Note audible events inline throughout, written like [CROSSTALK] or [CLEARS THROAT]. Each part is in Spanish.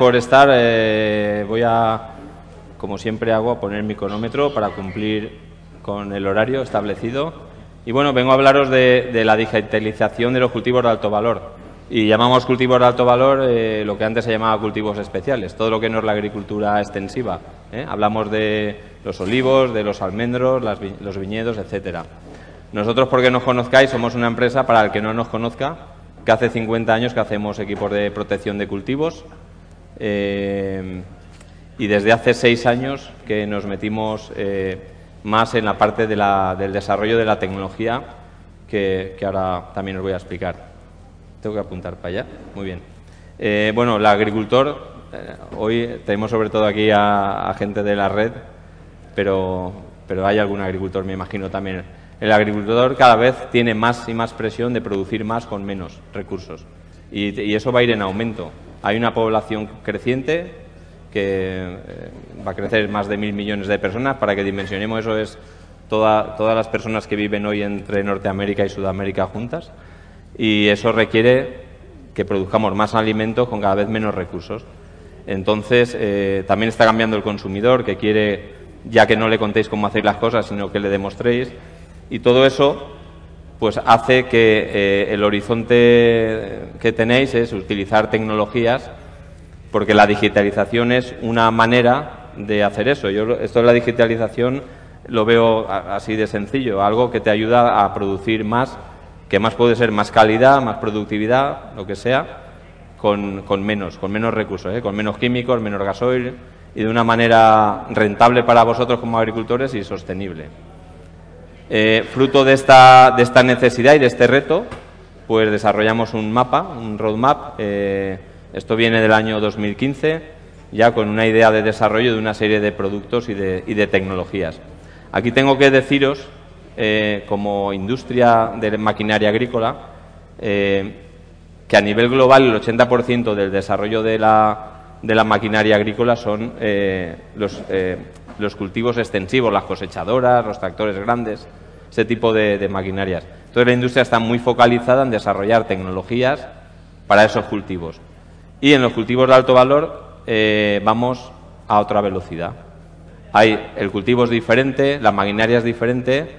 por estar. Eh, voy a, como siempre hago, a poner mi cronómetro para cumplir con el horario establecido. Y bueno, vengo a hablaros de, la digitalización de los cultivos de alto valor. Y llamamos cultivos de alto valor eh, lo que antes se llamaba cultivos especiales, todo lo que no es la agricultura extensiva. ¿eh? Hablamos de los olivos, de los almendros, los viñedos, etcétera. Nosotros, porque nos conozcáis, somos una empresa, para el que no nos conozca, que hace 50 años que hacemos equipos de protección de cultivos eh, y desde hace seis años que nos metimos eh, más en la parte del desarrollo de la tecnología que, ahora también os voy a explicar. Tengo que apuntar para allá. Muy bien. Eh, bueno, el agricultor, hoy tenemos sobre todo aquí a, gente de la red, pero, pero hay algún agricultor, me imagino, también el agricultor cada vez tiene más y más presión de producir más con menos recursos. Y, eso va a ir en aumento. Hay una población creciente que eh, va a crecer más de mil millones de personas. Para que dimensionemos eso es todas las personas que viven hoy entre Norteamérica y Sudamérica juntas. Y eso requiere que produzcamos más alimentos con cada vez menos recursos. Entonces, eh, también está cambiando el consumidor que quiere, ya que no le contéis cómo hacéis las cosas, sino que le demostréis y todo eso pues hace que eh, el horizonte que tenéis es utilizar tecnologías porque la digitalización es una manera de hacer eso. Yo esto de la digitalización lo veo así de sencillo, algo que te ayuda a producir más, que más puede ser más calidad, más productividad, lo que sea, con, menos, con menos recursos, ¿eh? con menos químicos, menos gasoil y de una manera rentable para vosotros como agricultores y sostenible. Eh, fruto de esta, de esta necesidad y de este reto, pues desarrollamos un mapa, un roadmap. Eh, esto viene del año 2015, ya con una idea de desarrollo de una serie de productos y de, y de tecnologías. Aquí tengo que deciros, eh, como industria de maquinaria agrícola, que a nivel global el 80% del desarrollo de la, de la maquinaria agrícola son los, los cultivos extensivos, las cosechadoras, los tractores grandes, ese tipo de, maquinarias. Entonces la industria está muy focalizada en desarrollar tecnologías para esos cultivos. Y en los cultivos de alto valor eh, vamos a otra velocidad. Hay, el cultivo es diferente, la maquinaria es diferente,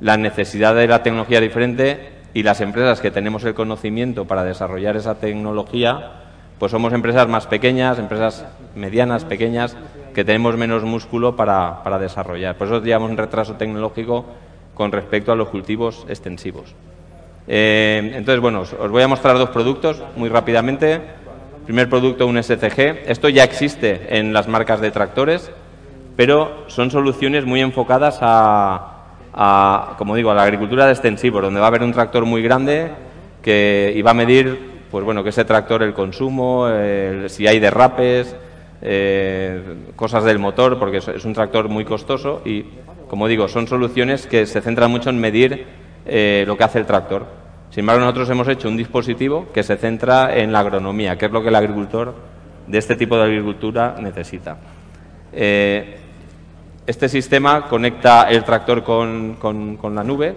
la necesidad de la tecnología es diferente y las empresas que tenemos el conocimiento para desarrollar esa tecnología, pues somos empresas más pequeñas, empresas medianas, pequeñas, que tenemos menos músculo para, para desarrollar. Por eso llevamos un retraso tecnológico con respecto a los cultivos extensivos. Eh, entonces, bueno, os, voy a mostrar dos productos muy rápidamente. primer producto, un SCG. Esto ya existe en las marcas de tractores, pero son soluciones muy enfocadas a, como digo, a la agricultura de extensivos, donde va a haber un tractor muy grande que y va a medir, pues bueno, que ese tractor el consumo, si hay derrapes, eh, cosas del motor, porque es, un tractor muy costoso y, como digo, son soluciones que se centran mucho en medir eh, lo que hace el tractor. Sin embargo, nosotros hemos hecho un dispositivo que se centra en la agronomía, que es lo que el agricultor de este tipo de agricultura necesita. Eh, este sistema conecta el tractor con, con la nube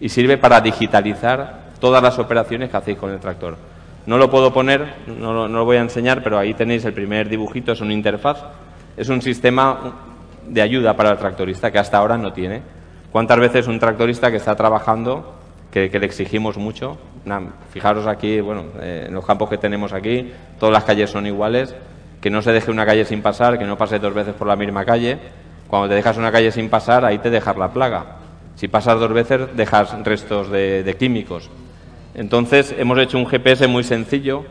y sirve para digitalizar todas las operaciones que hacéis con el tractor. No lo puedo poner, no, lo voy a enseñar, pero ahí tenéis el primer dibujito, es una interfaz. Es un sistema de ayuda para el tractorista que hasta ahora no tiene. ¿Cuántas veces un tractorista que está trabajando, que, le exigimos mucho? fijaros aquí, bueno, eh, en los campos que tenemos aquí, todas las calles son iguales, que no se deje una calle sin pasar, que no pase dos veces por la misma calle. Cuando te dejas una calle sin pasar, ahí te dejas la plaga. Si pasas dos veces, dejas restos de químicos. Entonces hemos hecho un GPS muy sencillo,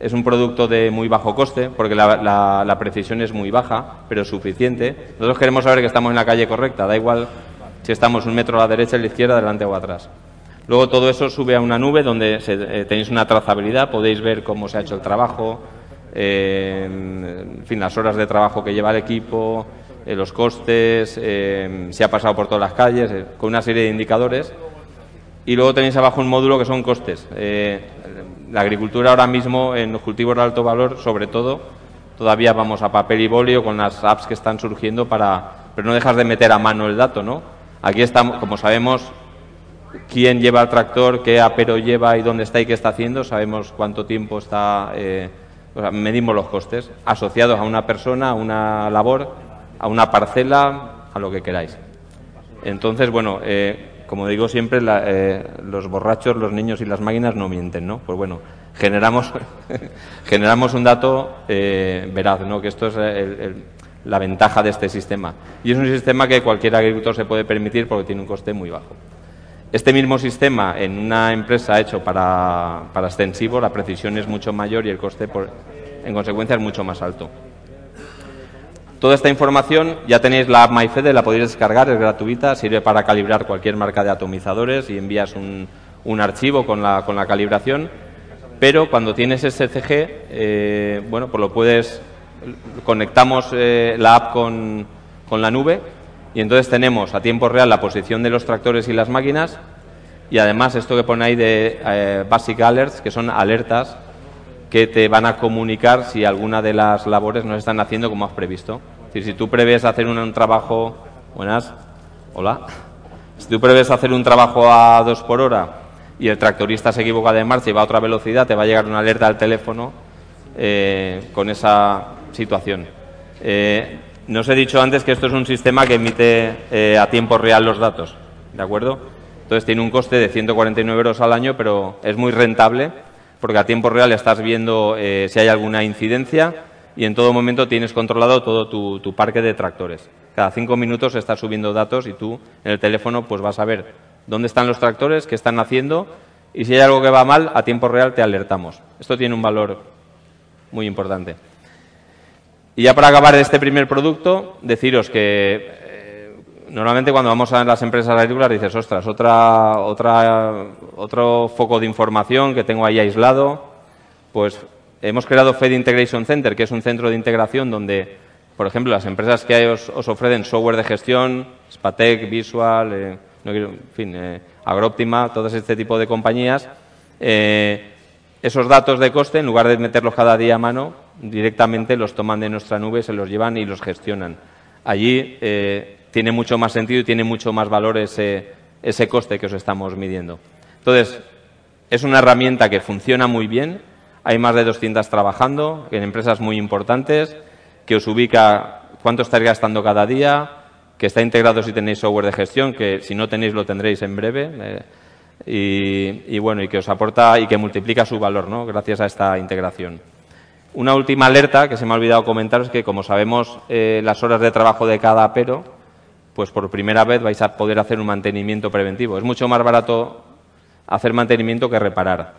es un producto de muy bajo coste, porque la, precisión es muy baja, pero suficiente. Nosotros queremos saber que estamos en la calle correcta, da igual si estamos un metro a la derecha, a la izquierda, adelante o atrás. Luego todo eso sube a una nube donde eh, tenéis una trazabilidad, podéis ver cómo se ha hecho el trabajo, eh, en fin, las horas de trabajo que lleva el equipo, eh, los costes, si ha pasado por todas las calles, con una serie de indicadores y luego tenéis abajo un módulo que son costes. Eh, la agricultura ahora mismo en los cultivos de alto valor, sobre todo, todavía vamos a papel y bolio con las apps que están surgiendo para, pero no dejas de meter a mano el dato, ¿no? Aquí estamos, como sabemos, quién lleva el tractor, qué apero lleva y dónde está y qué está haciendo, sabemos cuánto tiempo está eh, medimos los costes asociados a una persona, a una labor, a una parcela, a lo que queráis. Entonces, bueno, eh, como digo siempre, eh, los borrachos, los niños y las máquinas no mienten, ¿no? Pues bueno, generamos, [LAUGHS] generamos un dato eh, veraz, ¿no? Que esto es la ventaja de este sistema. Y es un sistema que cualquier agricultor se puede permitir porque tiene un coste muy bajo. Este mismo sistema en una empresa hecho para, para extensivo, la precisión es mucho mayor y el coste, por, en consecuencia, es mucho más alto. Toda esta información ya tenéis la app MyFede, la podéis descargar, es gratuita, sirve para calibrar cualquier marca de atomizadores y envías un, un archivo con la, con la, calibración. Pero cuando tienes SCG, eh, bueno, pues lo puedes, conectamos eh, la app con, con la nube y entonces tenemos a tiempo real la posición de los tractores y las máquinas y además esto que pone ahí de eh, Basic Alerts, que son alertas que te van a comunicar si alguna de las labores no se están haciendo como has previsto si tú prevés hacer un, trabajo... Buenas. Hola. Si tú prevés hacer un trabajo a dos por hora y el tractorista se equivoca de marcha y va a otra velocidad, te va a llegar una alerta al teléfono eh, con esa situación. Eh, no os he dicho antes que esto es un sistema que emite eh, a tiempo real los datos, ¿de acuerdo? Entonces tiene un coste de 149 euros al año, pero es muy rentable porque a tiempo real estás viendo si hay alguna incidencia y en todo momento tienes controlado todo tu, parque de tractores. Cada cinco minutos estás subiendo datos y tú en el teléfono pues vas a ver dónde están los tractores, qué están haciendo y si hay algo que va mal, a tiempo real te alertamos. Esto tiene un valor muy importante. Y ya para acabar este primer producto, deciros que eh, normalmente cuando vamos a las empresas agrícolas dices, ostras, otra, otra, otro foco de información que tengo ahí aislado, pues Hemos creado Fed Integration Center, que es un centro de integración donde, por ejemplo, las empresas que os, ofrecen software de gestión, Spatec, Visual, eh, en fin, eh, Agroptima, este tipo de compañías, eh, esos datos de coste, en lugar de meterlos cada día a mano, directamente los toman de nuestra nube, se los llevan y los gestionan. Allí tiene mucho más sentido y tiene mucho más valor ese, ese coste que os estamos midiendo. Entonces, es una herramienta que funciona muy bien, hay más de 200 trabajando en empresas muy importantes, que os ubica cuánto estáis gastando cada día, que está integrado si tenéis software de gestión, que si no tenéis lo tendréis en breve. Eh, y, bueno, y que os aporta y que multiplica su valor, ¿no? Gracias a esta integración. Una última alerta que se me ha olvidado comentaros es que, como sabemos, eh, las horas de trabajo de cada apero, pues por primera vez vais a poder hacer un mantenimiento preventivo. Es mucho más barato hacer mantenimiento que reparar.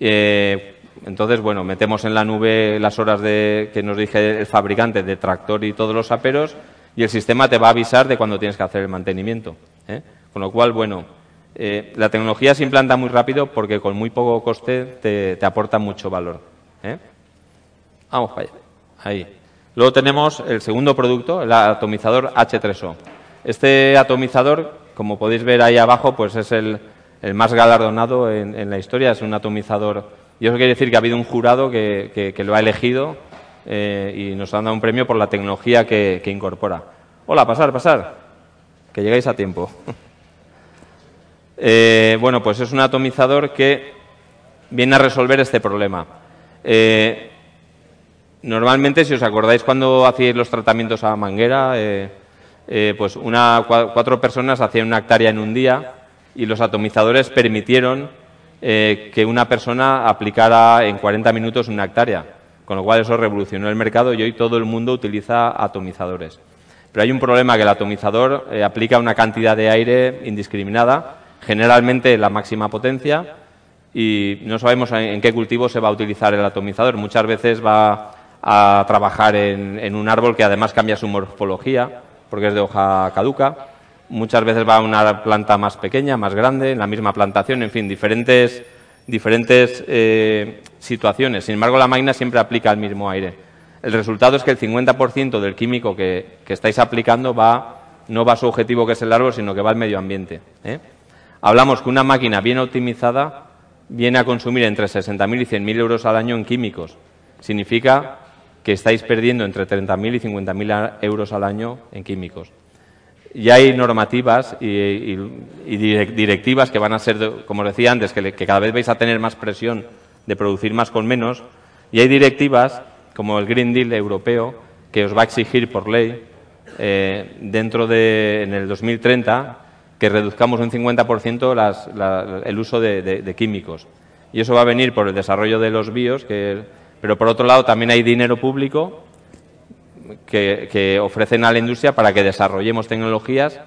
Eh, entonces, bueno, metemos en la nube las horas de, que nos dije el fabricante de tractor y todos los aperos y el sistema te va a avisar de cuando tienes que hacer el mantenimiento. ¿eh? Con lo cual, bueno, eh, la tecnología se implanta muy rápido porque con muy poco coste te, aporta mucho valor. ¿eh? Vamos allá. Ahí. Luego tenemos el segundo producto, el atomizador H3O. Este atomizador, como podéis ver ahí abajo, pues es el, más galardonado en la historia. Es un atomizador y eso quiere decir que ha habido un jurado que, lo ha elegido eh, y nos han dado un premio por la tecnología que, incorpora. Hola, pasar, pasar. Que llegáis a tiempo. [LAUGHS] Eh, bueno, pues es un atomizador que viene a resolver este problema. Eh, normalmente, si os acordáis cuando hacíais los tratamientos a manguera, pues una, cuatro personas hacían una hectárea en un día y los atomizadores permitieron eh, que una persona aplicara en 40 minutos una hectárea, con lo cual eso revolucionó el mercado y hoy todo el mundo utiliza atomizadores. Pero hay un problema que el atomizador eh, aplica una cantidad de aire indiscriminada, generalmente la máxima potencia, y no sabemos en, qué cultivo se va a utilizar el atomizador. Muchas veces va a trabajar en un árbol que además cambia su morfología, porque es de hoja caduca muchas veces va a una planta más pequeña, más grande, en la misma plantación, en fin, diferentes, diferentes eh, situaciones. Sin embargo, la máquina siempre aplica el mismo aire. El resultado es que el 50% del químico que, estáis aplicando va, no va a su objetivo, que es el árbol, sino que va al medio ambiente. ¿eh? Hablamos que una máquina bien optimizada viene a consumir entre 60.000 y 100.000 euros al año en químicos. Significa que estáis perdiendo entre 30.000 y 50.000 euros al año en químicos ya hay normativas y, directivas que van a ser, como decía antes, que, cada vez vais a tener más presión de producir más con menos, Y hay directivas, como el Green Deal europeo, que os va a exigir por ley, eh, dentro de, en el 2030, que reduzcamos un 50% el uso de, químicos. Y eso va a venir por el desarrollo de los bios, que, pero por otro lado también hay dinero público que, ofrecen a la industria para que desarrollemos tecnologías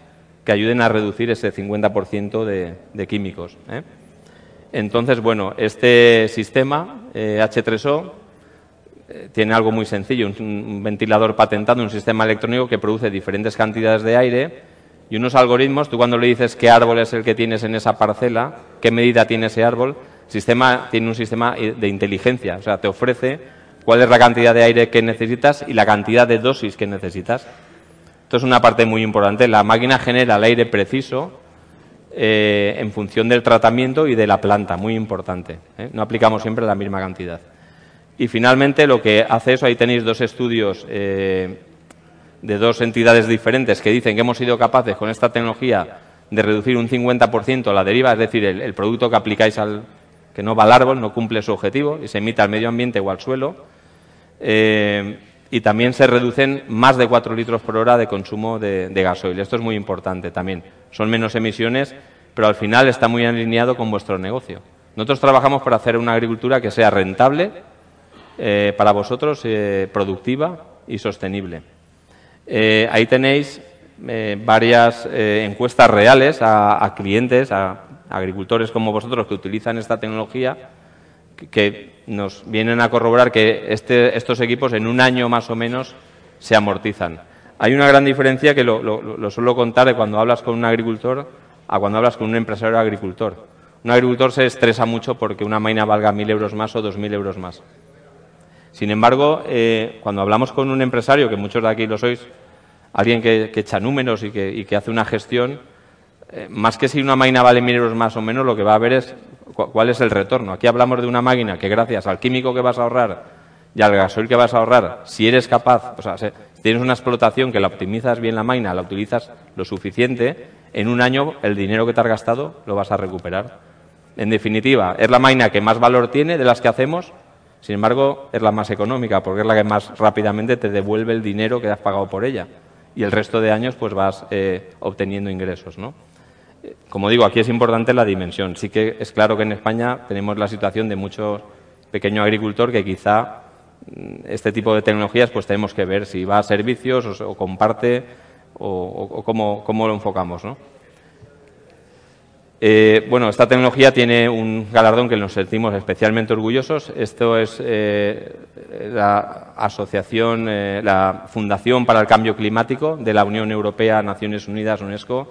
que ayuden a reducir ese 50% de, químicos. ¿eh? Entonces, bueno, este sistema H3O eh, eh, tiene algo muy sencillo, un, ventilador patentado, un sistema electrónico que produce diferentes cantidades de aire y unos algoritmos. Tú cuando le dices qué árbol es el que tienes en esa parcela, qué medida tiene ese árbol, sistema tiene un sistema de inteligencia, o sea, te ofrece cuál es la cantidad de aire que necesitas y la cantidad de dosis que necesitas. Esto es una parte muy importante. La máquina genera el aire preciso eh, en función del tratamiento y de la planta, muy importante. ¿eh? No aplicamos siempre la misma cantidad. Y finalmente lo que hace eso, ahí tenéis dos estudios eh, de dos entidades diferentes que dicen que hemos sido capaces con esta tecnología de reducir un 50% la deriva, es decir, el, producto que aplicáis al que no va al árbol, no cumple su objetivo y se emite al medio ambiente o al suelo. Y también se reducen más de 4 litros por hora de consumo de, gasoil. Esto es muy importante también son menos emisiones, pero al final está muy alineado con vuestro negocio. Nosotros trabajamos para hacer una agricultura que sea rentable eh, para vosotros, eh, productiva y sostenible. Eh, ahí tenéis varias encuestas reales a, clientes, a, agricultores como vosotros que utilizan esta tecnología, que, nos vienen a corroborar que este, estos equipos en un año más o menos se amortizan. Hay una gran diferencia que lo, suelo contar de cuando hablas con un agricultor a cuando hablas con un empresario agricultor. Un agricultor se estresa mucho porque una máquina valga mil euros más o dos mil euros más. Sin embargo, eh, cuando hablamos con un empresario, que muchos de aquí lo sois, alguien que, echa números y que, hace una gestión, eh, más que si una máquina vale mil euros más o menos, lo que va a ver es cuál es el retorno. Aquí hablamos de una máquina que gracias al químico que vas a ahorrar y al gasoil que vas a ahorrar, si eres capaz, o sea, tienes una explotación que la optimizas bien la máquina, la utilizas lo suficiente, en un año el dinero que te has gastado lo vas a recuperar. En definitiva, es la máquina que más valor tiene de las que hacemos, sin embargo, es la más económica porque es la que más rápidamente te devuelve el dinero que has pagado por ella. Y el resto de años pues vas eh, obteniendo ingresos, ¿no? Como digo, aquí es importante la dimensión. Sí que es claro que en España tenemos la situación de mucho pequeño agricultor que quizá este tipo de tecnologías, pues tenemos que ver si va a servicios o, comparte o, cómo, lo enfocamos. ¿no? Eh, bueno, esta tecnología tiene un galardón que nos sentimos especialmente orgullosos. Esto es eh, la asociación, eh, la Fundación para el Cambio Climático de la Unión Europea, Naciones Unidas, UNESCO.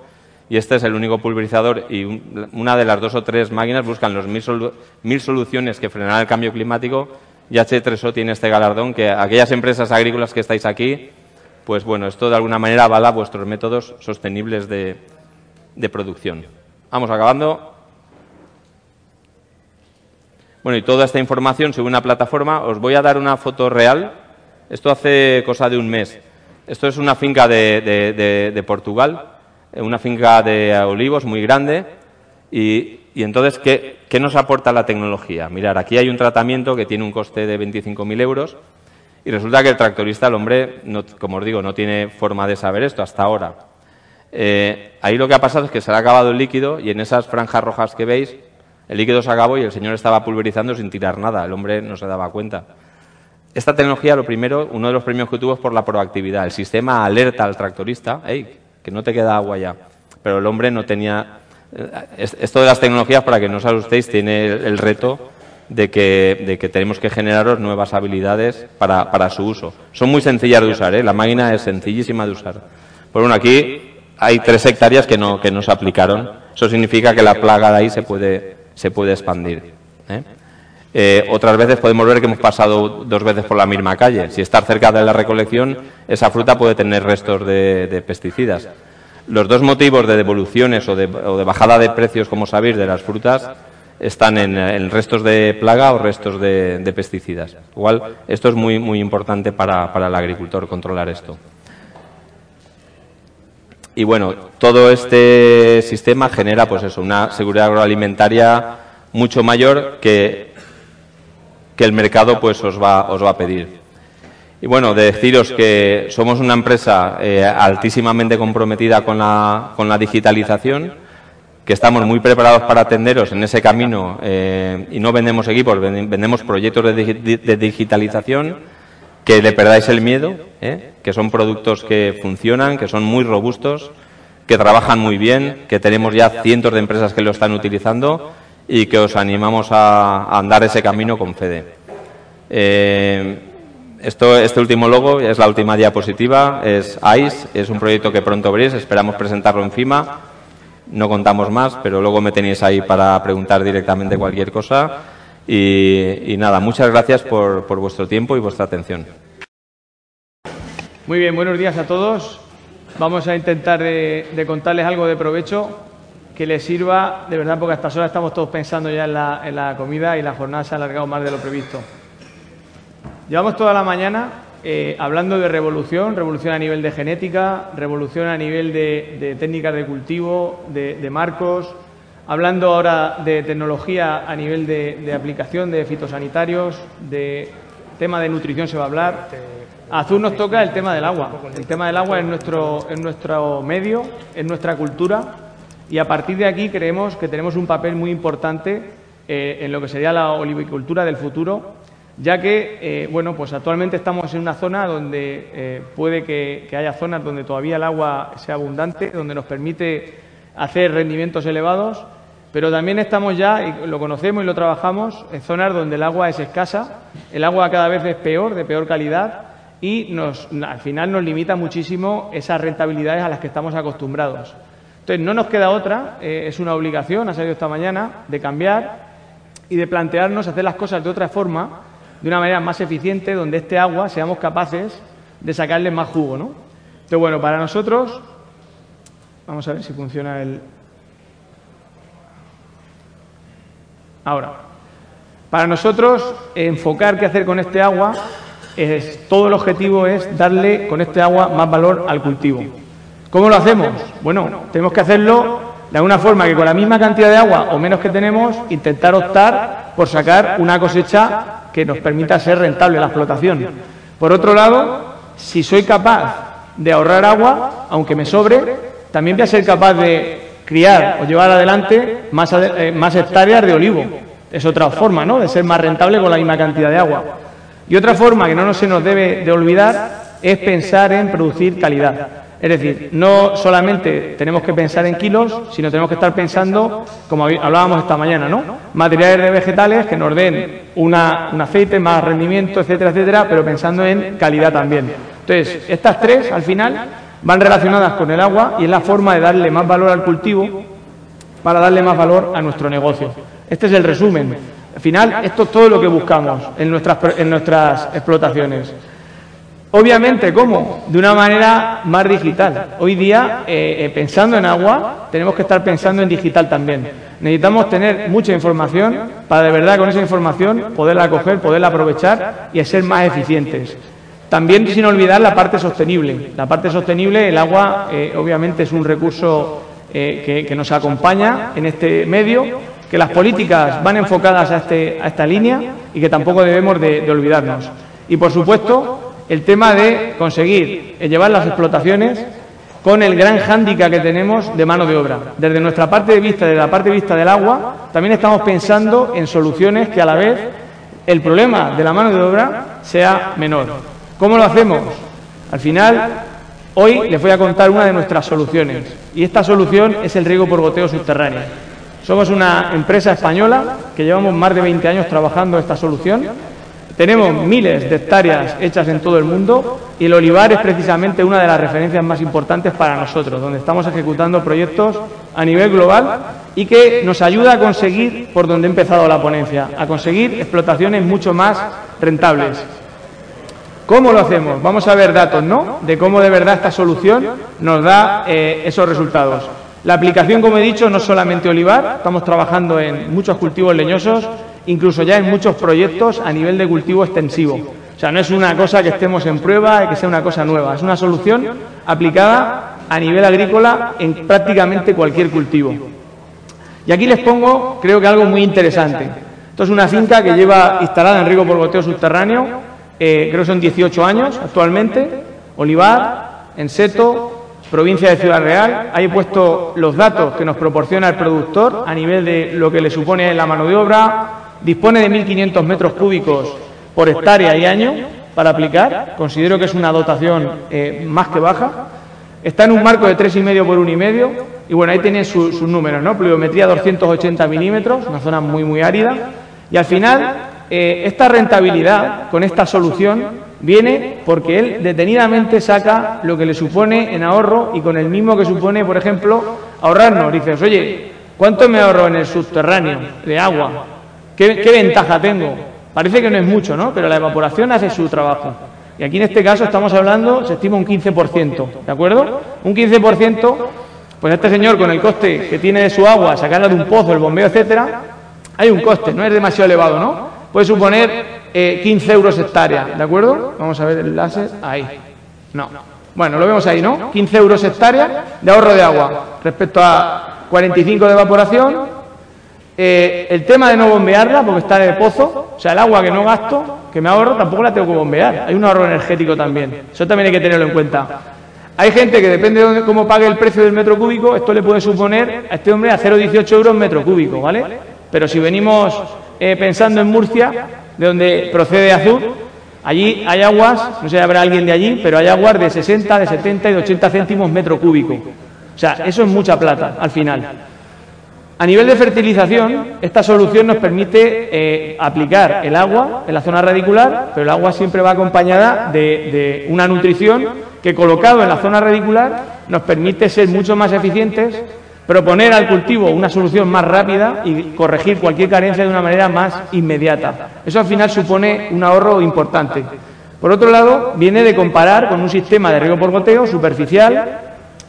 Y este es el único pulverizador y una de las dos o tres máquinas buscan los mil soluciones que frenarán el cambio climático y H3O tiene este galardón que aquellas empresas agrícolas que estáis aquí, pues bueno, esto de alguna manera avala vuestros métodos sostenibles de, producción. Vamos acabando. Bueno, y toda esta información sobre una plataforma, os voy a dar una foto real. Esto hace cosa de un mes. Esto es una finca de, de Portugal, una finca de olivos muy grande, y, entonces, ¿qué, nos aporta la tecnología? Mirar, aquí hay un tratamiento que tiene un coste de 25.000 euros y resulta que el tractorista, el hombre, como os digo, no tiene forma de saber esto hasta ahora. Eh, ahí lo que ha pasado es que se le ha acabado el líquido y en esas franjas rojas que veis, el líquido se acabó y el señor estaba pulverizando sin tirar nada. El hombre no se daba cuenta. Esta tecnología, lo primero, uno de los premios que tuvo es por la proactividad. El sistema alerta al tractorista, que no te queda agua ya. Pero el hombre no tenía esto de las tecnologías, para que no os asustéis, tiene el, reto de que, tenemos que generaros nuevas habilidades para, su uso. Son muy sencillas de usar, ¿eh? la máquina es sencillísima de usar. Pues bueno, aquí hay tres hectáreas que no, que no se aplicaron. Eso significa que la plaga de ahí se puede, se puede expandir. ¿eh? Eh, otras veces podemos ver que hemos pasado dos veces por la misma calle. Si estar cerca de la recolección, esa fruta puede tener restos de pesticidas. Los dos motivos de devoluciones o de, bajada de precios, como sabéis, de las frutas están en, restos de plaga o restos de, pesticidas. Igual, esto es muy, muy importante para, el agricultor, controlar esto. Y bueno, todo este sistema genera pues eso, una seguridad agroalimentaria mucho mayor que que el mercado pues os va, os va a pedir. Y bueno, de deciros que somos una empresa eh, altísimamente comprometida con la, con la digitalización, que estamos muy preparados para atenderos en ese camino eh, y no vendemos equipos, vendemos proyectos de, digitalización, que le perdáis el miedo, eh, que son productos que funcionan, que son muy robustos, que trabajan muy bien, que tenemos ya cientos de empresas que lo están utilizando y que os animamos a, andar ese camino con FEDE. Eh, esto, este último logo es la última diapositiva, es ICE, es un proyecto que pronto veréis, esperamos presentarlo en FIMA. No contamos más, pero luego me tenéis ahí para preguntar directamente cualquier cosa. Y, nada, muchas gracias por, vuestro tiempo y vuestra atención. Muy bien, buenos días a todos. Vamos a intentar de, contarles algo de provecho que les sirva, de verdad, porque a estas horas estamos todos pensando ya en la, en la comida y la jornada se ha alargado más de lo previsto. Llevamos toda la mañana eh, hablando de revolución, revolución a nivel de genética, revolución a nivel de, técnicas de cultivo, de, marcos, hablando ahora de tecnología a nivel de, aplicación de fitosanitarios, de tema de nutrición se va a hablar. Azul nos toca el tema del agua. El tema del agua es nuestro, en nuestro medio, es nuestra cultura y a partir de aquí creemos que tenemos un papel muy importante eh, en lo que sería la olivicultura del futuro ya que, eh, bueno, pues actualmente estamos en una zona donde eh, puede que, haya zonas donde todavía el agua sea abundante, donde nos permite hacer rendimientos elevados, pero también estamos ya, y lo conocemos y lo trabajamos, en zonas donde el agua es escasa, el agua cada vez es peor, de peor calidad, y nos, al final nos limita muchísimo esas rentabilidades a las que estamos acostumbrados. Entonces, no nos queda otra, eh, es una obligación, ha salido esta mañana, de cambiar y de plantearnos hacer las cosas de otra forma de una manera más eficiente, donde este agua seamos capaces de sacarle más jugo, ¿no? Entonces, bueno, para nosotros, vamos a ver si funciona el... Ahora, para nosotros, enfocar qué hacer con este agua, es, todo el objetivo es darle con este agua más valor al cultivo. ¿Cómo lo hacemos? Bueno, tenemos que hacerlo de alguna forma que con la misma cantidad de agua o menos que tenemos, intentar optar por sacar una cosecha que nos permita ser rentable la explotación. Por otro lado, si soy capaz de ahorrar agua, aunque me sobre, también voy a ser capaz de criar o llevar adelante más, eh, más hectáreas de olivo. Es otra forma, ¿no?, de ser más rentable con la misma cantidad de agua. Y otra forma que no se nos debe de olvidar es pensar en producir calidad. Es decir, no solamente tenemos que pensar en kilos, sino tenemos que estar pensando, como hablábamos esta mañana, ¿no? Materiales de vegetales que nos den una, un aceite, más rendimiento, etcétera, etcétera, pero pensando en calidad también. Entonces, estas tres, al final, van relacionadas con el agua y es la forma de darle más valor al cultivo para darle más valor a nuestro negocio. Este es el resumen. Al final, esto es todo lo que buscamos en nuestras, en nuestras explotaciones. Obviamente, ¿cómo? De una manera más digital. Hoy día, eh, eh, pensando en agua, tenemos que estar pensando en digital también. Necesitamos tener mucha información para de verdad con esa información poderla coger, poderla aprovechar y ser más eficientes. También sin olvidar la parte sostenible. La parte sostenible, el agua, eh, obviamente es un recurso que, nos acompaña en este medio, que las políticas van enfocadas a, este, a esta línea y que tampoco debemos de olvidarnos. Y, por supuesto, el tema de conseguir llevar las explotaciones con el gran hándicap que tenemos de mano de obra. Desde nuestra parte de vista, desde la parte de vista del agua, también estamos pensando en soluciones que a la vez el problema de la mano de obra sea menor. ¿Cómo lo hacemos? Al final, hoy les voy a contar una de nuestras soluciones y esta solución es el riego por goteo subterráneo. Somos una empresa española que llevamos más de 20 años trabajando esta solución tenemos miles de hectáreas hechas en todo el mundo y el olivar es precisamente una de las referencias más importantes para nosotros, donde estamos ejecutando proyectos a nivel global y que nos ayuda a conseguir, por donde he empezado la ponencia, a conseguir explotaciones mucho más rentables. ¿Cómo lo hacemos? Vamos a ver datos, ¿no? De cómo de verdad esta solución nos da eh, esos resultados. La aplicación, como he dicho, no solamente olivar, estamos trabajando en muchos cultivos leñosos incluso ya en muchos proyectos a nivel de cultivo extensivo. O sea, no es una cosa que estemos en prueba y que sea una cosa nueva, es una solución aplicada a nivel agrícola en prácticamente cualquier cultivo. Y aquí les pongo, creo que algo muy interesante. Esto es una finca que lleva instalada en riego por goteo subterráneo, eh, creo que son 18 años actualmente, olivar, en seto, provincia de Ciudad Real. Ahí he puesto los datos que nos proporciona el productor a nivel de lo que le supone la mano de obra. Dispone de 1.500 metros cúbicos por hectárea y año para aplicar. Considero que es una dotación eh, más que baja. Está en un marco de 3,5 por 1,5 y bueno, ahí tiene sus números, ¿no? Pluviometría 280 milímetros, una zona muy, muy árida. Y al final, eh, esta rentabilidad con esta solución viene porque él detenidamente saca lo que le supone en ahorro y con el mismo que supone, por ejemplo, ahorrarnos. Dices, oye, ¿cuánto me ahorro en el subterráneo de agua? ¿Qué, qué ventaja tengo? Parece que no es mucho, ¿no? Pero la evaporación hace su trabajo. Y aquí en este caso estamos hablando, se estima un 15%, ¿de acuerdo? Un 15%, pues este señor con el coste que tiene de su agua, sacarla de un pozo, el bombeo, etcétera, hay un coste, no es demasiado elevado, ¿no? Puede suponer 15 eh, euros hectárea, ¿de acuerdo? Vamos a ver el láser, ahí. No. Bueno, lo vemos ahí, ¿no? 15 euros hectárea de ahorro de agua respecto a 45 de evaporación, eh, el tema de no bombearla, porque está de pozo, o sea, el agua que no gasto, que me ahorro, tampoco la tengo que bombear. Hay un ahorro energético también. Eso también hay que tenerlo en cuenta. Hay gente que depende de cómo pague el precio del metro cúbico, esto le puede suponer a este hombre a 0,18 euros metro cúbico, ¿vale? Pero si venimos eh, pensando en Murcia, de donde procede Azul, allí hay aguas, no sé si habrá alguien de allí, pero hay aguas de 60, de 70 y de 80 céntimos metro cúbico. O sea, eso es mucha plata al final. A nivel de fertilización, esta solución nos permite eh, aplicar el agua en la zona radicular, pero el agua siempre va acompañada de, una nutrición que colocado en la zona radicular nos permite ser mucho más eficientes, proponer al cultivo una solución más rápida y corregir cualquier carencia de una manera más inmediata. Eso al final supone un ahorro importante. Por otro lado, viene de comparar con un sistema de riego por goteo superficial,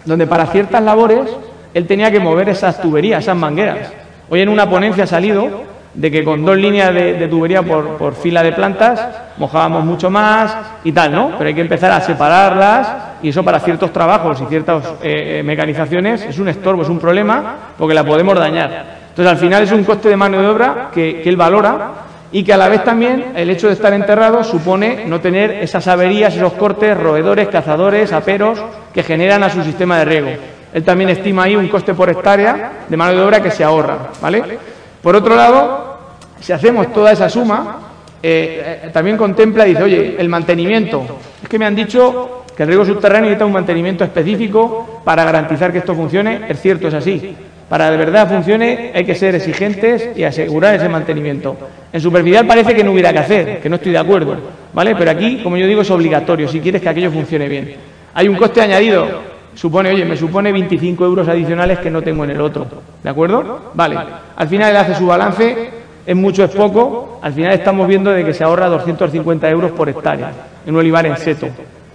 donde para ciertas labores él tenía que mover esas tuberías, esas mangueras. Hoy en una ponencia ha salido de que con dos líneas de, tubería por, fila de plantas mojábamos mucho más y tal, ¿no? Pero hay que empezar a separarlas y eso para ciertos trabajos y ciertas eh, mecanizaciones es un estorbo, es un problema porque la podemos dañar. Entonces al final es un coste de mano de obra que, que él valora y que a la vez también el hecho de estar enterrado supone no tener esas averías, esos cortes, roedores, cazadores, aperos que generan a su sistema de riego. Él también estima ahí un coste por hectárea de mano de obra que se ahorra, ¿vale? Por otro lado, si hacemos toda esa suma, eh, eh, también contempla y dice, oye, el mantenimiento. Es que me han dicho que el riego subterráneo necesita un mantenimiento específico para garantizar que esto funcione. Es cierto, es así. Para de verdad funcione hay que ser exigentes y asegurar ese mantenimiento. En superficial parece que no hubiera que hacer, que no estoy de acuerdo, ¿vale? Pero aquí, como yo digo, es obligatorio si quieres que aquello funcione bien. Hay un coste añadido supone, oye, me supone 25 euros adicionales que no tengo en el otro. ¿De acuerdo? Vale. Al final él hace su balance, es mucho, es poco. Al final estamos viendo de que se ahorra 250 euros por hectárea en un olivar en seto.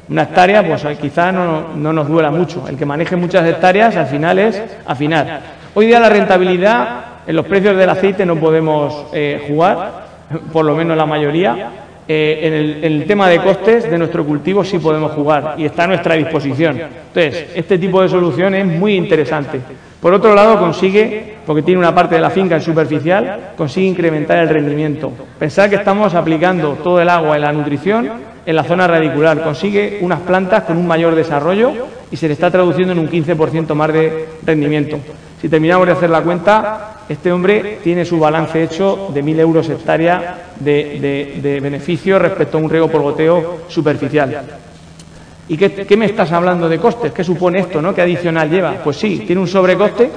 Una hectárea, pues quizá no, nos duela mucho. El que maneje muchas hectáreas, al final es afinar. Hoy día la rentabilidad, en los precios del aceite no podemos eh, jugar, por lo menos la mayoría, eh, en, el, tema de costes de nuestro cultivo sí podemos jugar y está a nuestra disposición. Entonces, este tipo de solución es muy interesante. Por otro lado, consigue, porque tiene una parte de la finca en superficial, consigue incrementar el rendimiento. Pensar que estamos aplicando todo el agua y la nutrición en la zona radicular. Consigue unas plantas con un mayor desarrollo y se le está traduciendo en un 15% más de rendimiento. Si terminamos de hacer la cuenta, este hombre tiene su balance hecho de 1.000 euros hectárea de, beneficio respecto a un riego por goteo superficial. ¿Y qué, me estás hablando de costes? ¿Qué supone esto? ¿no? ¿Qué adicional lleva? Pues sí, tiene un sobrecoste,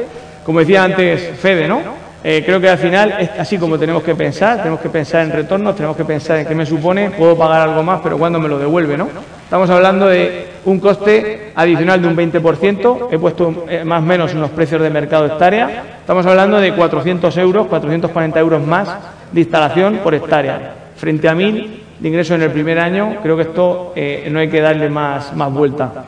como decía antes Fede, ¿no? Eh, creo que al final es así como tenemos que pensar, tenemos que pensar en retornos, tenemos que pensar en qué me supone, puedo pagar algo más, pero cuándo me lo devuelve, ¿no? Estamos hablando de un coste adicional de un 20%, he puesto eh, más o menos unos precios de mercado hectárea, estamos hablando de 400 euros, 440 euros más de instalación por hectárea, frente a 1.000 de ingreso en el primer año, creo que esto eh, no hay que darle más, más vuelta.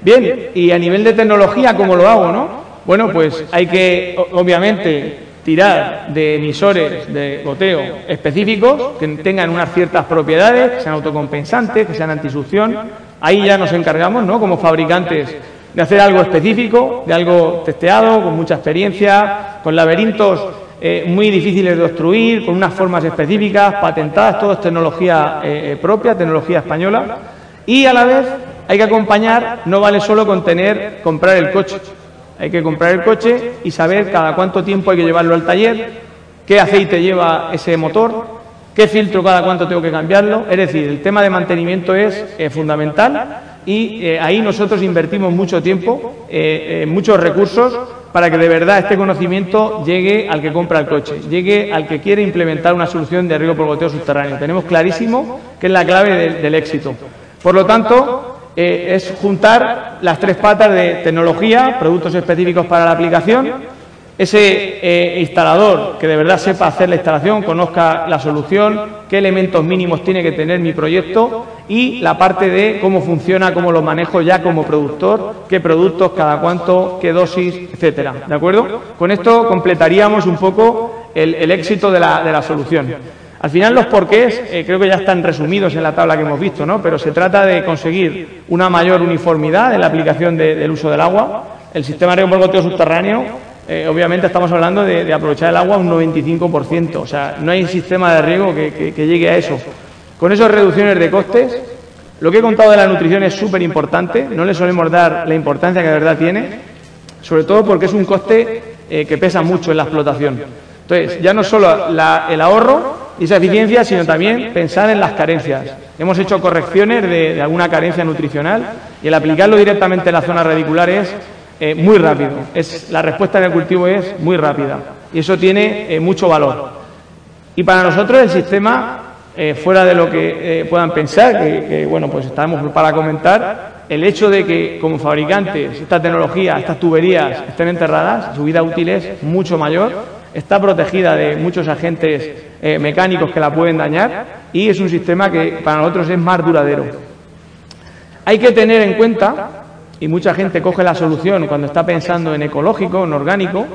Bien, y a nivel de tecnología, ¿cómo lo hago, no? Bueno, pues hay que, obviamente, tirar de emisores de goteo específicos que tengan unas ciertas propiedades, que sean autocompensantes, que sean antisucción. Ahí ya nos encargamos, ¿no? Como fabricantes, de hacer algo específico, de algo testeado, con mucha experiencia, con laberintos eh, muy difíciles de obstruir, con unas formas específicas, patentadas, todo es tecnología eh, propia, tecnología española, y a la vez hay que acompañar, no vale solo con tener, comprar el coche, hay que comprar el coche y saber cada cuánto tiempo hay que llevarlo al taller, qué aceite lleva ese motor, qué filtro cada cuánto tengo que cambiarlo. Es decir, el tema de mantenimiento es fundamental y ahí nosotros invertimos mucho tiempo, muchos recursos para que de verdad este conocimiento llegue al que compra el coche, llegue al que quiere implementar una solución de riego por goteo subterráneo. Tenemos clarísimo que es la clave del, éxito. Por lo tanto, eh, es juntar las tres patas de tecnología, productos específicos para la aplicación, ese eh, instalador que de verdad sepa hacer la instalación, conozca la solución, qué elementos mínimos tiene que tener mi proyecto y la parte de cómo funciona, cómo lo manejo ya como productor, qué productos, cada cuánto, qué dosis, etcétera. ¿De acuerdo? Con esto completaríamos un poco el, éxito de la, solución. Al final los porqués eh, creo que ya están resumidos en la tabla que hemos visto, ¿no? pero se trata de conseguir una mayor uniformidad en la aplicación del uso del agua. El sistema de riego subterráneo eh, obviamente estamos hablando de, aprovechar el agua un 95%, o sea, no hay sistema de riego que, llegue a eso. Con esas reducciones de costes, lo que he contado de la nutrición es súper importante, no le solemos dar la importancia que de verdad tiene, sobre todo porque es un coste eh, que pesa mucho en la explotación. Entonces, ya no solo el ahorro y esa eficiencia, sino también pensar en las carencias. Hemos hecho correcciones de, alguna carencia nutricional y el aplicarlo directamente en las zonas radiculares eh, muy rápido. Es, la respuesta del cultivo es muy rápida y eso tiene eh, mucho valor. Y para nosotros el sistema, eh, fuera de lo que puedan pensar, que, bueno, pues estamos para comentar, el hecho de que como fabricantes esta tecnología, estas tuberías estén enterradas, su vida útil es mucho mayor, está protegida de muchos agentes mecánicos que la pueden dañar y es un sistema que para nosotros es más duradero. Hay que tener en cuenta y mucha gente coge la solución cuando está pensando en ecológico, en orgánico,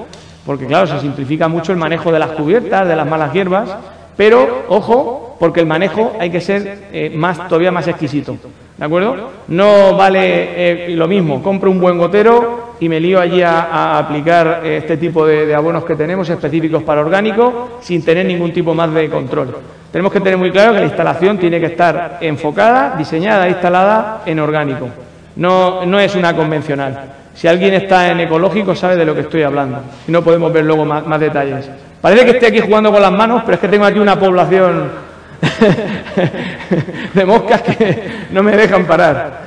porque claro, se simplifica mucho el manejo de las cubiertas, de las malas hierbas, pero ojo, porque el manejo hay que ser eh, más todavía más exquisito, ¿de acuerdo? No vale eh, lo mismo, compro un buen gotero y me lío allí a, aplicar eh, este tipo de, de, abonos que tenemos específicos para orgánico sin tener ningún tipo más de control. Tenemos que tener muy claro que la instalación tiene que estar enfocada, diseñada e instalada en orgánico. No, no es una convencional. Si alguien está en ecológico sabe de lo que estoy hablando y no podemos ver luego más, detalles. Parece que estoy aquí jugando con las manos, pero es que tengo aquí una población [LAUGHS] de moscas que no me dejan parar.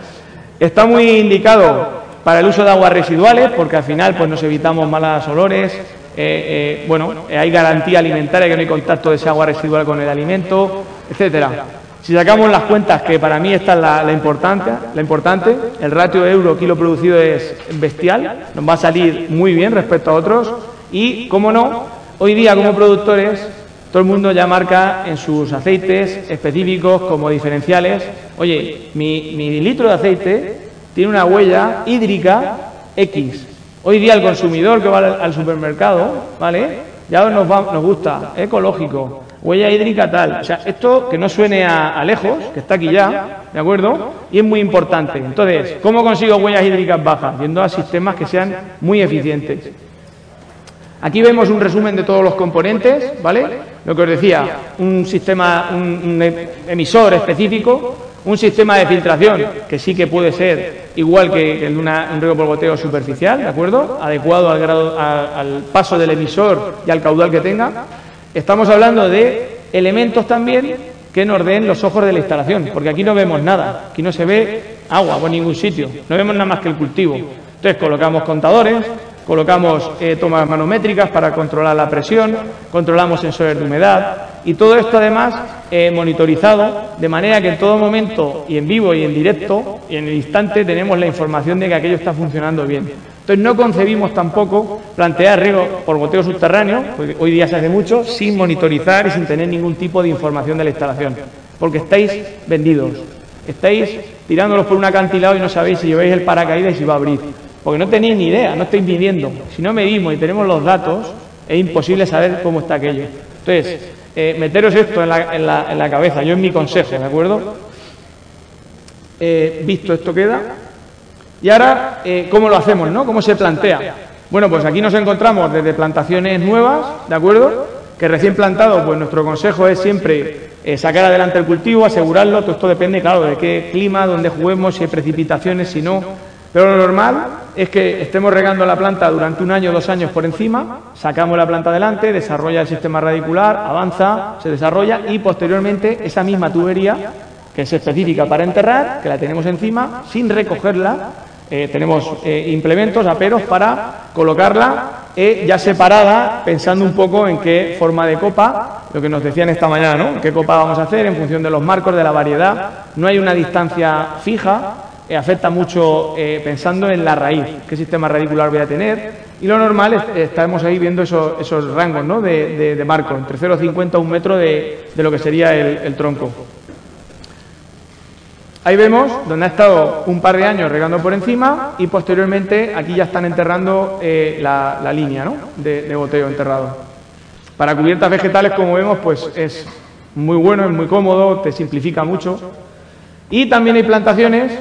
Está muy indicado para el uso de aguas residuales, porque al final pues nos evitamos malas olores, eh, eh, bueno, hay garantía alimentaria que no hay contacto de ese agua residual con el alimento, etcétera. Si sacamos las cuentas, que para mí esta es la, importante, la importante, el ratio de euro kilo producido es bestial, nos va a salir muy bien respecto a otros y, como no, hoy día como productores todo el mundo ya marca en sus aceites específicos como diferenciales, oye, mi, litro de aceite tiene una huella hídrica X. Hoy día el consumidor que va al, supermercado, ¿vale? Ya nos, nos gusta, ecológico, huella hídrica tal. O sea, esto que no suene a, lejos, que está aquí ya, ¿de acuerdo? Y es muy importante. Entonces, ¿cómo consigo huellas hídricas bajas? Yendo a sistemas que sean muy eficientes. Aquí vemos un resumen de todos los componentes, ¿vale? Lo que os decía, un sistema, un, emisor específico, un sistema de filtración, que sí que puede ser igual que el de un riego por superficial, ¿de acuerdo? Adecuado al, grado, al paso del emisor y al caudal que tenga Estamos hablando de elementos también que nos den los ojos de la instalación, porque aquí no vemos nada, aquí no se ve agua por ningún sitio, no vemos nada más que el cultivo. Entonces colocamos contadores, colocamos eh, tomas manométricas para controlar la presión, controlamos sensores de humedad y todo esto además eh, monitorizado de manera que en todo momento y en vivo y en directo y en el instante tenemos la información de que aquello está funcionando bien. Entonces no concebimos tampoco plantear riego por goteo subterráneo, porque hoy día se hace mucho, sin monitorizar y sin tener ningún tipo de información de la instalación, porque estáis vendidos, estáis tirándolos por un acantilado y no sabéis si lleváis el paracaídas y si va a abrir, porque no tenéis ni idea, no estáis midiendo. Si no medimos y tenemos los datos, es imposible saber cómo está aquello. Entonces, eh, meteros esto en la, cabeza, yo en mi consejo, ¿de acuerdo? Eh, visto esto queda, y ahora, eh, ¿cómo lo hacemos? ¿no? ¿Cómo se plantea? Bueno, pues aquí nos encontramos desde plantaciones nuevas, ¿de acuerdo? Que recién plantado, pues nuestro consejo es siempre sacar adelante el cultivo, asegurarlo, todo esto depende, claro, de qué clima, dónde juguemos, si hay precipitaciones, si no. Pero lo normal es que estemos regando la planta durante un año o dos años por encima, sacamos la planta adelante, desarrolla el sistema radicular, avanza, se desarrolla y posteriormente esa misma tubería, que es específica para enterrar, que la tenemos encima, sin recogerla, eh, tenemos eh, implementos, aperos para colocarla eh, ya separada, pensando un poco en qué forma de copa, lo que nos decían esta mañana, ¿no? ¿Qué copa vamos a hacer en función de los marcos, de la variedad? No hay una distancia fija, afecta mucho pensando en la raíz, qué sistema radicular voy a tener. Y lo normal es, estamos ahí viendo esos, rangos ¿no? de, marco, entre 0,50 a un metro de, lo que sería el tronco. Ahí vemos donde ha estado un par de años regando por encima y posteriormente aquí ya están enterrando eh, la, línea de, boteo enterrado. Para cubiertas vegetales, como vemos, pues es muy bueno, es muy cómodo, te simplifica mucho. Y también hay plantaciones,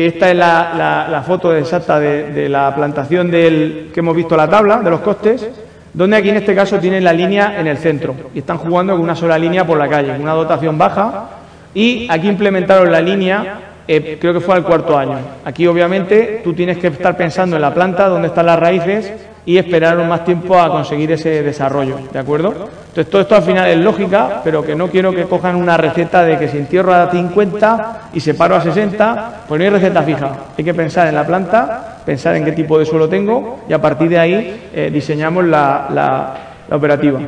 que esta es la, foto exacta de, la plantación del que hemos visto la tabla de los costes, donde aquí en este caso tienen la línea en el centro y están jugando con una sola línea por la calle, una dotación baja y aquí implementaron la línea, eh, creo que fue al cuarto año. Aquí obviamente tú tienes que estar pensando en la planta, dónde están las raíces y esperar más tiempo a conseguir ese desarrollo, ¿de acuerdo? Entonces todo esto al final es lógica, pero que no quiero que cojan una receta de que si entierro a 50 y separo a 60, pues no hay receta fija. Hay que pensar en la planta, pensar en qué tipo de suelo tengo y a partir de ahí eh, diseñamos la operativa.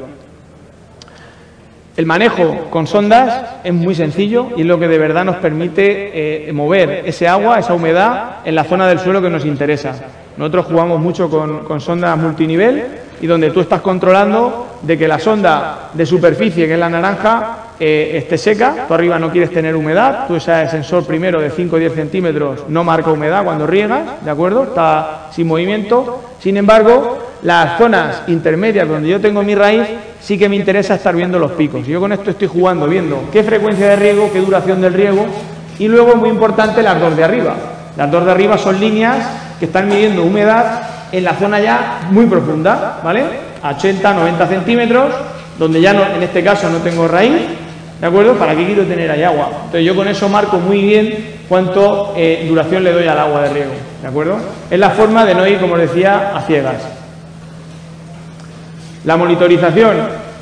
El manejo con sondas es muy sencillo y es lo que de verdad nos permite eh, mover ese agua, esa humedad, en la zona del suelo que nos interesa. Nosotros jugamos mucho con, sondas multinivel y donde tú estás controlando de que la sonda de superficie, que es la naranja, eh, esté seca. Tú arriba no quieres tener humedad, tú ese sensor primero de 5 o 10 centímetros no marca humedad cuando riegas, ¿de acuerdo? Está sin movimiento. Sin embargo, las zonas intermedias donde yo tengo mi raíz sí que me interesa estar viendo los picos. Yo con esto estoy jugando, viendo qué frecuencia de riego, qué duración del riego y luego, muy importante, las dos de arriba. Las dos de arriba son líneas que están midiendo humedad en la zona ya muy profunda, ¿vale? A 80, 90 centímetros, donde ya no, en este caso no tengo raíz, ¿de acuerdo? ¿Para qué quiero tener ahí agua? Entonces yo con eso marco muy bien cuánto eh, duración le doy al agua de riego, ¿de acuerdo? Es la forma de no ir, como decía, a ciegas. La monitorización,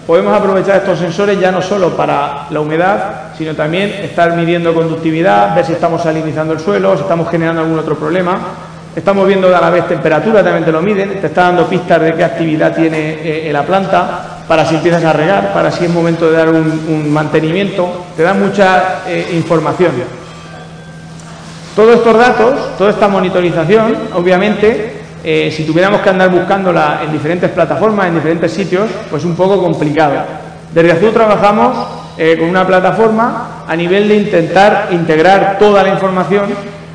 podemos aprovechar estos sensores ya no solo para la humedad, sino también estar midiendo conductividad, ver si estamos salinizando el suelo, si estamos generando algún otro problema. Estamos viendo a la vez temperatura, también te lo miden, te está dando pistas de qué actividad tiene eh, en la planta, para si empiezas a regar, para si es momento de dar un, mantenimiento, te da mucha eh, información. Todos estos datos, toda esta monitorización, obviamente, eh, si tuviéramos que andar buscándola en diferentes plataformas, en diferentes sitios, pues un poco complicado. Desde Azul trabajamos eh, con una plataforma a nivel de intentar integrar toda la información,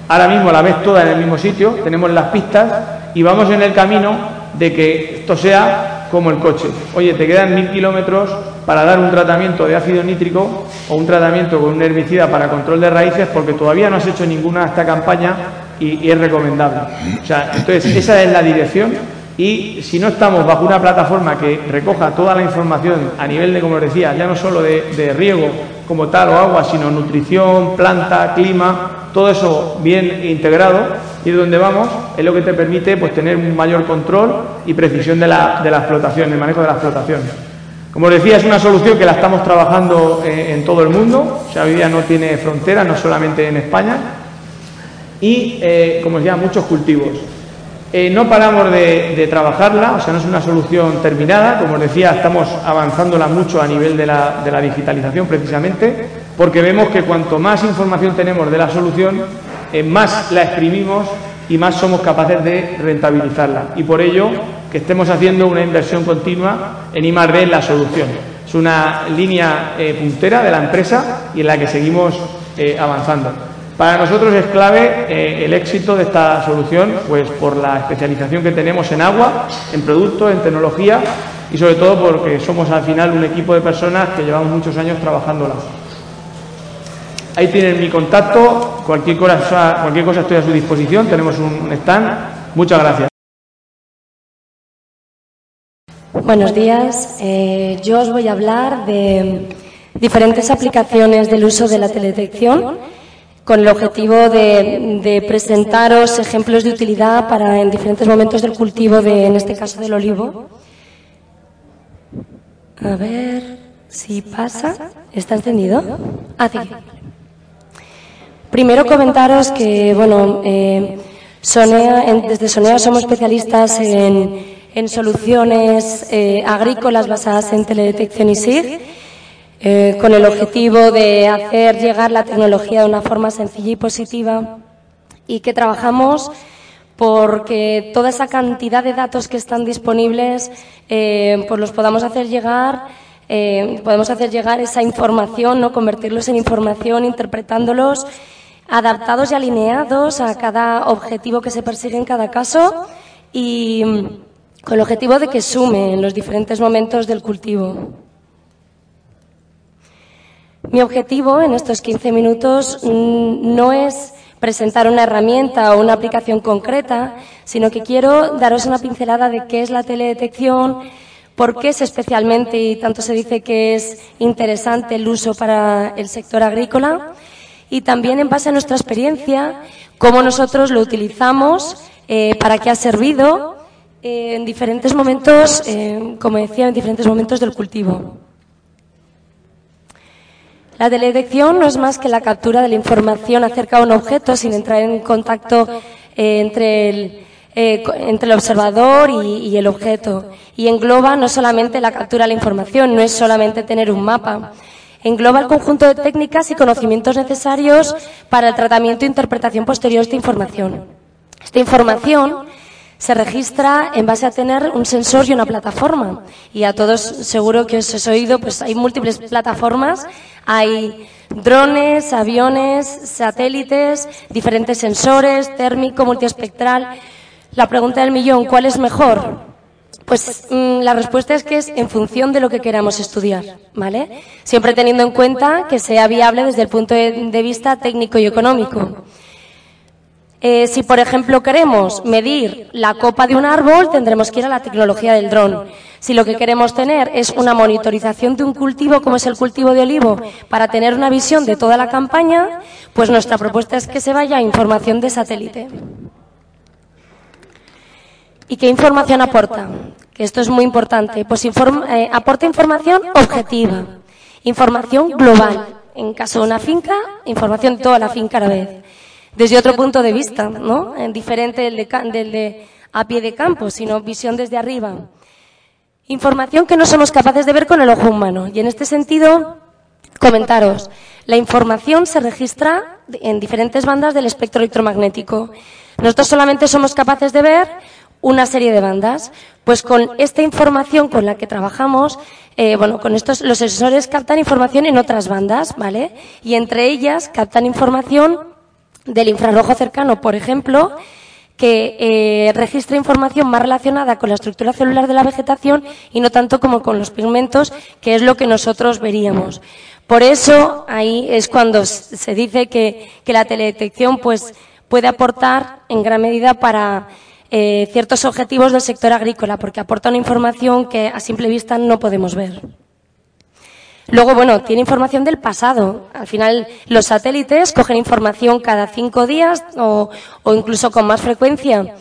ahora mismo la ves toda en el mismo sitio, tenemos las pistas y vamos en el camino de que esto sea como el coche. Oye, te quedan mil kilómetros para dar un tratamiento de ácido nítrico o un tratamiento con un herbicida para control de raíces porque todavía no has hecho ninguna esta campaña y, es recomendable. O sea, entonces, esa es la dirección y si no estamos bajo una plataforma que recoja toda la información a nivel de, como os decía, ya no solo de, riego como tal o agua, sino nutrición, planta, clima, todo eso bien integrado y de donde vamos es lo que te permite pues tener un mayor control y precisión de la, de la explotación, el manejo de la explotación. Como os decía, es una solución que la estamos trabajando en, en todo el mundo, o sea, hoy no tiene fronteras, no solamente en España, y, eh, como decía, muchos cultivos. Eh, no paramos de, trabajarla, o sea, no es una solución terminada, como os decía, estamos avanzándola mucho a nivel de la, de la digitalización precisamente, porque vemos que cuanto más información tenemos de la solución, eh, más la exprimimos y más somos capaces de rentabilizarla. Y por ello que estemos haciendo una inversión continua en I+.D. en la solución. Es una línea puntera de la empresa y en la que seguimos avanzando. Para nosotros es clave eh, el éxito de esta solución, pues por la especialización que tenemos en agua, en productos, en tecnología y sobre todo porque somos al final un equipo de personas que llevamos muchos años trabajándola. Ahí tienen mi contacto, cualquier cosa, cualquier cosa estoy a su disposición, tenemos un stand. Muchas gracias. Buenos días. Eh, yo os voy a hablar de diferentes aplicaciones del uso de la teledetección con el objetivo de, presentaros ejemplos de utilidad para en diferentes momentos del cultivo de, en este caso, del olivo. A ver si pasa. ¿Está encendido? Ah, sí. Primero comentaros que, bueno, eh, desde Sonea somos especialistas en, soluciones eh, agrícolas basadas en teledetección y SIG eh, con el objetivo de hacer llegar la tecnología de una forma sencilla y positiva y que trabajamos porque toda esa cantidad de datos que están disponibles pues los podamos hacer llegar podemos hacer llegar esa información no convertirlos en información interpretándolos adaptados y alineados a cada objetivo que se persigue en cada caso y con el objetivo de que sume en los diferentes momentos del cultivo. Mi objetivo en estos 15 minutos mm, no es presentar una herramienta o una aplicación concreta, sino que quiero daros una pincelada de qué es la teledetección, por qué es especialmente, y tanto se dice que es interesante el uso para el sector agrícola, y también en base a nuestra experiencia, cómo nosotros lo utilizamos, eh, para qué ha servido eh, en diferentes momentos, eh, como decía, en diferentes momentos del cultivo. La teledetección no es más que la captura de la información acerca de un objeto sin entrar en contacto entre, el, entre el observador y, el objeto. Y engloba no solamente la captura de la información, no es solamente tener un mapa. Engloba el conjunto de técnicas y conocimientos necesarios para el tratamiento e interpretación posterior de esta información. Esta información se registra en base a tener un sensor y una plataforma. Y a todos seguro que os he oído, pues hay múltiples plataformas, hay drones, aviones, satélites, diferentes sensores, térmico, multiespectral. La pregunta del millón, ¿cuál es mejor? Pues mm, la respuesta es que es en función de lo que queramos estudiar, ¿vale? Siempre teniendo en cuenta que sea viable desde el punto de vista técnico y económico. Eh, si, por ejemplo, queremos medir la copa de un árbol, tendremos que ir a la tecnología del dron. Si lo que queremos tener es una monitorización de un cultivo, como es el cultivo de olivo, para tener una visión de toda la campaña, pues nuestra propuesta es que se vaya a información de satélite. ¿Y qué información aporta? Que esto es muy importante. Pues eh, aporta información objetiva, información global. En caso de una finca, información de toda la finca a la vez desde otro punto de vista, ¿no? Diferente del de, a pie de campo, sino visión desde arriba. Información que no somos capaces de ver con el ojo humano. Y en este sentido, comentaros, la información se registra en diferentes bandas del espectro electromagnético. Nosotros solamente somos capaces de ver una serie de bandas. Pues con esta información con la que trabajamos, eh, bueno, con estos, los sensores captan información en otras bandas, ¿vale? Y entre ellas captan información del infrarrojo cercano, por ejemplo, que eh, registra información más relacionada con la estructura celular de la vegetación y no tanto como con los pigmentos, que es lo que nosotros veríamos. Por eso ahí es cuando se dice que, la teledetección pues, puede aportar en gran medida para eh, ciertos objetivos del sector agrícola, porque aporta una información que a simple vista no podemos ver. Luego, bueno, tiene información del pasado. Al final, los satélites cogen información cada cinco días o, incluso con más frecuencia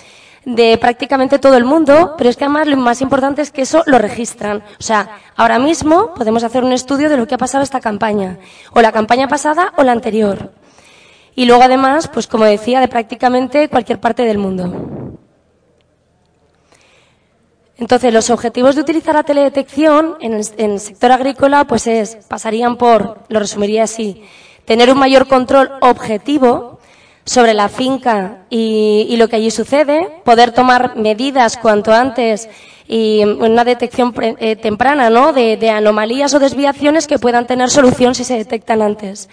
de prácticamente todo el mundo, pero es que además lo más importante es que eso lo registran. O sea, ahora mismo podemos hacer un estudio de lo que ha pasado esta campaña, o la campaña pasada o la anterior. Y luego además, pues como decía, de prácticamente cualquier parte del mundo. Entonces, los objetivos de utilizar la teledetección en el, sector agrícola, pues es, pasarían por, lo resumiría así, tener un mayor control objetivo sobre la finca y, lo que allí sucede, poder tomar medidas cuanto antes y una detección eh, temprana, ¿no? De, de anomalías o desviaciones que puedan tener solución si se detectan antes.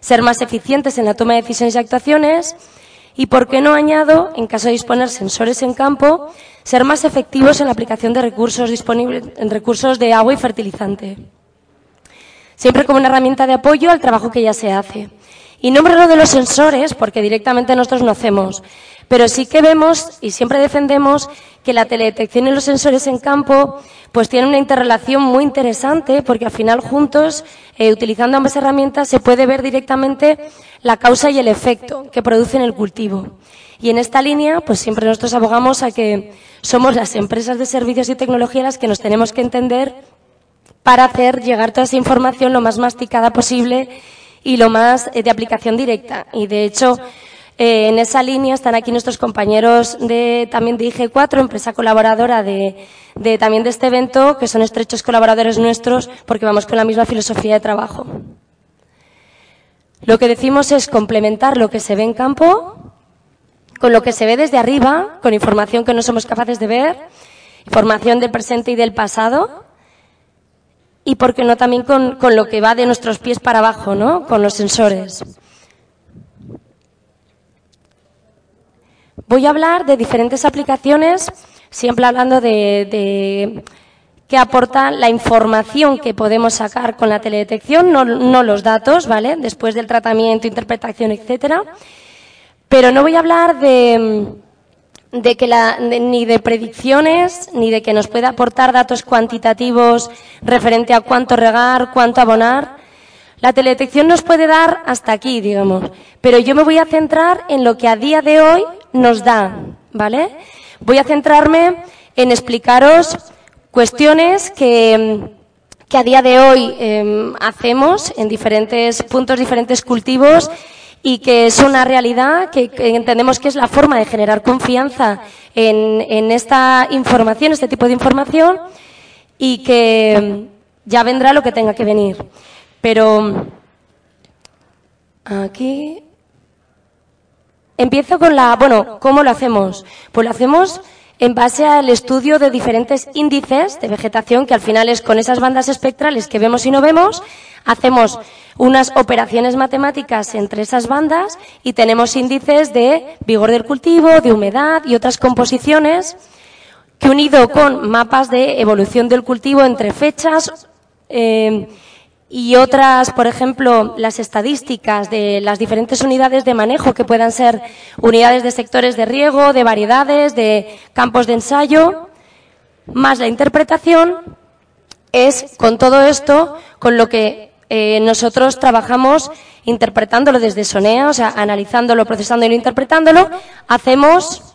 Ser más eficientes en la toma de decisiones y actuaciones y, ¿por qué no añado, en caso de disponer sensores en campo, ser más efectivos en la aplicación de recursos disponibles, en recursos de agua y fertilizante? Siempre como una herramienta de apoyo al trabajo que ya se hace. Y no lo de los sensores, porque directamente nosotros no hacemos. Pero sí que vemos y siempre defendemos que la teledetección y los sensores en campo pues tienen una interrelación muy interesante porque al final juntos, eh, utilizando ambas herramientas, se puede ver directamente la causa y el efecto que producen el cultivo. Y en esta línea, pues siempre nosotros abogamos a que somos las empresas de servicios y tecnología las que nos tenemos que entender para hacer llegar toda esa información lo más masticada posible y lo más eh, de aplicación directa. Y de hecho, eh, en esa línea están aquí nuestros compañeros de, también de IG4, empresa colaboradora de, de, también de este evento, que son estrechos colaboradores nuestros porque vamos con la misma filosofía de trabajo. Lo que decimos es complementar lo que se ve en campo con lo que se ve desde arriba, con información que no somos capaces de ver, información del presente y del pasado, y por qué no también con, con lo que va de nuestros pies para abajo, ¿no? Con los sensores. Voy a hablar de diferentes aplicaciones, siempre hablando de, de qué aporta la información que podemos sacar con la teledetección, no, no, los datos, ¿vale? Después del tratamiento, interpretación, etcétera. Pero no voy a hablar de, de que la, ni de predicciones, ni de que nos pueda aportar datos cuantitativos referente a cuánto regar, cuánto abonar. La teledetección nos puede dar hasta aquí, digamos. Pero yo me voy a centrar en lo que a día de hoy nos da, ¿vale? Voy a centrarme en explicaros cuestiones que, que a día de hoy eh, hacemos en diferentes puntos, diferentes cultivos y que es una realidad que, entendemos que es la forma de generar confianza en, en esta información, este tipo de información, y que ya vendrá lo que tenga que venir. Pero aquí empiezo con la, bueno, ¿cómo lo hacemos? Pues lo hacemos en base al estudio de diferentes índices de vegetación, que al final es con esas bandas espectrales que vemos y no vemos, hacemos unas operaciones matemáticas entre esas bandas y tenemos índices de vigor del cultivo, de humedad y otras composiciones que unido con mapas de evolución del cultivo entre fechas eh, y otras, por ejemplo, las estadísticas de las diferentes unidades de manejo que puedan ser unidades de sectores de riego, de variedades, de campos de ensayo, más la interpretación, es con todo esto con lo que eh, nosotros trabajamos interpretándolo desde SONEA, o sea, analizándolo, procesándolo interpretándolo. Hacemos,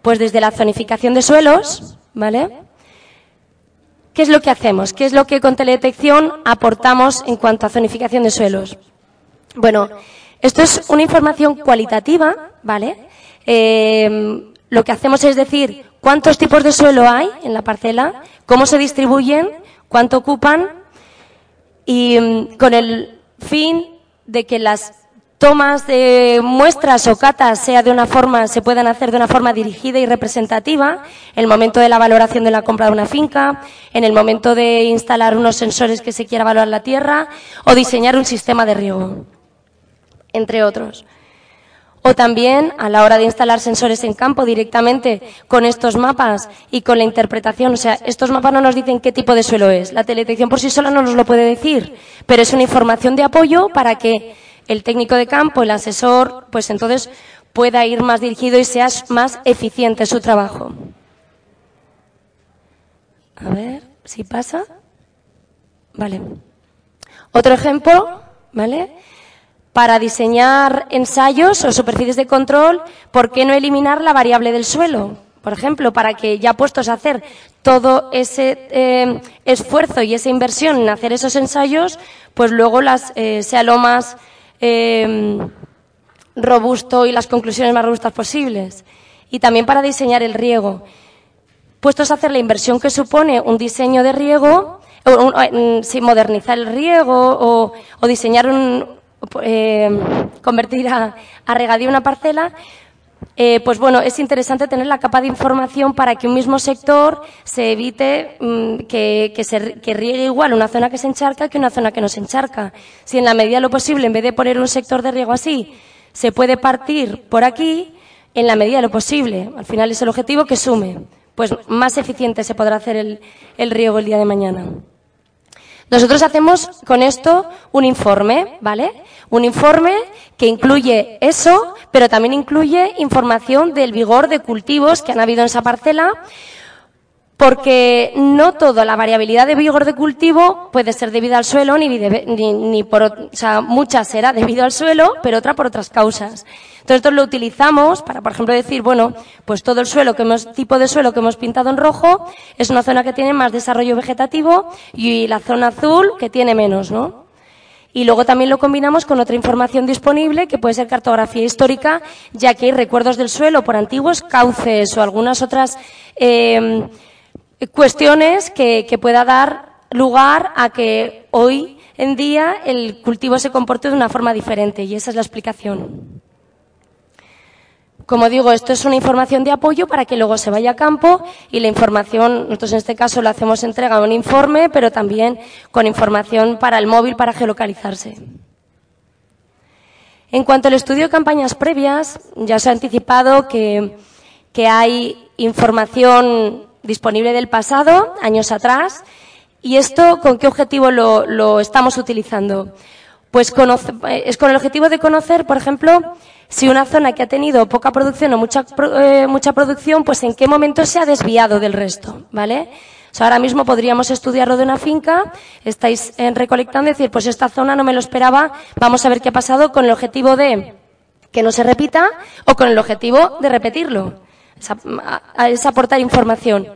pues desde la zonificación de suelos, ¿vale? ¿Qué es lo que hacemos? ¿Qué es lo que con teledetección aportamos en cuanto a zonificación de suelos? Bueno, esto es una información cualitativa, ¿vale? Eh, lo que hacemos es decir cuántos tipos de suelo hay en la parcela, cómo se distribuyen, cuánto ocupan, y mm, con el fin de que las tomas de muestras o catas sea de una forma, se puedan hacer de una forma dirigida y representativa, en el momento de la valoración de la compra de una finca, en el momento de instalar unos sensores que se quiera valorar la tierra o diseñar un sistema de riego, entre otros o también a la hora de instalar sensores en campo directamente con estos mapas y con la interpretación. O sea, estos mapas no nos dicen qué tipo de suelo es. La teledetección por sí sola no nos lo puede decir, pero es una información de apoyo para que el técnico de campo, el asesor, pues entonces pueda ir más dirigido y sea más eficiente su trabajo. A ver si pasa. Vale. Otro ejemplo, ¿vale? para diseñar ensayos o superficies de control, ¿por qué no eliminar la variable del suelo? Por ejemplo, para que ya puestos a hacer todo ese eh, esfuerzo y esa inversión en hacer esos ensayos, pues luego las, eh, sea lo más eh, robusto y las conclusiones más robustas posibles. Y también para diseñar el riego. Puestos a hacer la inversión que supone un diseño de riego, o, o, sí, modernizar el riego o, o diseñar un, eh, convertir a, a, regadío una parcela, eh, pues bueno, es interesante tener la capa de información para que un mismo sector se evite mmm, que, se, riegue igual una zona que se encharca que una zona que no se encharca. Si en la medida de lo posible, en vez de poner un sector de riego así, se puede partir por aquí, en la medida de lo posible. Al final es el objetivo que sume. Pues más eficiente se podrá hacer el riego el día de mañana. Nosotros hacemos con esto un informe, ¿vale? Un informe que incluye eso, pero también incluye información del vigor de cultivos que han habido en esa parcela, porque no toda la variabilidad de vigor de cultivo puede ser debido al suelo, ni, ni, por, o sea, muchas será debido al suelo, pero otra por otras causas. Entonces, esto lo utilizamos para, por ejemplo, decir, bueno, pues todo el suelo que hemos, tipo de suelo que hemos pintado en rojo es una zona que tiene más desarrollo vegetativo y la zona azul que tiene menos, ¿no? Y luego también lo combinamos con otra información disponible, que puede ser cartografía histórica, ya que hay recuerdos del suelo por antiguos cauces o algunas otras eh, cuestiones que, que pueda dar lugar a que hoy en día el cultivo se comporte de una forma diferente y esa es la explicación. Como digo, esto es una información de apoyo para que luego se vaya a campo y la información, nosotros en este caso lo hacemos entrega de un informe, pero también con información para el móvil para geolocalizarse. En cuanto al estudio de campañas previas, ya se ha anticipado que, que hay información disponible del pasado, años atrás. ¿Y esto con qué objetivo lo, estamos utilizando? Pues es con el objetivo de conocer, por ejemplo, si una zona que ha tenido poca producción o mucha, eh, mucha producción, pues en qué momento se ha desviado del resto, ¿vale? ahora mismo podríamos estudiarlo de una finca, estáis eh, recolectando y decir, pues esta zona no me lo esperaba, vamos a ver qué ha pasado con el objetivo de que no se repita o con el objetivo de repetirlo es aportar información.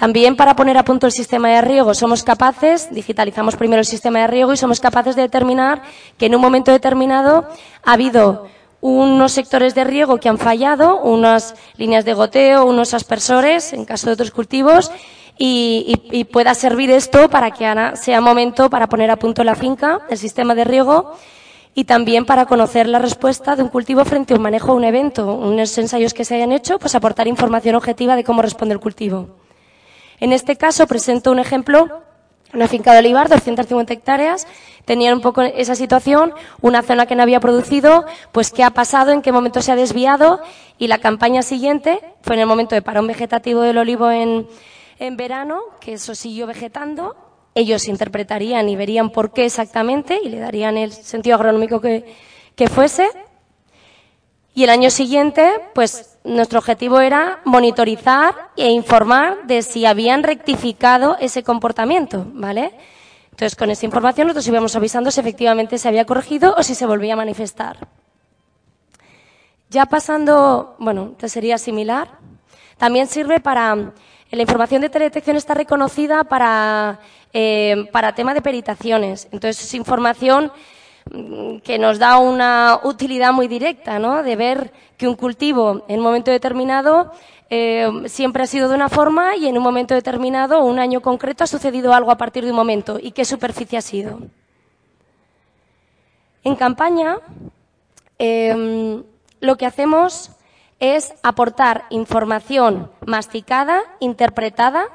También para poner a punto el sistema de riego somos capaces, digitalizamos primero el sistema de riego y somos capaces de determinar que en un momento determinado ha habido unos sectores de riego que han fallado, unas líneas de goteo, unos aspersores en caso de otros cultivos y, pueda servir esto para que sea momento para poner a punto la finca, el sistema de riego y también para conocer la respuesta de un cultivo frente a un manejo o un evento, unos ensayos que se hayan hecho, pues aportar información objetiva de cómo responde el cultivo. En este caso presento un ejemplo, una finca de olivar, 250 hectáreas, tenía un poco esa situación, una zona que no había producido, pues qué ha pasado, en qué momento se ha desviado y la campaña siguiente fue en el momento de parón vegetativo del olivo en, en verano, que eso siguió vegetando ellos interpretarían y verían por qué exactamente y le darían el sentido agronómico que, que fuese. Y el año siguiente, pues nuestro objetivo era monitorizar e informar de si habían rectificado ese comportamiento, ¿vale? Entonces, con esa información nosotros íbamos avisando si efectivamente se había corregido o si se volvía a manifestar. Ya pasando, bueno, te sería similar. También sirve para la información de teledetección está reconocida para, eh, para tema de peritaciones. Entonces, es información mm, que nos da una utilidad muy directa, ¿no? De ver que un cultivo en un momento determinado eh, siempre ha sido de una forma y en un momento determinado, un año concreto, ha sucedido algo a partir de un momento y qué superficie ha sido. En campaña, eh, lo que hacemos es aportar información masticada, interpretada,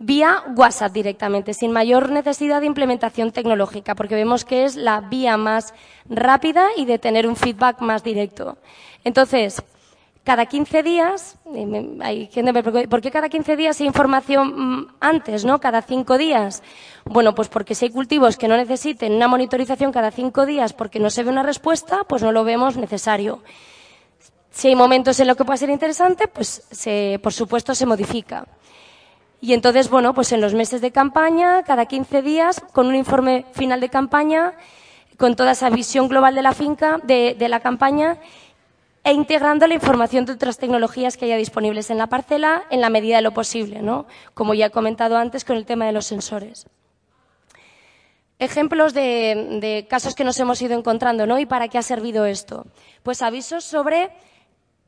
vía WhatsApp directamente, sin mayor necesidad de implementación tecnológica, porque vemos que es la vía más rápida y de tener un feedback más directo. Entonces, cada 15 días, hay ¿por qué cada 15 días hay información mm, antes, no? Cada 5 días. Bueno, pues porque si hay cultivos que no necesiten una monitorización cada 5 días porque no se ve una respuesta, pues no lo vemos necesario. Si hay momentos en los que puede ser interesante, pues se, por supuesto se modifica. Y entonces, bueno, pues en los meses de campaña, cada 15 días, con un informe final de campaña, con toda esa visión global de la finca, de, de la campaña, e integrando la información de otras tecnologías que haya disponibles en la parcela en la medida de lo posible, ¿no? Como ya he comentado antes con el tema de los sensores. Ejemplos de, de casos que nos hemos ido encontrando, ¿no? ¿Y para qué ha servido esto? Pues avisos sobre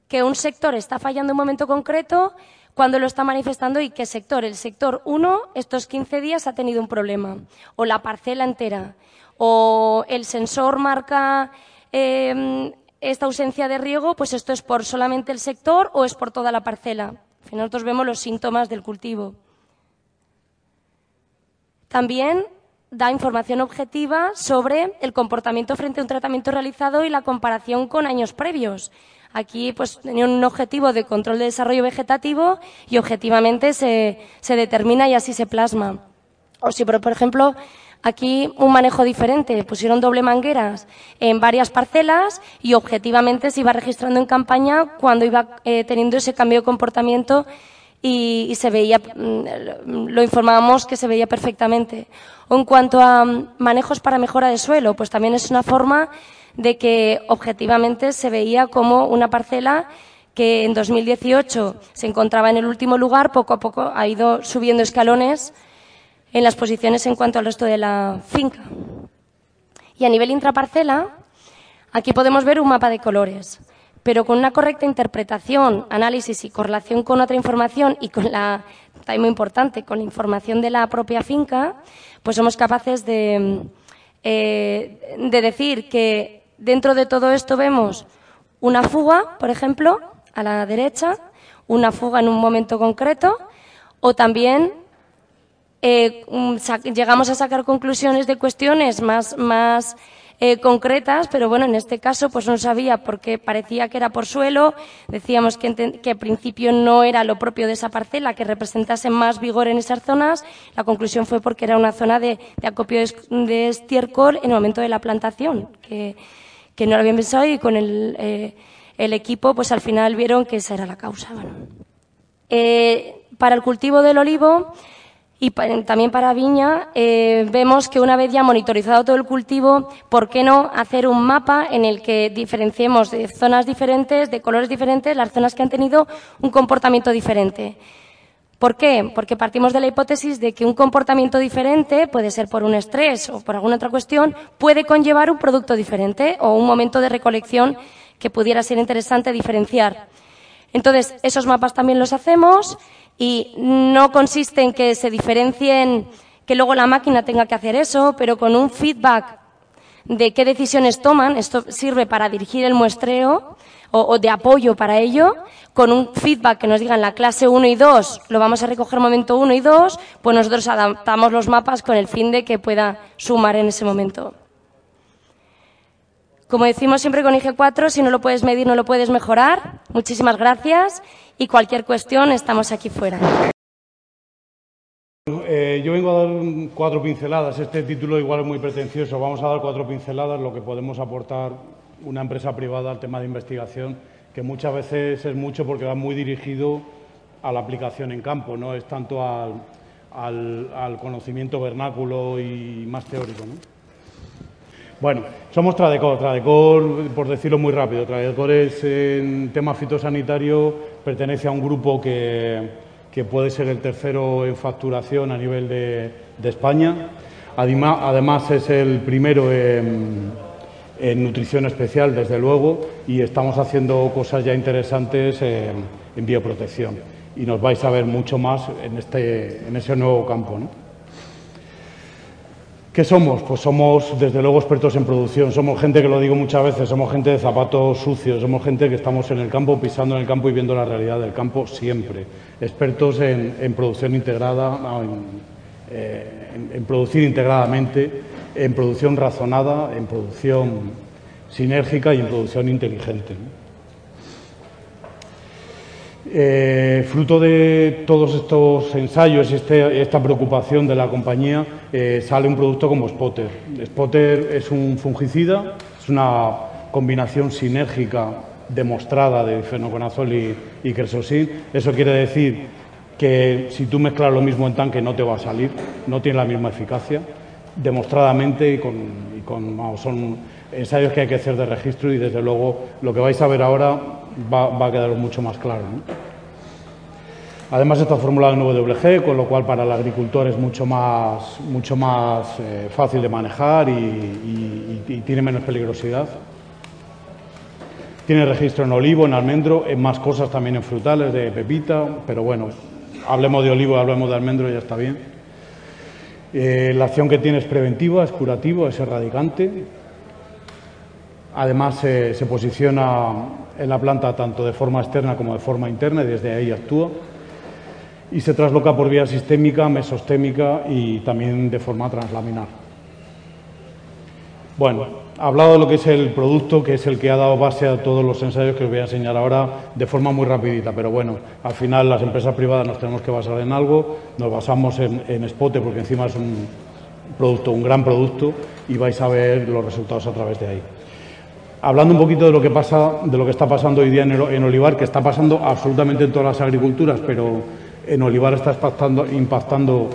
que un sector está fallando en un momento concreto, cuando lo está manifestando y qué sector. El sector 1, estos 15 días ha tenido un problema, o la parcela entera, o el sensor marca em, esta ausencia de riego, pues esto es por solamente el sector o es por toda la parcela. nosotros vemos los síntomas del cultivo. También da información objetiva sobre el comportamiento frente a un tratamiento realizado y la comparación con años previos. Aquí pues tenía un objetivo de control de desarrollo vegetativo y objetivamente se, se determina y así se plasma. O si, por, ejemplo, aquí un manejo diferente, pusieron doble mangueras en varias parcelas y objetivamente se iba registrando en campaña cuando iba eh, teniendo ese cambio de comportamiento y, se veía, mm, lo informábamos que se veía perfectamente. En cuanto a mm, manejos para mejora de suelo, pues también es una forma de que objetivamente se veía como una parcela que en 2018 se encontraba en el último lugar, poco a poco ha ido subiendo escalones en las posiciones en cuanto al resto de la finca. Y a nivel intraparcela, aquí podemos ver un mapa de colores pero con una correcta interpretación, análisis y correlación con otra información y con la, también muy importante, con la información de la propia finca, pues somos capaces de, eh, de decir que dentro de todo esto vemos una fuga, por ejemplo, a la derecha, una fuga en un momento concreto, o también eh, llegamos a sacar conclusiones de cuestiones más, más eh, concretas, pero bueno, en este caso pues no sabía porque parecía que era por suelo, decíamos que, que al principio no era lo propio de esa parcela, que representase más vigor en esas zonas, la conclusión fue porque era una zona de, acopio de estiércol en el momento de la plantación, que no lo habían pensado y con el, eh, el, equipo pues al final vieron que esa era la causa. Bueno. Eh, para el cultivo del olivo, y también para viña eh, vemos que una vez ya monitorizado todo el cultivo, ¿por qué no hacer un mapa en el que diferenciemos de zonas diferentes, de colores diferentes, las zonas que han tenido un comportamiento diferente? ¿Por qué? Porque partimos de la hipótesis de que un comportamiento diferente, puede ser por un estrés o por alguna otra cuestión, puede conllevar un producto diferente o un momento de recolección que pudiera ser interesante diferenciar. Entonces, esos mapas también los hacemos y no consiste en que se diferencien, que luego la máquina tenga que hacer eso, pero con un feedback de qué decisiones toman, esto sirve para dirigir el muestreo o, de apoyo para ello, con un feedback que nos digan la clase 1 y 2, lo vamos a recoger momento 1 y 2, pues nosotros adaptamos los mapas con el fin de que pueda sumar en ese momento. Como decimos siempre con IG4, si no lo puedes medir, no lo puedes mejorar. Muchísimas gracias y cualquier cuestión estamos aquí fuera. Eh, yo vengo a dar cuatro pinceladas. Este título igual es muy pretencioso. Vamos a dar cuatro pinceladas, lo que podemos aportar una empresa privada al tema de investigación, que muchas veces es mucho porque va muy dirigido a la aplicación en campo, no es tanto al, al conocimiento vernáculo y más teórico. ¿no? Bueno, somos Tradecor. Tradecor, por decirlo muy rápido, Tradecor es en tema fitosanitario, pertenece a un grupo que, puede ser el tercero en facturación a nivel de, España. Además, es el primero en, nutrición especial, desde luego, y estamos haciendo cosas ya interesantes en, bioprotección. Y nos vais a ver mucho más en, este, en ese nuevo campo. ¿no? ¿Qué somos? Pues somos, desde luego, expertos en producción. Somos gente, que lo digo muchas veces, somos gente de zapatos sucios, somos gente que estamos en el campo, pisando en el campo y viendo la realidad del campo siempre. Expertos en, producción integrada, eh, en, producir integradamente, en producción razonada, en producción sinérgica y en producción inteligente. Eh, fruto de todos estos ensayos y este, esta preocupación de la compañía, eh, sale un producto como Spotter. Spotter es un fungicida, es una combinación sinérgica demostrada de fenoconazol y, y. Eso quiere decir que si tú mezclas lo mismo en tanque no te va a salir, no tiene la misma eficacia, demostradamente y con, son ensayos que hay que hacer de registro y desde luego lo que vais a ver ahora va, a quedar mucho más claro. Además está formulado en WG, con lo cual para el agricultor es mucho más, mucho más eh, fácil de manejar y, tiene menos peligrosidad. Tiene registro en olivo, en almendro, en más cosas también en frutales, de pepita, pero bueno, hablemos de olivo, hablemos de almendro, ya está bien. Eh, la acción que tiene es preventiva, es curativo, es erradicante. Además se posiciona en la planta tanto de forma externa como de forma interna y desde ahí actúa. Y se trasloca por vía sistémica, mesostémica y también de forma translaminar. Bueno, hablado de lo que es el producto, que es el que ha dado base a todos los ensayos que os voy a enseñar ahora de forma muy rapidita, pero bueno, al final las empresas privadas nos tenemos que basar en algo, nos basamos en, en Spote porque encima es un producto, un gran producto y vais a ver los resultados a través de ahí. Hablando un poquito de lo que pasa, de lo que está pasando hoy día en, Olivar, que está pasando absolutamente en todas las agriculturas, pero en Olivar está impactando, impactando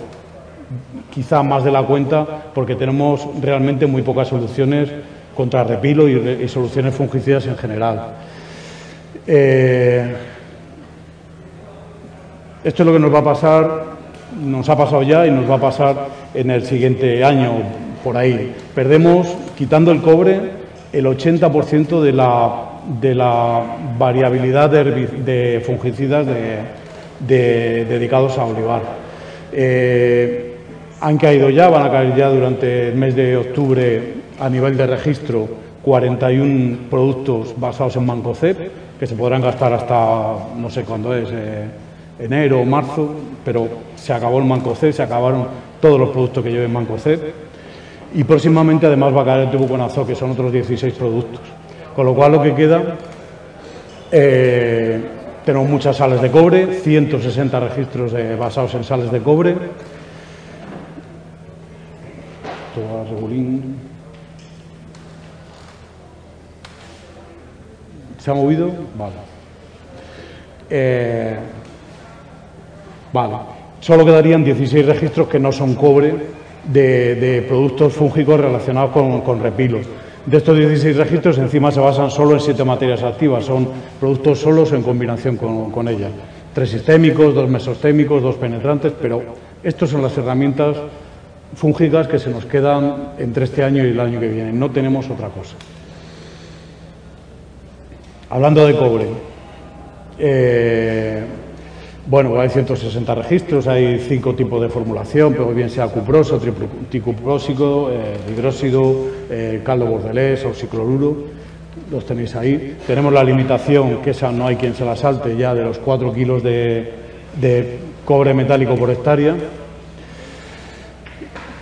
quizá más de la cuenta porque tenemos realmente muy pocas soluciones contra repilo y, soluciones fungicidas en general. Eh, esto es lo que nos va a pasar, nos ha pasado ya y nos va a pasar en el siguiente año, por ahí. Perdemos, quitando el cobre, el 80% de la, de la variabilidad de, fungicidas dedicados a olivar. Eh, han caído ya, van a caer ya durante el mes de octubre a nivel de registro 41 productos basados en Mancocep, que se podrán gastar hasta no sé cuándo es, eh, enero o marzo, pero se acabó el Mancocep, se acabaron todos los productos que lleven Mancocep. Y próximamente además va a caer el tubuconazo, que son otros 16 productos. Con lo cual lo que queda, eh, tenemos muchas sales de cobre, 160 registros basados en sales de cobre, ¿Se ha movido? Vale. Eh, vale. Solo quedarían 16 registros que no son cobre de, productos fúngicos relacionados con, repilos. De estos 16 registros, encima se basan solo en siete materias activas. Son productos solos en combinación con, con ellas. Tres sistémicos, dos mesostémicos, dos penetrantes, pero estas son las herramientas fúngicas que se nos quedan entre este año y el año que viene. No tenemos otra cosa. Hablando de cobre, eh, bueno, hay 160 registros, hay cinco tipos de formulación, pero bien sea cuproso, tricuprósico, eh, hidróxido, eh, caldo bordelés, oxicloruro, los tenéis ahí. Tenemos la limitación, que esa no hay quien se la salte ya, de los 4 kilos de cobre metálico por hectárea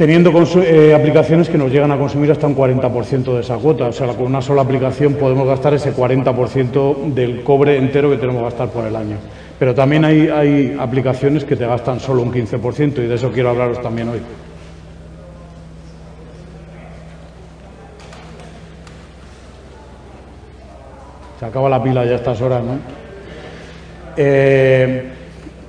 teniendo eh, aplicaciones que nos llegan a consumir hasta un 40% de esa cuota. O sea, con una sola aplicación podemos gastar ese 40% del cobre entero que tenemos que gastar por el año. Pero también hay, hay aplicaciones que te gastan solo un 15% y de eso quiero hablaros también hoy. Se acaba la pila ya a estas horas, ¿no? Eh,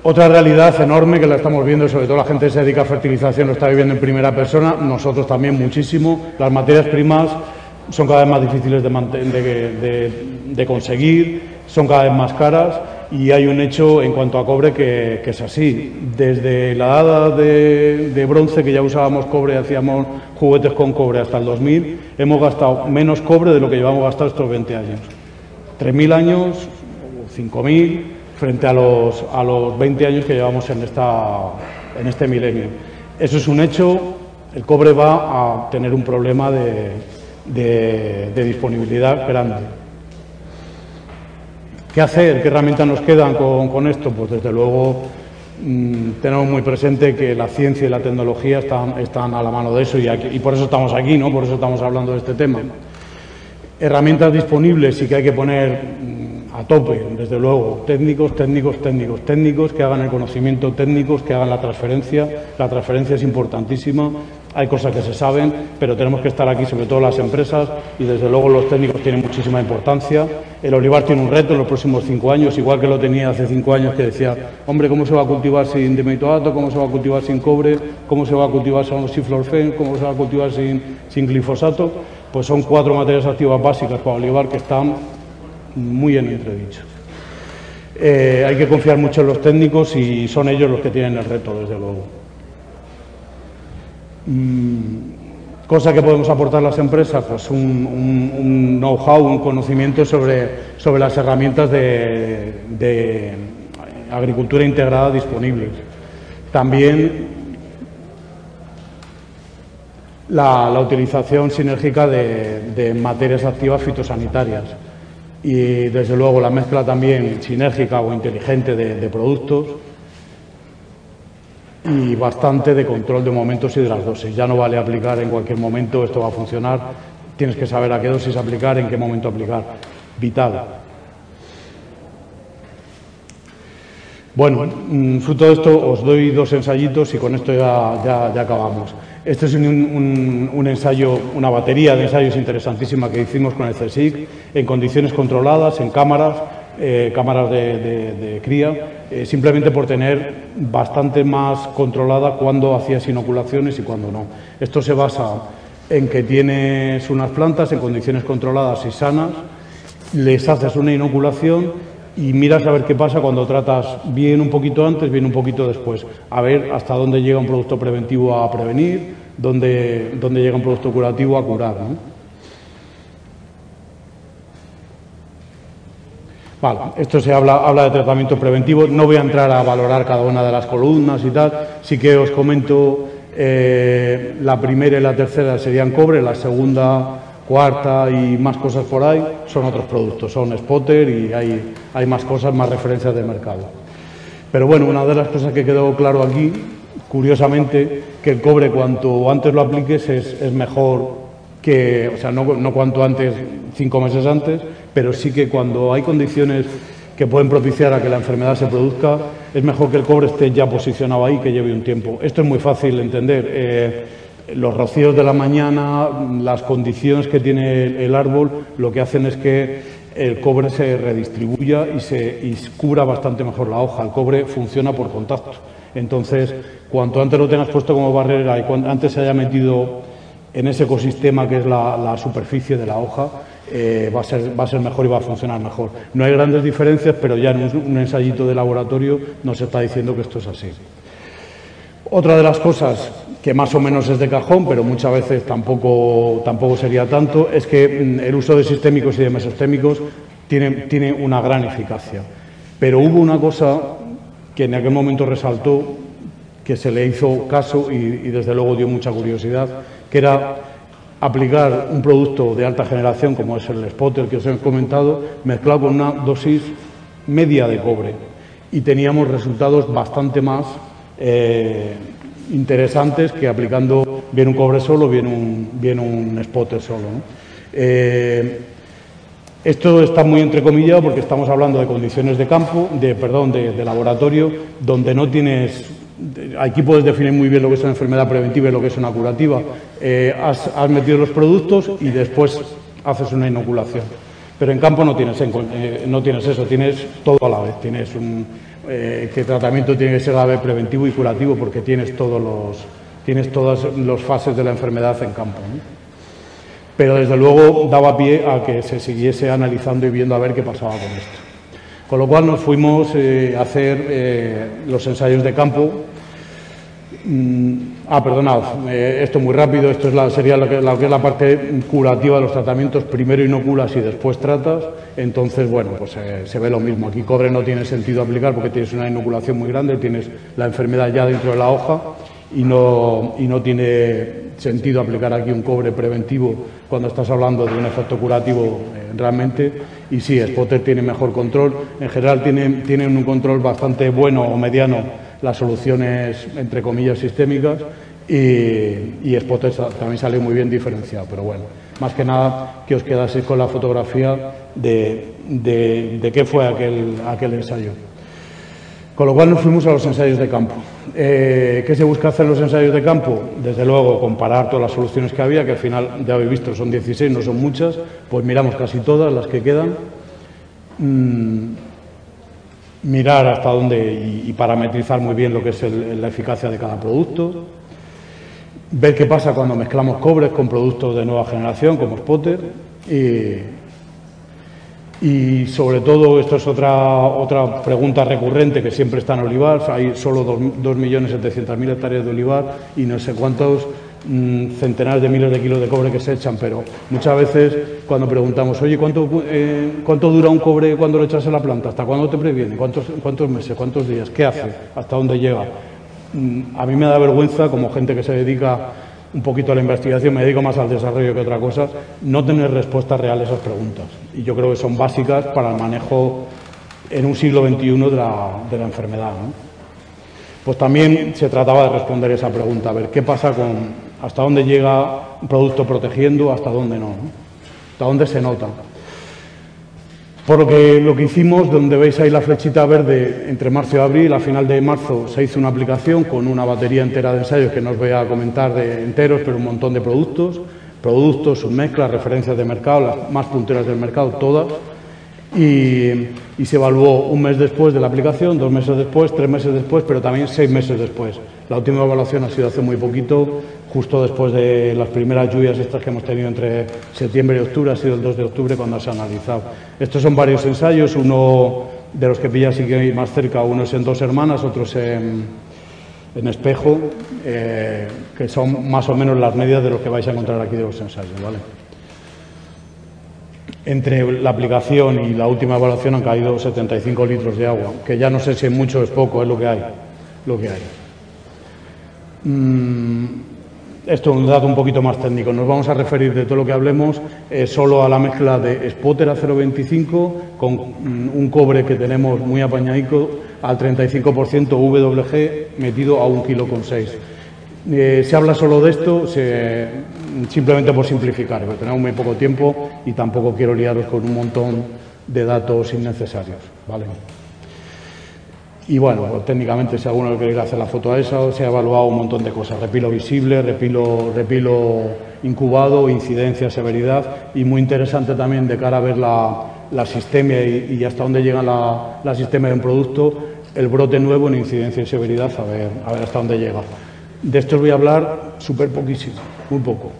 otra realidad enorme que la estamos viendo, sobre todo la gente que se dedica a fertilización lo está viviendo en primera persona, nosotros también muchísimo. Las materias primas son cada vez más difíciles de, conseguir, son cada vez más caras y hay un hecho en cuanto a cobre que, es así. Desde la edad de, bronce, que ya usábamos cobre, hacíamos juguetes con cobre hasta el 2000, hemos gastado menos cobre de lo que llevamos gastado estos 20 años. 3.000 años, 5.000 frente a los, a los 20 años que llevamos en, esta, en este milenio. Eso es un hecho, el cobre va a tener un problema de, de, disponibilidad grande. ¿Qué hacer? ¿Qué herramientas nos quedan con, con esto? Pues desde luego mm, tenemos muy presente que la ciencia y la tecnología están, están a la mano de eso y, y, por eso estamos aquí, ¿no? por eso estamos hablando de este tema. Herramientas disponibles y que hay que poner a tope, desde luego, técnicos, técnicos, técnicos, técnicos que hagan el conocimiento, técnicos que hagan la transferencia. La transferencia es importantísima, hay cosas que se saben, pero tenemos que estar aquí, sobre todo las empresas, y desde luego los técnicos tienen muchísima importancia. El olivar tiene un reto en los próximos cinco años, igual que lo tenía hace cinco años, que decía, hombre, ¿cómo se va a cultivar sin dimetoato? ¿Cómo se va a cultivar sin cobre? ¿Cómo se va a cultivar sin ciflorfen? ¿Cómo se va a cultivar sin, sin glifosato? Pues son cuatro materias activas básicas para olivar que están muy en entredicho. Eh, hay que confiar mucho en los técnicos y son ellos los que tienen el reto, desde luego. Mm, cosa que podemos aportar las empresas, pues un, know-how, un conocimiento sobre, sobre las herramientas de, agricultura integrada disponibles. También la, utilización sinérgica de materias activas fitosanitarias y desde luego la mezcla también sinérgica o inteligente de, productos y bastante de control de momentos y de las dosis. Ya no vale aplicar en cualquier momento, esto va a funcionar. tienes que saber a qué dosis aplicar, en qué momento aplicar. Vital. Bueno, mm, fruto de esto os doy dos ensayitos y con esto ya, ya, acabamos. Este es un, ensayo, una batería de ensayos interesantísima que hicimos con el CSIC en condiciones controladas, en cámaras, eh, cámaras de, cría, eh, simplemente por tener bastante más controlada cuándo hacías inoculaciones y cuándo no. Esto se basa en que tienes unas plantas en condiciones controladas y sanas, les haces una inoculación y miras a ver qué pasa cuando tratas bien un poquito antes, bien un poquito después. A ver hasta dónde llega un producto preventivo a prevenir, dónde, dónde llega un producto curativo a curar. Vale, esto se habla, habla de tratamiento preventivo. No voy a entrar a valorar cada una de las columnas y tal. Sí que os comento eh, la primera y la tercera serían cobre, la segunda cuarta y más cosas por ahí son otros productos, son spotter y hay, hay más cosas, más referencias de mercado. Pero bueno, una de las cosas que quedó claro aquí, curiosamente, que el cobre cuanto antes lo apliques es, mejor que, o sea, no, no cuanto antes, cinco meses antes, pero sí que cuando hay condiciones que pueden propiciar a que la enfermedad se produzca, es mejor que el cobre esté ya posicionado ahí que lleve un tiempo. Esto es muy fácil de entender. Eh, los rocíos de la mañana, las condiciones que tiene el árbol, lo que hacen es que el cobre se redistribuya y se cubra bastante mejor la hoja. El cobre funciona por contacto. Entonces, cuanto antes lo tengas puesto como barrera y cuanto antes se haya metido en ese ecosistema que es la, superficie de la hoja, eh, va, a ser, mejor y va a funcionar mejor. No hay grandes diferencias, pero ya en un, un ensayito de laboratorio nos está diciendo que esto es así. Otra de las cosas que más o menos es de cajón, pero muchas veces tampoco, tampoco sería tanto, es que mm, el uso de sistémicos y de mesostémicos tiene, tiene una gran eficacia. Pero hubo una cosa que en aquel momento resaltó, que se le hizo caso y, desde luego dio mucha curiosidad, que era aplicar un producto de alta generación, como es el spotter que os he comentado, mezclado con una dosis media de cobre. Y teníamos resultados bastante más eh, interesantes que aplicando bien un cobre solo, bien un, bien un spotter solo. Eh, esto está muy entrecomillado porque estamos hablando de condiciones de campo, de, perdón, de, laboratorio, donde no tienes aquí puedes definir muy bien lo que es una enfermedad preventiva y lo que es una curativa. Eh, has, has, metido los productos y después haces una inoculación. Pero en campo no tienes, eh, no tienes eso, tienes todo a la vez. Tienes un, eh, que tratamiento tiene que ser a la vez preventivo y curativo porque tienes todos los tienes todas las fases de la enfermedad en campo. Pero desde luego daba pie a que se siguiese analizando y viendo a ver qué pasaba con esto. Con lo cual nos fuimos eh, a hacer eh, los ensayos de campo. Mm, ah, perdonad, esto muy rápido, esto es la, sería lo que, que, es la parte curativa de los tratamientos, primero inoculas y después tratas. Entonces, bueno, pues eh, se ve lo mismo. Aquí cobre no tiene sentido aplicar porque tienes una inoculación muy grande, tienes la enfermedad ya dentro de la hoja y no, y no tiene sentido aplicar aquí un cobre preventivo cuando estás hablando de un efecto curativo eh, realmente. Y sí, Spotter tiene mejor control. En general tienen, tienen un control bastante bueno o mediano las soluciones, entre comillas, sistémicas y, y también sale muy bien diferenciado, pero bueno más que nada que os quedaseis con la fotografía de, de, qué fue aquel, aquel ensayo. Con lo cual nos fuimos a los ensayos de campo. Eh, ¿Qué se busca hacer en los ensayos de campo? Desde luego, comparar todas las soluciones que había, que al final ya habéis visto son 16, no son muchas, pues miramos casi todas las que quedan. Mm, mirar hasta dónde y, parametrizar muy bien lo que es la eficacia de cada producto. Ver qué pasa cuando mezclamos cobres con productos de nueva generación como Spotter. Y, sobre todo, esto es otra, otra pregunta recurrente que siempre está en olivar, hay solo 2.700.000 hectáreas de olivar y no sé cuántos centenares de miles de kilos de cobre que se echan, pero muchas veces cuando preguntamos, oye, ¿cuánto, eh, ¿cuánto dura un cobre cuando lo echas en la planta? ¿Hasta cuándo te previene? ¿Cuántos, ¿Cuántos meses? ¿Cuántos días? ¿Qué hace? ¿Hasta dónde llega? Mm, a mí me da vergüenza, como gente que se dedica un poquito a la investigación, me dedico más al desarrollo que otra cosa, no tener respuestas reales a esas preguntas. Y yo creo que son básicas para el manejo en un siglo XXI de la, de la enfermedad. Pues también se trataba de responder esa pregunta, a ver qué pasa con hasta dónde llega un producto protegiendo, hasta dónde no, hasta dónde se nota. Por lo que, lo que hicimos, donde veis ahí la flechita verde, entre marzo y abril, a final de marzo se hizo una aplicación con una batería entera de ensayos que no os voy a comentar de enteros, pero un montón de productos, productos, submezclas, referencias de mercado, las más punteras del mercado, todas y, se evaluó un mes después de la aplicación, dos meses después, tres meses después, pero también seis meses después. La última evaluación ha sido hace muy poquito, justo después de las primeras lluvias estas que hemos tenido entre septiembre y octubre, ha sido el 2 de octubre cuando se ha analizado. Estos son varios ensayos, uno de los que pilla así que más cerca, uno es en dos hermanas, otros en, en espejo, eh, que son más o menos las medidas de los que vais a encontrar aquí de los ensayos. ¿vale? entre la aplicación y la última evaluación han caído 75 litros de agua, que ya no sé si es mucho o es poco, es lo que hay. Lo que hay. Mm, esto es un dato un poquito más técnico. Nos vamos a referir de todo lo que hablemos eh, solo a la mezcla de spotter a 0,25 con mm, un cobre que tenemos muy apañadico al 35% WG metido a un kilo con 6. Eh, se habla solo de esto simplemente por simplificar, porque tenemos muy poco tiempo y tampoco quiero liaros con un montón de datos innecesarios. ¿vale? Y bueno, pues, técnicamente, si alguno quiere hacer la foto a esa, se ha evaluado un montón de cosas: repilo visible, repilo, repilo incubado, incidencia, severidad, y muy interesante también de cara a ver la, la sistemia y, hasta dónde llega la, la sistemia de un producto, el brote nuevo en incidencia y severidad, a ver, a ver hasta dónde llega. De esto os voy a hablar súper poquísimo, muy poco.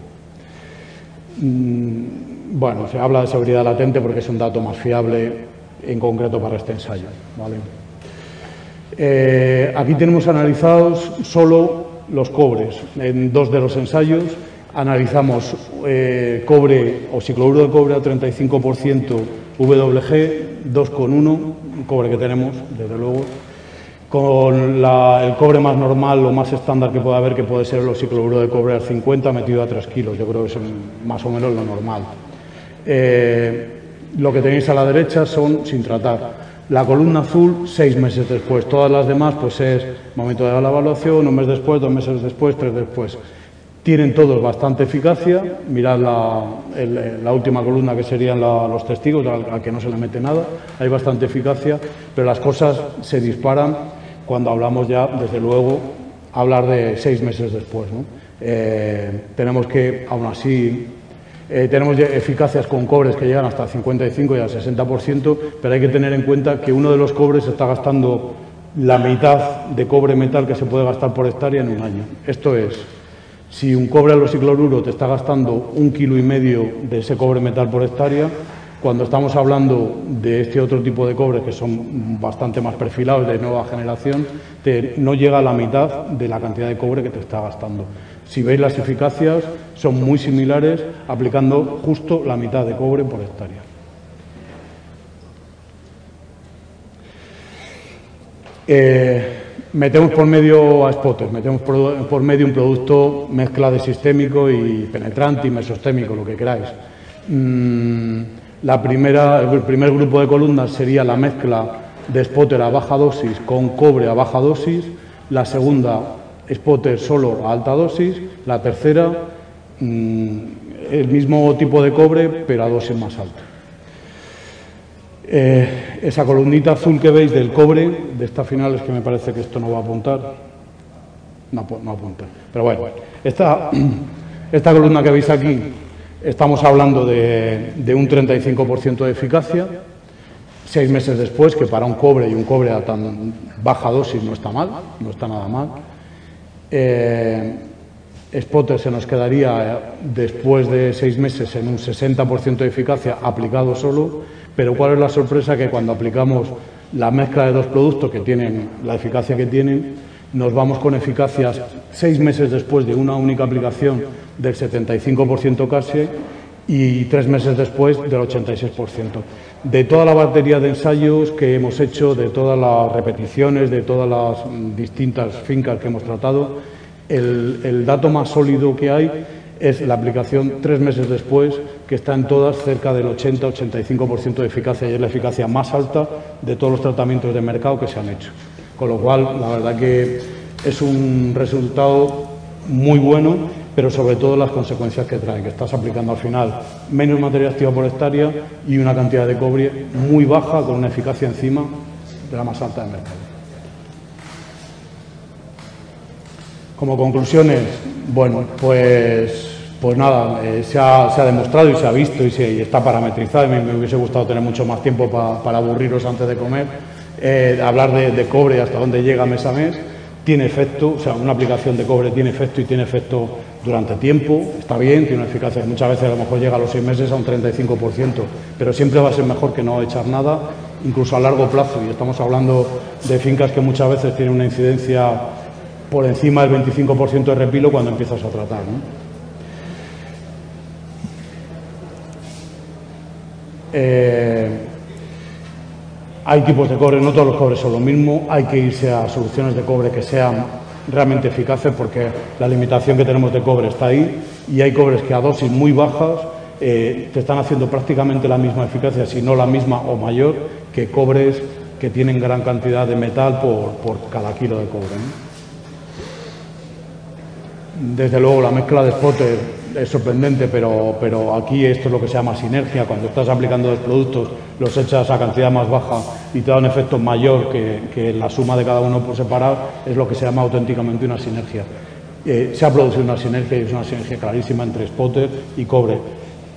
Mm, bueno, se habla de seguridad latente porque es un dato más fiable en concreto para este ensayo. Eh, aquí tenemos analizados solo los cobres. En dos de los ensayos analizamos eh, cobre o cicloruro de cobre a 35% WG 2,1, cobre que tenemos, desde luego, con el cobre más normal o más estándar que pueda haber, que puede ser el cicloruro de cobre al 50 metido a 3 kilos. Yo creo que es más o menos lo normal. Eh, lo que tenéis a la derecha son sin tratar. La columna azul, seis meses después. Todas las demás, pues es momento de la evaluación, un mes después, dos meses después, tres después. Tienen todos bastante eficacia. Mirad la, última columna que serían los testigos, al que no se le mete nada. Hay bastante eficacia, pero las cosas se disparan cuando hablamos ya, desde luego, hablar de seis meses después. Eh, tenemos que, aún así, eh, tenemos eficacias con cobres que llegan hasta el 55 y al 60%, pero hay que tener en cuenta que uno de los cobres está gastando la mitad de cobre metal que se puede gastar por hectárea en un año. Esto es, si un cobre alosicloruro te está gastando un kilo y medio de ese cobre metal por hectárea, cuando estamos hablando de este otro tipo de cobre, que son bastante más perfilados, de nueva generación, no llega a la mitad de la cantidad de cobre que te está gastando. Si veis las eficacias, son muy similares, aplicando justo la mitad de cobre por hectárea. Eh, metemos por medio a spotters, metemos por, medio un producto mezcla de sistémico y penetrante y mesostémico, lo que queráis. Mm, la primera, el primer grupo de columnas sería la mezcla de spotter a baja dosis con cobre a baja dosis, la segunda spotter solo a alta dosis, la tercera el mismo tipo de cobre pero a dosis más alta. Eh, esa columnita azul que veis del cobre, de esta final es que me parece que esto no va a apuntar. No, no apunta. Pero bueno, esta, [CLEARS THROAT] esta columna que veis aquí Estamos hablando de, un 35% de eficacia, seis meses después, que para un cobre y un cobre a tan baja dosis no está mal, no está nada mal. Eh, Spotter se nos quedaría después de seis meses en un 60% de eficacia aplicado solo, pero ¿cuál es la sorpresa? Que cuando aplicamos la mezcla de dos productos que tienen la eficacia que tienen, nos vamos con eficacias seis meses después de una única aplicación del 75% casi y tres meses después del 86%. De toda la batería de ensayos que hemos hecho, de todas las repeticiones, de todas las mm, distintas fincas que hemos tratado, el, dato más sólido que hay es la aplicación tres meses después, que está en todas cerca del 80-85% de eficacia y es la eficacia más alta de todos los tratamientos de mercado que se han hecho. Con lo cual, la verdad que es un resultado muy bueno pero sobre todo las consecuencias que trae, que estás aplicando al final menos materia activa por hectárea y una cantidad de cobre muy baja con una eficacia encima de la más alta del mercado. Como conclusiones, bueno, pues pues nada, eh, se, ha, demostrado y se ha visto y, se, está parametrizado. Me, me, hubiese gustado tener mucho más tiempo para aburriros antes de comer. Eh, hablar de, cobre hasta dónde llega mes a mes. Tiene efecto, o sea, una aplicación de cobre tiene efecto y tiene efecto durante tiempo. Está bien, tiene una eficacia. Muchas veces a lo mejor llega a los seis meses a un 35%, pero siempre va a ser mejor que no echar nada, incluso a largo plazo. Y estamos hablando de fincas que muchas veces tienen una incidencia por encima del 25% de repilo cuando empiezas a tratar. Eh, hay tipos de cobre, no todos los cobres son lo mismo, hay que irse a soluciones de cobre que sean realmente eficaces porque la limitación que tenemos de cobre está ahí y hay cobres que a dosis muy bajas eh, te están haciendo prácticamente la misma eficacia, si no la misma o mayor, que cobres que tienen gran cantidad de metal por, cada kilo de cobre. Desde luego la mezcla de spotter es sorprendente, pero, pero aquí esto es lo que se llama sinergia. Cuando estás aplicando los productos, los echas a cantidad más baja y te da un efecto mayor que, la suma de cada uno por separado, es lo que se llama auténticamente una sinergia. Eh, se ha producido una sinergia y es una sinergia clarísima entre spotter y cobre,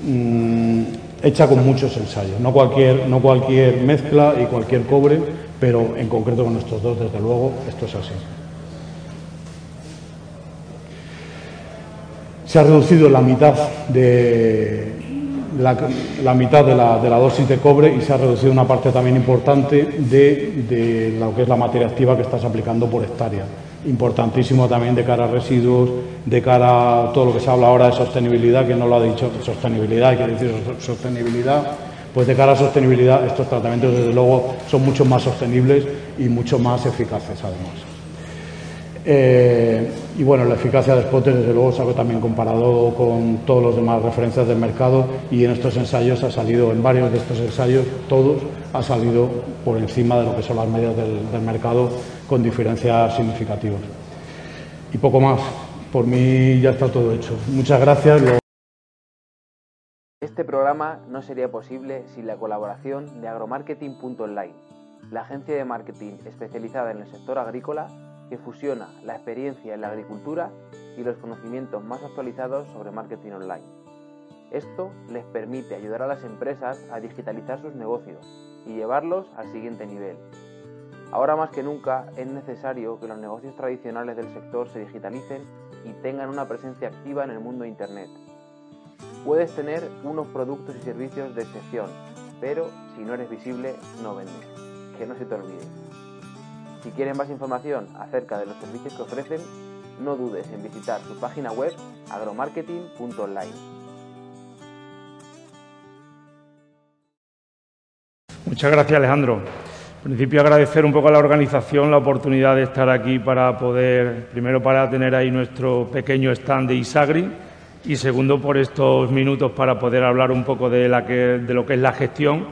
mm, hecha con muchos ensayos. No cualquier, no cualquier mezcla y cualquier cobre, pero en concreto con nuestros dos, desde luego, esto es así. Se ha reducido la mitad de la, mitad de la, dosis de cobre y se ha reducido una parte también importante de, lo que es la materia activa que estás aplicando por hectárea. Importantísimo también de cara a residuos, de cara a todo lo que se habla ahora de sostenibilidad, que no lo ha dicho sostenibilidad, hay que decir sostenibilidad, pues de cara a sostenibilidad estos tratamientos desde luego son mucho más sostenibles y mucho más eficaces además. Eh, y bueno, la eficacia de Spotter, desde luego, se ha también comparado con todos los demás referencias del mercado y en estos ensayos ha salido, en varios de estos ensayos, todos, ha salido por encima de lo que son las medias del, mercado con diferencias significativas. Y poco más. Por mí ya está todo hecho. Muchas gracias. Este programa no sería posible sin la colaboración de agromarketing.online, la agencia de marketing especializada en el sector agrícola que fusiona la experiencia en la agricultura y los conocimientos más actualizados sobre marketing online. Esto les permite ayudar a las empresas a digitalizar sus negocios y llevarlos al siguiente nivel. Ahora más que nunca es necesario que los negocios tradicionales del sector se digitalicen y tengan una presencia activa en el mundo de Internet. Puedes tener unos productos y servicios de excepción, pero si no eres visible, no vendes. Que no se te olvide. Si quieren más información acerca de los servicios que ofrecen, no dudes en visitar su página web agromarketing.online. Muchas gracias Alejandro. En principio agradecer un poco a la organización la oportunidad de estar aquí para poder, primero para tener ahí nuestro pequeño stand de Isagri y segundo por estos minutos para poder hablar un poco de, lo que es la gestión.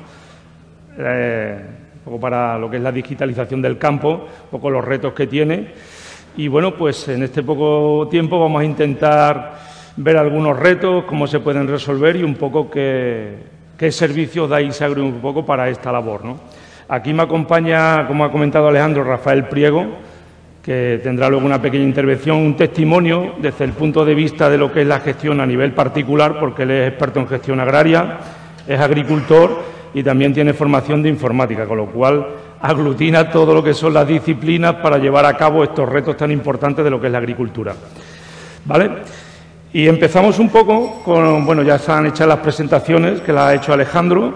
Eh, poco para lo que es la digitalización del campo, un poco los retos que tiene. Y bueno, pues en este poco tiempo vamos a intentar ver algunos retos, cómo se pueden resolver y un poco qué, servicios da ISAGRI un poco para esta labor. ¿no? Aquí me acompaña, como ha comentado Alejandro, Rafael Priego, que tendrá luego una pequeña intervención, un testimonio desde el punto de vista de lo que es la gestión a nivel particular, porque él es experto en gestión agraria, es agricultor y también tiene formación de informática, con lo cual aglutina todo lo que son las disciplinas para llevar a cabo estos retos tan importantes de lo que es la agricultura. ¿Vale? Y empezamos un poco con, bueno, ya se han hecho las presentaciones que las ha hecho Alejandro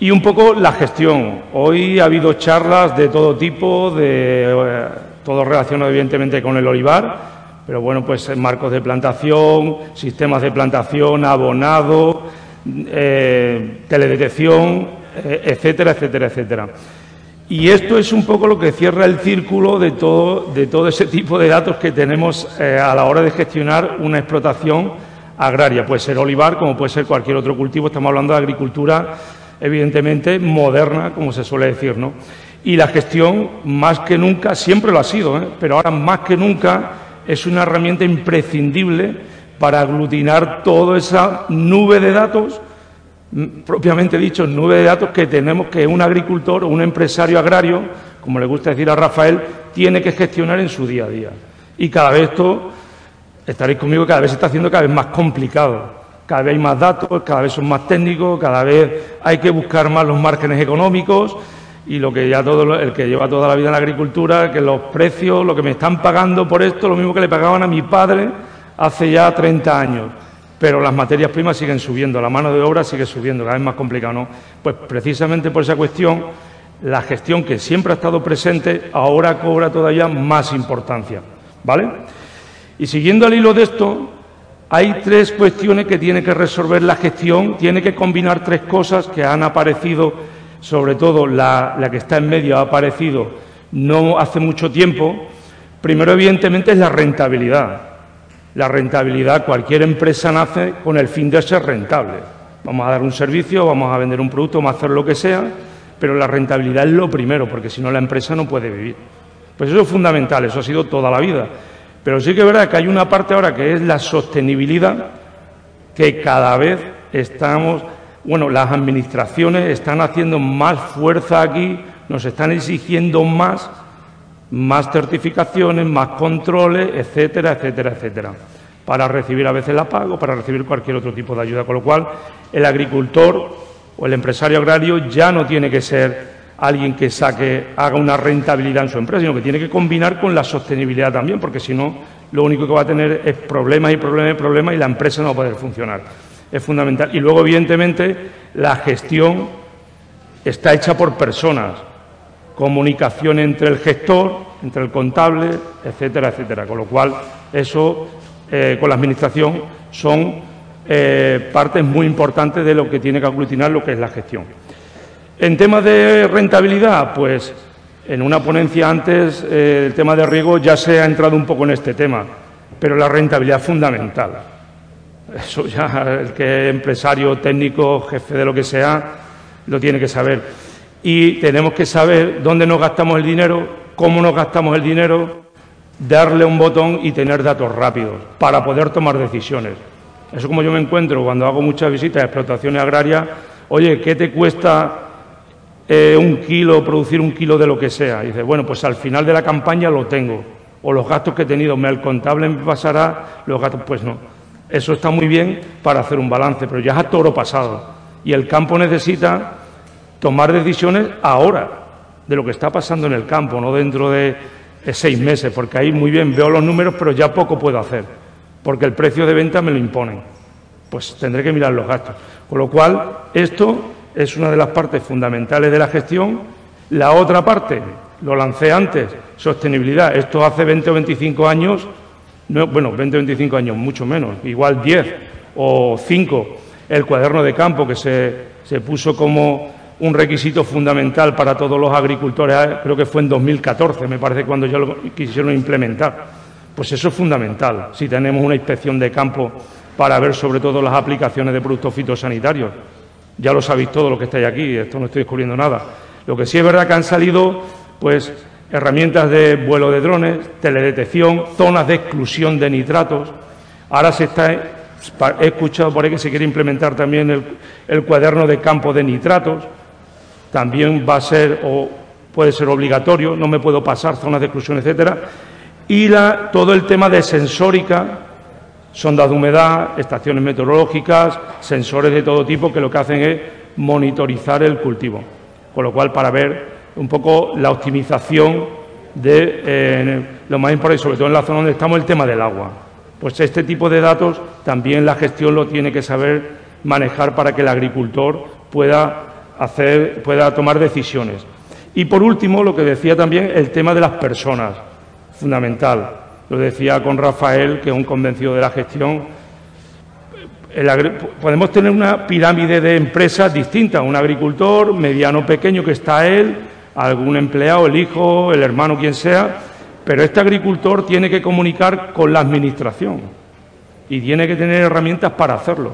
y un poco la gestión. Hoy ha habido charlas de todo tipo, de eh, todo relacionado evidentemente con el olivar, pero bueno, pues marcos de plantación, sistemas de plantación, abonado, eh, teledetección, eh, etcétera, etcétera, etcétera. Y esto es un poco lo que cierra el círculo de todo, de todo ese tipo de datos que tenemos eh, a la hora de gestionar una explotación agraria. Puede ser olivar, como puede ser cualquier otro cultivo. Estamos hablando de agricultura, evidentemente, moderna, como se suele decir, ¿no? Y la gestión, más que nunca, siempre lo ha sido, pero ahora más que nunca es una herramienta imprescindible para aglutinar toda esa nube de datos, propiamente dicho, nube de datos que tenemos que un agricultor o un empresario agrario, como le gusta decir a Rafael, tiene que gestionar en su día a día. Y cada vez esto, estaréis conmigo, cada vez se está haciendo cada vez más complicado. Cada vez hay más datos, cada vez son más técnicos, cada vez hay que buscar más los márgenes económicos y lo que ya todo el que lleva toda la vida en la agricultura, que los precios, lo que me están pagando por esto, lo mismo que le pagaban a mi padre hace ya 30 años. Pero las materias primas siguen subiendo, la mano de obra sigue subiendo, cada vez más complicado, ¿no? Pues precisamente por esa cuestión, la gestión que siempre ha estado presente ahora cobra todavía más importancia, ¿vale? Y siguiendo al hilo de esto, hay tres cuestiones que tiene que resolver la gestión, tiene que combinar tres cosas que han aparecido, sobre todo la, la que está en medio ha aparecido no hace mucho tiempo. Primero, evidentemente, es la rentabilidad. La rentabilidad, cualquier empresa nace con el fin de ser rentable. Vamos a dar un servicio, vamos a vender un producto, vamos a hacer lo que sea, pero la rentabilidad es lo primero, porque si no la empresa no puede vivir. Pues eso es fundamental, eso ha sido toda la vida. Pero sí que es verdad que hay una parte ahora que es la sostenibilidad, que cada vez estamos, bueno, las administraciones están haciendo más fuerza aquí, nos están exigiendo más, más certificaciones, más controles, etcétera, etcétera, etcétera, para recibir a veces la pago, para recibir cualquier otro tipo de ayuda. Con lo cual, el agricultor o el empresario agrario ya no tiene que ser alguien que saque, haga una rentabilidad en su empresa, sino que tiene que combinar con la sostenibilidad también, porque si no, lo único que va a tener es problemas y problemas y problemas y la empresa no va a poder funcionar. Es fundamental. Y luego, evidentemente, la gestión está hecha por personas, comunicación entre el gestor, entre el contable, etcétera, etcétera. Con lo cual, eso eh, con la Administración son eh, partes muy importantes de lo que tiene que aglutinar lo que es la gestión. En temas de rentabilidad, pues en una ponencia antes eh, el tema de riego ya se ha entrado un poco en este tema, pero la rentabilidad es fundamental. Eso ya el que es empresario, técnico, jefe de lo que sea, lo tiene que saber. Y tenemos que saber dónde nos gastamos el dinero, cómo nos gastamos el dinero, darle un botón y tener datos rápidos para poder tomar decisiones. Eso como yo me encuentro cuando hago muchas visitas a explotaciones agrarias, oye, ¿qué te cuesta eh, un kilo, producir un kilo de lo que sea. Y dice, bueno, pues al final de la campaña lo tengo. O los gastos que he tenido, me el contable me pasará, los gastos, pues no. Eso está muy bien para hacer un balance, pero ya es a toro pasado. Y el campo necesita tomar decisiones ahora de lo que está pasando en el campo, no dentro de, seis meses, porque ahí muy bien veo los números, pero ya poco puedo hacer, porque el precio de venta me lo imponen. Pues tendré que mirar los gastos. Con lo cual, esto es una de las partes fundamentales de la gestión. La otra parte, lo lancé antes, sostenibilidad. Esto hace 20 o 25 años, bueno, 20 o 25 años, mucho menos, igual 10 o 5, el cuaderno de campo que se, se puso como un requisito fundamental para todos los agricultores, creo que fue en 2014, me parece, cuando ya lo quisieron implementar. Pues eso es fundamental, si tenemos una inspección de campo para ver sobre todo las aplicaciones de productos fitosanitarios. Ya lo sabéis todo lo que estáis aquí, esto no estoy descubriendo nada. Lo que sí es verdad que han salido, pues, herramientas de vuelo de drones, teledetección, zonas de exclusión de nitratos. Ahora se está, he escuchado por ahí que se quiere implementar también el, cuaderno de campo de nitratos. También va a ser o puede ser obligatorio, no me puedo pasar zonas de exclusión, etcétera. Y la, todo el tema de sensórica, sondas de humedad, estaciones meteorológicas, sensores de todo tipo que lo que hacen es monitorizar el cultivo. Con lo cual, para ver un poco la optimización de eh, lo más importante, sobre todo en la zona donde estamos, el tema del agua. Pues este tipo de datos también la gestión lo tiene que saber manejar para que el agricultor pueda hacer, pueda tomar decisiones. Y por último, lo que decía también, el tema de las personas, fundamental. Lo decía con Rafael, que es un convencido de la gestión. podemos tener una pirámide de empresas distintas, un agricultor, mediano, pequeño, que está él, algún empleado, el hijo, el hermano, quien sea, pero este agricultor tiene que comunicar con la administración y tiene que tener herramientas para hacerlo.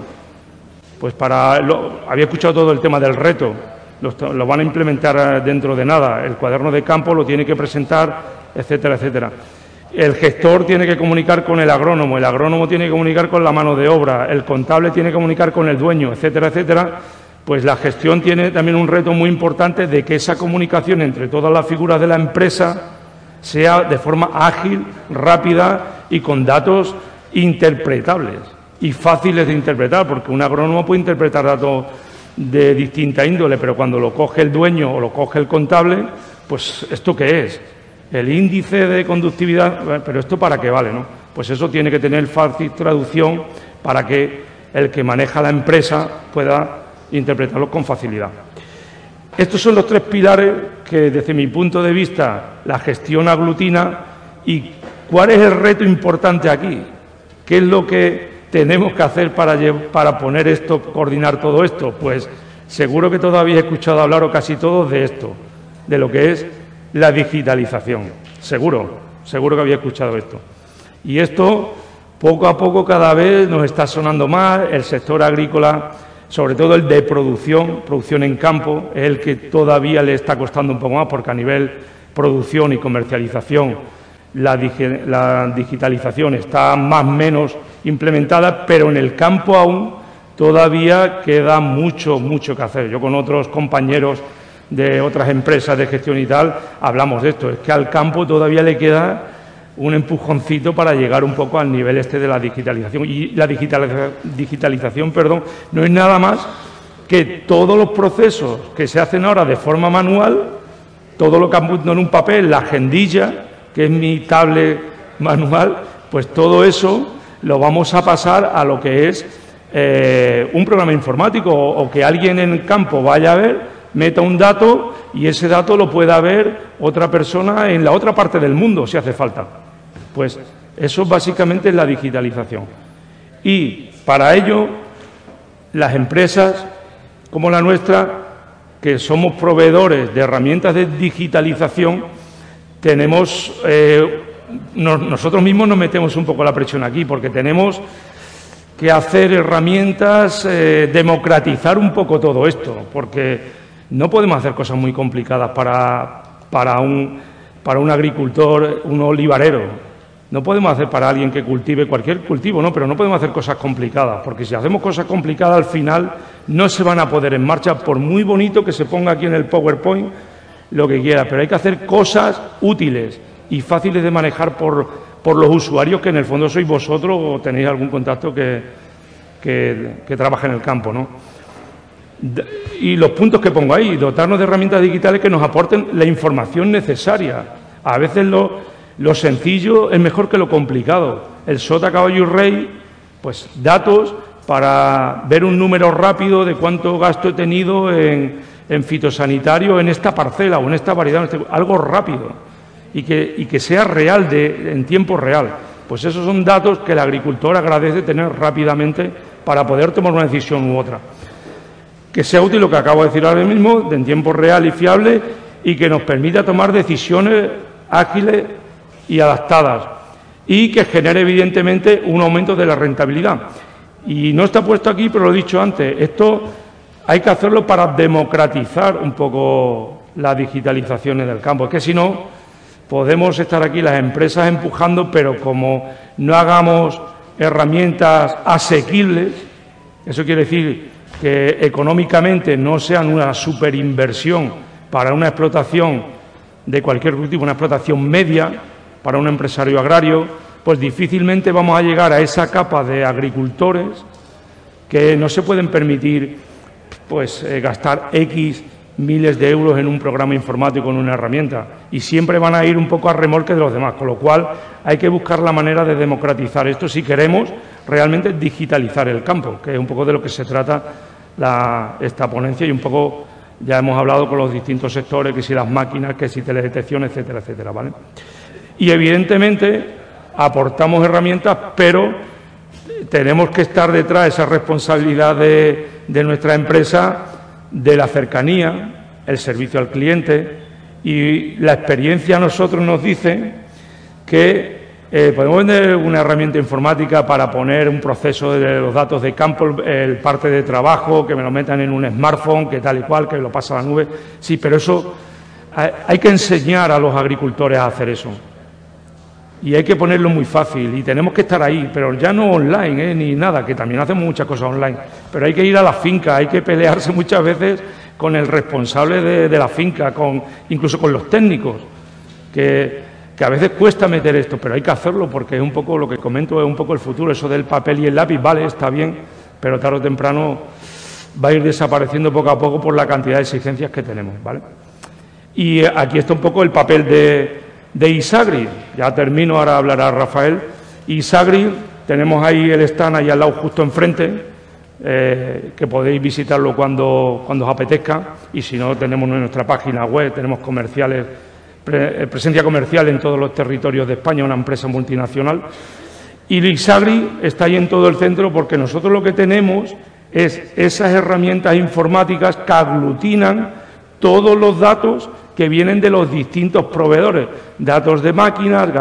Pues para había escuchado todo el tema del reto, lo, van a implementar dentro de nada, el cuaderno de campo lo tiene que presentar, etcétera, etcétera. el gestor tiene que comunicar con el agrónomo, el agrónomo tiene que comunicar con la mano de obra, el contable tiene que comunicar con el dueño, etcétera, etcétera, pues la gestión tiene también un reto muy importante de que esa comunicación entre todas las figuras de la empresa sea de forma ágil, rápida y con datos interpretables y fáciles de interpretar, porque un agrónomo puede interpretar datos de distinta índole, pero cuando lo coge el dueño o lo coge el contable, pues ¿esto qué es? El índice de conductividad, pero ¿esto para qué vale? No? Pues eso tiene que tener fácil traducción para que el que maneja la empresa pueda interpretarlo con facilidad. Estos son los tres pilares que, desde mi punto de vista, la gestión aglutina. ¿Y cuál es el reto importante aquí? ¿Qué es lo que tenemos que hacer para, para poner esto, coordinar todo esto? Pues seguro que todavía he escuchado hablar, o casi todos, de esto, de lo que es la digitalización. Seguro, seguro que había escuchado esto. Y esto, poco a poco, cada vez nos está sonando más. El sector agrícola, sobre todo el de producción, producción en campo, es el que todavía le está costando un poco más, porque a nivel producción y comercialización la, digitalización está más o menos implementada, pero en el campo aún todavía queda mucho, mucho que hacer. Yo con otros compañeros de otras empresas de gestión y tal, hablamos de esto. Es que al campo todavía le queda un empujoncito para llegar un poco al nivel este de la digitalización. Y la digitalización, perdón, no es nada más que todos los procesos que se hacen ahora de forma manual, todo lo que han en un papel, la agendilla, que es mi tablet manual, pues todo eso lo vamos a pasar a lo que es eh, un programa informático o que alguien en el campo vaya a ver meta un dato y ese dato lo pueda ver otra persona en la otra parte del mundo, si hace falta. Pues eso básicamente es la digitalización. Y para ello, las empresas como la nuestra, que somos proveedores de herramientas de digitalización, tenemos, eh, nosotros mismos nos metemos un poco la presión aquí, porque tenemos que hacer herramientas, eh, democratizar un poco todo esto, porque no podemos hacer cosas muy complicadas para, para, un, para un agricultor, un olivarero. No podemos hacer para alguien que cultive cualquier cultivo, no, pero no podemos hacer cosas complicadas, porque si hacemos cosas complicadas al final no se van a poder en marcha, por muy bonito que se ponga aquí en el PowerPoint lo que quiera, pero hay que hacer cosas útiles y fáciles de manejar por, por los usuarios, que en el fondo sois vosotros o tenéis algún contacto que, que, que trabaja en el campo, ¿no? y los puntos que pongo ahí, dotarnos de herramientas digitales que nos aporten la información necesaria. A veces lo, lo sencillo es mejor que lo complicado. El sota, caballo y rey, pues datos para ver un número rápido de cuánto gasto he tenido en, en fitosanitario en esta parcela o en esta variedad, este, algo rápido y que, y que sea real, de, en tiempo real. Pues esos son datos que el agricultor agradece tener rápidamente para poder tomar una decisión u otra que sea útil lo que acabo de decir ahora mismo, en tiempo real y fiable, y que nos permita tomar decisiones ágiles y adaptadas, y que genere evidentemente un aumento de la rentabilidad. Y no está puesto aquí, pero lo he dicho antes, esto hay que hacerlo para democratizar un poco las digitalizaciones del campo. Es que si no, podemos estar aquí las empresas empujando, pero como no hagamos herramientas asequibles, eso quiere decir que económicamente no sean una superinversión para una explotación de cualquier tipo, una explotación media para un empresario agrario, pues difícilmente vamos a llegar a esa capa de agricultores que no se pueden permitir pues eh, gastar X miles de euros en un programa informático, en una herramienta, y siempre van a ir un poco a remolque de los demás, con lo cual hay que buscar la manera de democratizar esto si queremos realmente digitalizar el campo, que es un poco de lo que se trata esta ponencia y un poco ya hemos hablado con los distintos sectores, que si las máquinas, que si teledetección, etcétera, etcétera, ¿vale? Y evidentemente aportamos herramientas, pero tenemos que estar detrás de esa responsabilidad de, de nuestra empresa, de la cercanía, el servicio al cliente y la experiencia a nosotros nos dice que eh, podemos vender una herramienta informática para poner un proceso de los datos de campo, el, parte de trabajo, que me lo metan en un smartphone, que tal y cual, que lo pasa a la nube. Sí, pero eso hay, que enseñar a los agricultores a hacer eso. Y hay que ponerlo muy fácil y tenemos que estar ahí, pero ya no online ¿eh? ni nada, que también hacemos muchas cosas online, pero hay que ir a la finca, hay que pelearse [LAUGHS] muchas veces con el responsable de, la finca, con, incluso con los técnicos, que, que, a veces cuesta meter esto, pero hay que hacerlo porque es un poco lo que comento, es un poco el futuro, eso del papel y el lápiz, vale, está bien, pero tarde o temprano va a ir desapareciendo poco a poco por la cantidad de exigencias que tenemos, ¿vale? Y aquí está un poco el papel de, de Isagri. Ya termino, ahora hablará Rafael. Isagri, tenemos ahí el stand ahí al lado justo enfrente, eh, que podéis visitarlo cuando, cuando os apetezca. Y si no, tenemos en nuestra página web, tenemos comerciales, eh, presencia comercial en todos los territorios de España, una empresa multinacional. Y Isagri está ahí en todo el centro porque nosotros lo que tenemos es esas herramientas informáticas que aglutinan todos los datos que vienen de los distintos proveedores, datos de máquinas,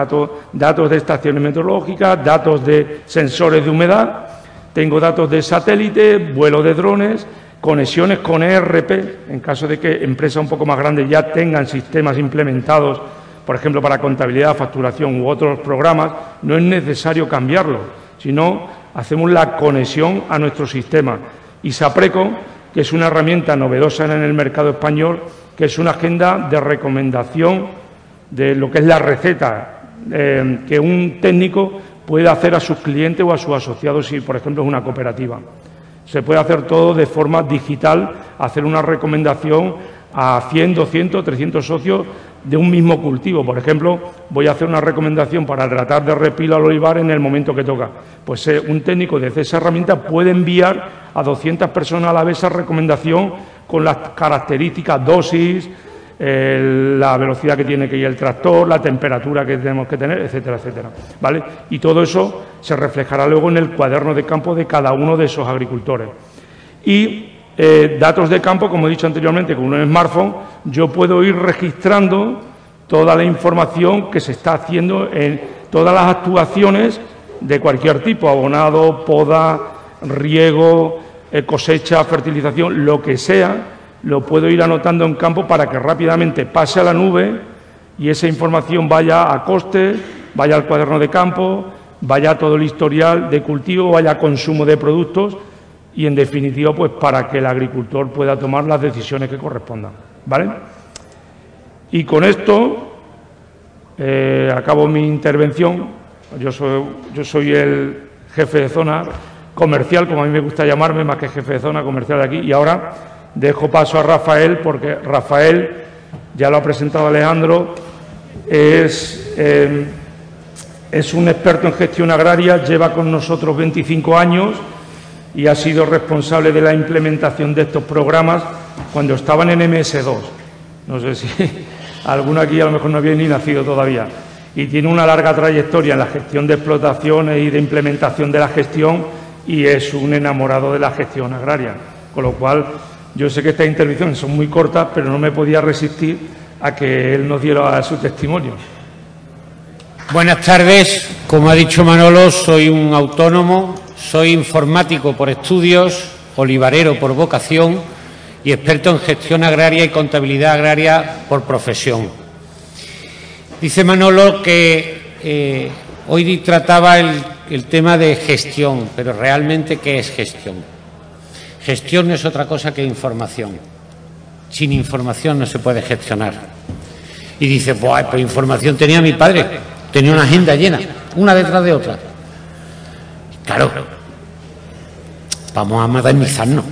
datos, de estaciones meteorológicas, datos de sensores de humedad, tengo datos de satélite, vuelo de drones, conexiones con ERP, en caso de que empresas un poco más grandes ya tengan sistemas implementados, por ejemplo, para contabilidad, facturación u otros programas, no es necesario cambiarlo, sino hacemos la conexión a nuestro sistema. Y Sapreco, que es una herramienta novedosa en el mercado español, que es una agenda de recomendación de lo que es la receta eh, que un técnico puede hacer a sus clientes o a sus asociados si, por ejemplo, es una cooperativa. Se puede hacer todo de forma digital, hacer una recomendación a 100, 200, 300 socios de un mismo cultivo. Por ejemplo, voy a hacer una recomendación para tratar de repilar al olivar en el momento que toca. Pues eh, un técnico de esa herramienta puede enviar a 200 personas a la vez esa recomendación con las características, dosis, la velocidad que tiene que ir el tractor, la temperatura que tenemos que tener, etcétera, etcétera. ¿Vale? Y todo eso se reflejará luego en el cuaderno de campo de cada uno de esos agricultores. Y eh, datos de campo, como he dicho anteriormente, con un smartphone, yo puedo ir registrando toda la información que se está haciendo en todas las actuaciones de cualquier tipo, abonado, poda, riego, eh, cosecha, fertilización, lo que sea, lo puedo ir anotando en campo para que rápidamente pase a la nube y esa información vaya a coste, vaya al cuaderno de campo, vaya a todo el historial de cultivo, vaya a consumo de productos y, en definitiva, pues para que el agricultor pueda tomar las decisiones que correspondan. ¿Vale? Y con esto eh, acabo mi intervención. Yo soy, el jefe de zona comercial, como a mí me gusta llamarme, más que jefe de zona comercial de aquí. Y ahora dejo paso a Rafael, porque Rafael, ya lo ha presentado Alejandro, es, eh, es un experto en gestión agraria, lleva con nosotros 25 años y ha sido responsable de la implementación de estos programas cuando estaban en MS2. No sé si [LAUGHS] alguno aquí a lo mejor no había ni nacido todavía. Y tiene una larga trayectoria en la gestión de explotaciones y de implementación de la gestión y es un enamorado de la gestión agraria. Con lo cual, yo sé que estas intervenciones son muy cortas, pero no me podía resistir a que él nos diera su testimonio. Buenas tardes. Como ha dicho Manolo, soy un autónomo, soy informático por estudios, olivarero por vocación y experto en gestión agraria y contabilidad agraria por profesión. Dice Manolo que eh, hoy trataba el tema de gestión, pero realmente, ¿qué es gestión? Gestión no es otra cosa que información. Sin información no se puede gestionar. Y dice, pues información tenía mi padre, tenía una agenda llena, una detrás de otra. Claro, vamos a modernizarnos.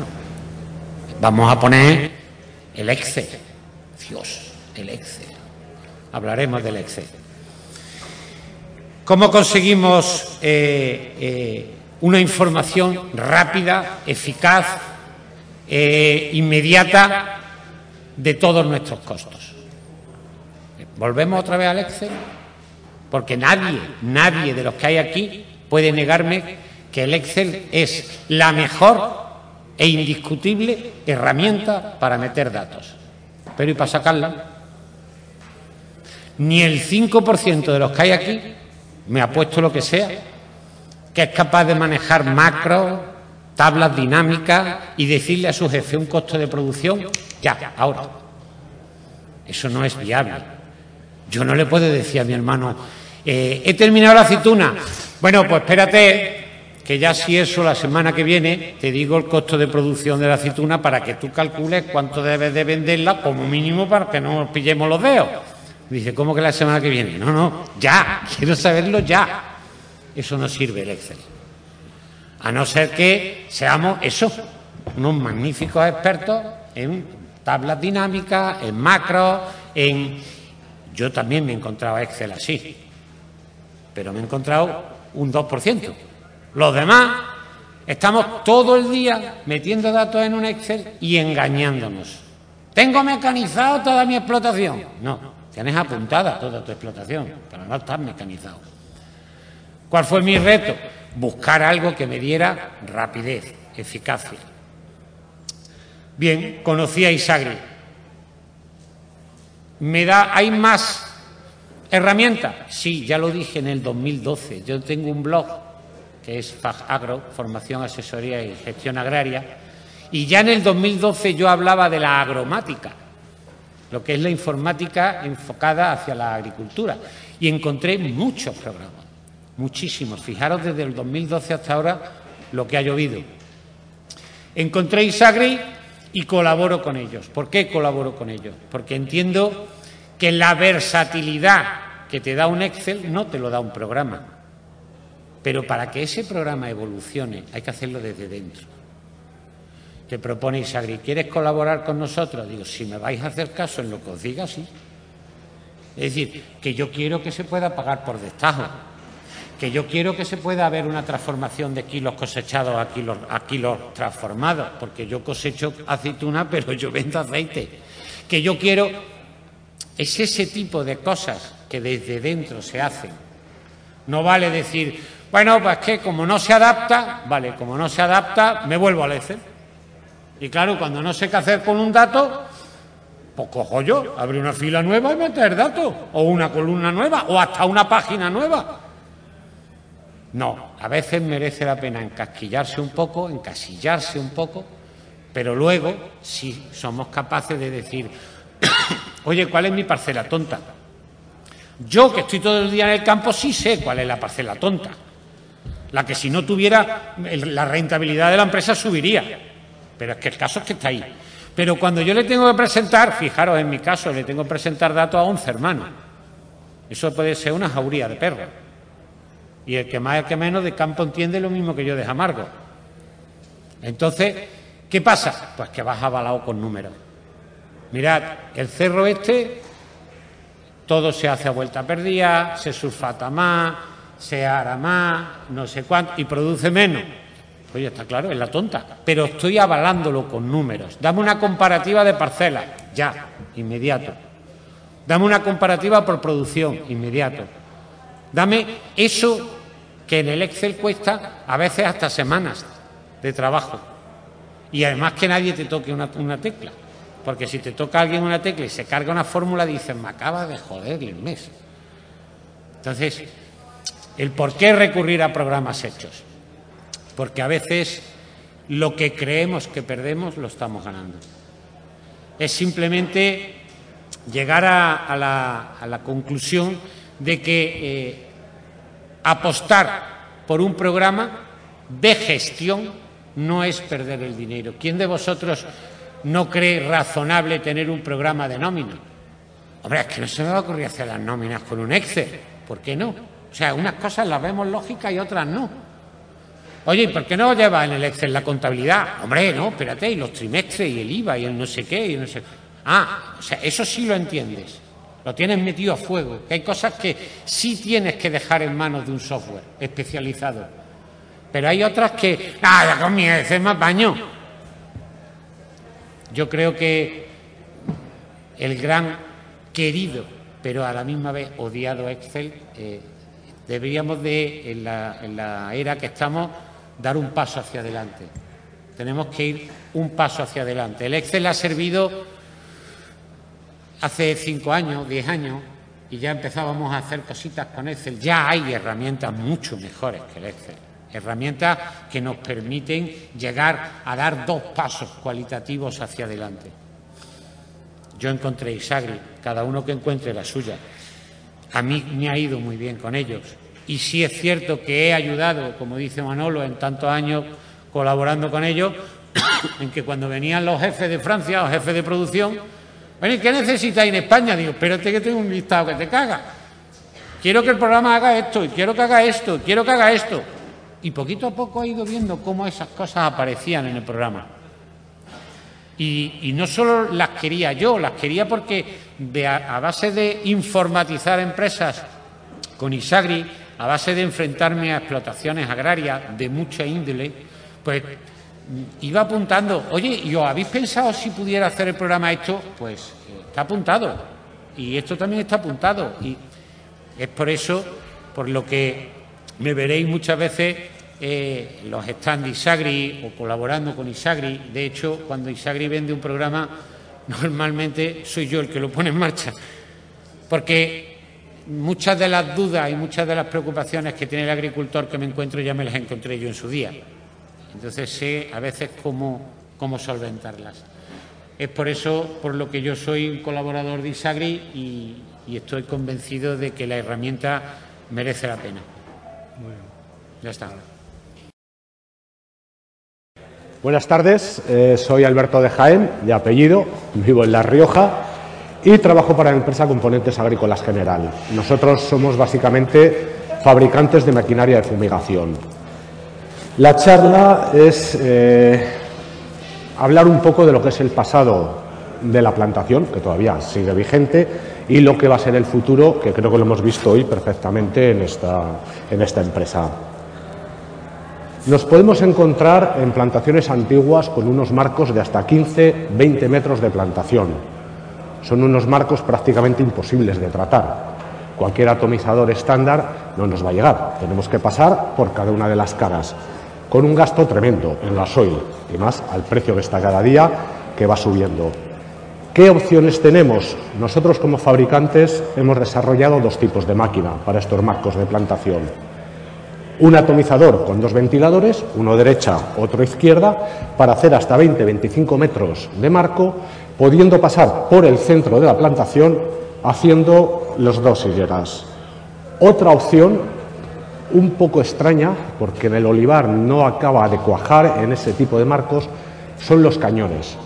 Vamos a poner el Excel. Dios, el Excel. Hablaremos del Excel. ¿Cómo conseguimos eh, eh, una información rápida, eficaz, eh, inmediata de todos nuestros costos? ¿Volvemos otra vez al Excel? Porque nadie, nadie de los que hay aquí puede negarme que el Excel es la mejor e indiscutible herramienta para meter datos. Pero ¿y para sacarla? Ni el 5% de los que hay aquí me apuesto lo que sea, que es capaz de manejar macros, tablas dinámicas y decirle a su jefe un costo de producción, ya, ahora. Eso no es viable. Yo no le puedo decir a mi hermano, Eh, he terminado la aceituna. Bueno, pues espérate, que ya si eso la semana que viene te digo el costo de producción de la aceituna para que tú calcules cuánto debes de venderla como mínimo para que no nos pillemos los dedos. Dice, ¿cómo que la semana que viene? No, no, ya, [LAUGHS] quiero saberlo ya. Eso no sirve el Excel. A no ser que seamos eso, unos magníficos expertos en tablas dinámicas, en macros, en... Yo también me he encontrado Excel así, pero me he encontrado un 2%. Los demás estamos todo el día metiendo datos en un Excel y engañándonos. ¿Tengo mecanizado toda mi explotación? No, tienes apuntada toda tu explotación, pero no estás mecanizado. ¿Cuál fue mi reto? Buscar algo que me diera rapidez, eficacia. Bien, conocí a Isagri. ¿Me da, hay más herramientas? Sí, ya lo dije en el 2012. Yo tengo un blog que es Agro, Formación, Asesoría y Gestión Agraria, y ya en el 2012 yo hablaba de la agromática, lo que es la informática enfocada hacia la agricultura, y encontré muchos programas, muchísimos. Fijaros desde el 2012 hasta ahora lo que ha llovido. Encontré Isagri y colaboro con ellos. ¿Por qué colaboro con ellos? Porque entiendo que la versatilidad que te da un Excel no te lo da un programa. Pero para que ese programa evolucione hay que hacerlo desde dentro. Te propone Isagri, ¿quieres colaborar con nosotros? Digo, si me vais a hacer caso en lo que os diga, sí. Es decir, que yo quiero que se pueda pagar por destajo, que yo quiero que se pueda haber una transformación de kilos cosechados a kilos, a kilos transformados, porque yo cosecho aceituna, pero yo vendo aceite. Que yo quiero. Es ese tipo de cosas que desde dentro se hacen. No vale decir, bueno, pues que como no se adapta, vale, como no se adapta, me vuelvo al Excel. Y claro, cuando no sé qué hacer con un dato, pues cojo yo, abrir una fila nueva y meter datos, o una columna nueva, o hasta una página nueva. No, a veces merece la pena encasquillarse un poco, encasillarse un poco, pero luego, si somos capaces de decir, [COUGHS] oye, ¿cuál es mi parcela tonta? Yo, que estoy todo el día en el campo, sí sé cuál es la parcela tonta la que si no tuviera la rentabilidad de la empresa subiría. Pero es que el caso es que está ahí. Pero cuando yo le tengo que presentar, fijaros en mi caso, le tengo que presentar datos a 11 hermanos. Eso puede ser una jauría de perros. Y el que más, el que menos de campo entiende lo mismo que yo de Jamargo. Entonces, ¿qué pasa? Pues que vas avalado con números. Mirad, el cerro este, todo se hace a vuelta perdida, se sulfata más, se hará más, no sé cuánto, y produce menos. Oye, está claro, es la tonta. Pero estoy avalándolo con números. Dame una comparativa de parcelas, ya, inmediato. Dame una comparativa por producción, inmediato. Dame eso que en el Excel cuesta a veces hasta semanas de trabajo. Y además que nadie te toque una, tecla. Porque si te toca alguien una tecla y se carga una fórmula, dicen, me acaba de joder el mes. Entonces, el por qué recurrir a programas hechos. Porque a veces lo que creemos que perdemos lo estamos ganando. Es simplemente llegar a, la, conclusión de que eh, apostar por un programa de gestión no es perder el dinero. ¿Quién de vosotros no cree razonable tener un programa de nómina? Hombre, es que no se me va a ocurrir hacer las nóminas con un Excel. ¿Por qué no? O sea, unas cosas las vemos lógicas y otras no. Oye, ¿y por qué no lleva en el Excel la contabilidad? Hombre, no, espérate, y los trimestres y el IVA y el no sé qué y no sé. Ah, o sea, eso sí lo entiendes. Lo tienes metido a fuego. Que hay cosas que sí tienes que dejar en manos de un software especializado. Pero hay otras que, nada, con mi Excel más baño. Yo creo que el gran querido, pero a la misma vez odiado Excel, eh, deberíamos de, en la, era que estamos, dar un paso hacia adelante. Tenemos que ir un paso hacia adelante. El Excel ha servido hace cinco años, diez años, y ya empezábamos a hacer cositas con Excel. Ya hay herramientas mucho mejores que el Excel. Herramientas que nos permiten llegar a dar dos pasos cualitativos hacia adelante. Yo encontré Isagri, cada uno que encuentre la suya. A mí me ha ido muy bien con ellos. Y sí es cierto que he ayudado, como dice Manolo, en tantos años colaborando con ellos, [COUGHS] en que cuando venían los jefes de Francia o jefes de producción, bueno, ¿qué necesitáis en España? Digo, espérate que tengo un listado que te caga. Quiero que el programa haga esto, y quiero que haga esto, y quiero que haga esto. Y poquito a poco he ido viendo cómo esas cosas aparecían en el programa. Y, no solo las quería yo, las quería porque a, base de informatizar empresas con Isagri, a base de enfrentarme a explotaciones agrarias de mucha índole, pues iba apuntando, oye, ¿y os habéis pensado si pudiera hacer el programa esto? Pues está apuntado. Y esto también está apuntado. Y es por eso por lo que me veréis muchas veces eh, los stands de Isagri o colaborando con Isagri. De hecho, cuando Isagri vende un programa, normalmente soy yo el que lo pone en marcha. Porque muchas de las dudas y muchas de las preocupaciones que tiene el agricultor que me encuentro ya me las encontré yo en su día. Entonces sé a veces cómo, cómo solventarlas. Es por eso por lo que yo soy un colaborador de Isagri y, estoy convencido de que la herramienta merece la pena. Ya está. Buenas tardes, eh, soy Alberto de Jaén, de apellido, vivo en La Rioja y trabajo para la empresa Componentes Agrícolas General. Nosotros somos básicamente fabricantes de maquinaria de fumigación. La charla es eh, hablar un poco de lo que es el pasado de la plantación, que todavía sigue vigente, y lo que va a ser el futuro, que creo que lo hemos visto hoy perfectamente en esta, en esta empresa. Nos podemos encontrar en plantaciones antiguas con unos marcos de hasta 15, 20 metros de plantación. Son unos marcos prácticamente imposibles de tratar. Cualquier atomizador estándar no nos va a llegar. Tenemos que pasar por cada una de las caras con un gasto tremendo en gasoil y más al precio que está cada día que va subiendo. ¿Qué opciones tenemos? Nosotros como fabricantes hemos desarrollado dos tipos de máquina para estos marcos de plantación. Un atomizador con dos ventiladores, uno derecha, otro izquierda, para hacer hasta 20-25 metros de marco, pudiendo pasar por el centro de la plantación haciendo los dos hileras. Otra opción un poco extraña, porque en el olivar no acaba de cuajar en ese tipo de marcos, son los cañones.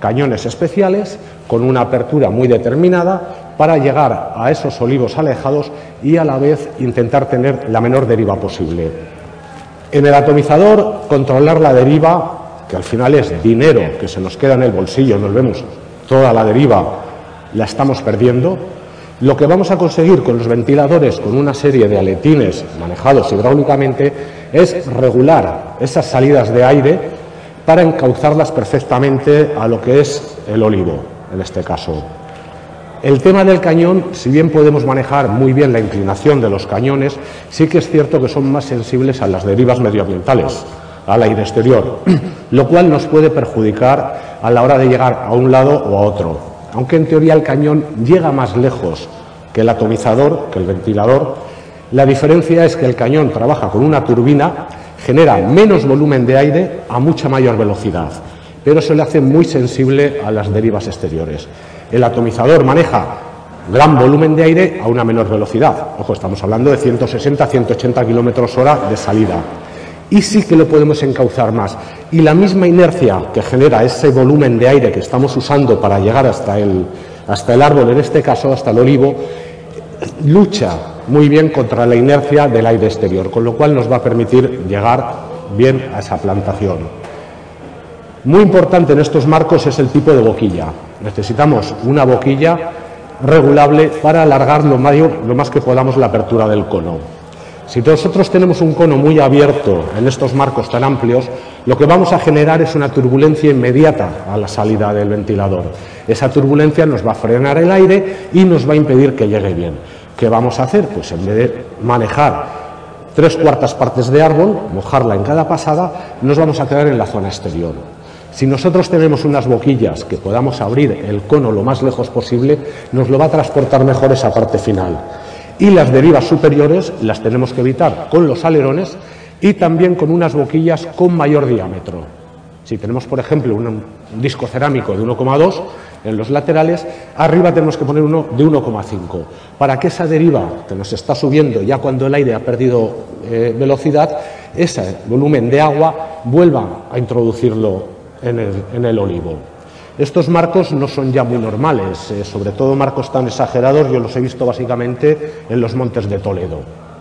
Cañones especiales con una apertura muy determinada para llegar a esos olivos alejados y a la vez intentar tener la menor deriva posible. En el atomizador, controlar la deriva, que al final es dinero que se nos queda en el bolsillo, nos vemos toda la deriva, la estamos perdiendo, lo que vamos a conseguir con los ventiladores, con una serie de aletines manejados hidráulicamente, es regular esas salidas de aire para encauzarlas perfectamente a lo que es el olivo, en este caso. El tema del cañón, si bien podemos manejar muy bien la inclinación de los cañones, sí que es cierto que son más sensibles a las derivas medioambientales, al aire exterior, [CLEARS THROAT] lo cual nos puede perjudicar a la hora de llegar a un lado o a otro aunque en teoría el cañón llega más lejos que el atomizador, que el ventilador, la diferencia es que el cañón trabaja con una turbina, genera menos volumen de aire a mucha mayor velocidad, pero se le hace muy sensible a las derivas exteriores. El atomizador maneja gran volumen de aire a una menor velocidad. Ojo, estamos hablando de 160-180 kilómetros hora de salida y sí que lo podemos encauzar más. Y la misma inercia que genera ese volumen de aire que estamos usando para llegar hasta el, hasta el árbol, en este caso hasta el olivo, lucha muy bien contra la inercia del aire exterior, con lo cual nos va a permitir llegar bien a esa plantación. Muy importante en estos marcos es el tipo de boquilla. Necesitamos una boquilla regulable para alargar lo, más que podamos la apertura del cono. Si nosotros tenemos un cono muy abierto en estos marcos tan amplios, lo que vamos a generar es una turbulencia inmediata a la salida del ventilador. Esa turbulencia nos va a frenar el aire y nos va a impedir que llegue bien. ¿Qué vamos a hacer? Pues en vez de manejar tres cuartas partes de árbol, mojarla en cada pasada, nos vamos a quedar en la zona exterior. Si nosotros tenemos unas boquillas que podamos abrir el cono lo más lejos posible, nos lo va a transportar mejor esa parte final y las derivas superiores las tenemos que evitar con los alerones y también con unas boquillas con mayor diámetro. Si tenemos, por ejemplo, un, disco cerámico de 1,2, en los laterales, arriba tenemos que poner uno de 1,5, para que esa deriva que nos está subiendo ya cuando el aire ha perdido eh, velocidad, ese volumen de agua vuelva a introducirlo en el, olivo. Estos marcos no son ya muy normales, eh, sobre todo marcos tan exagerados, yo los he visto básicamente en los montes de Toledo.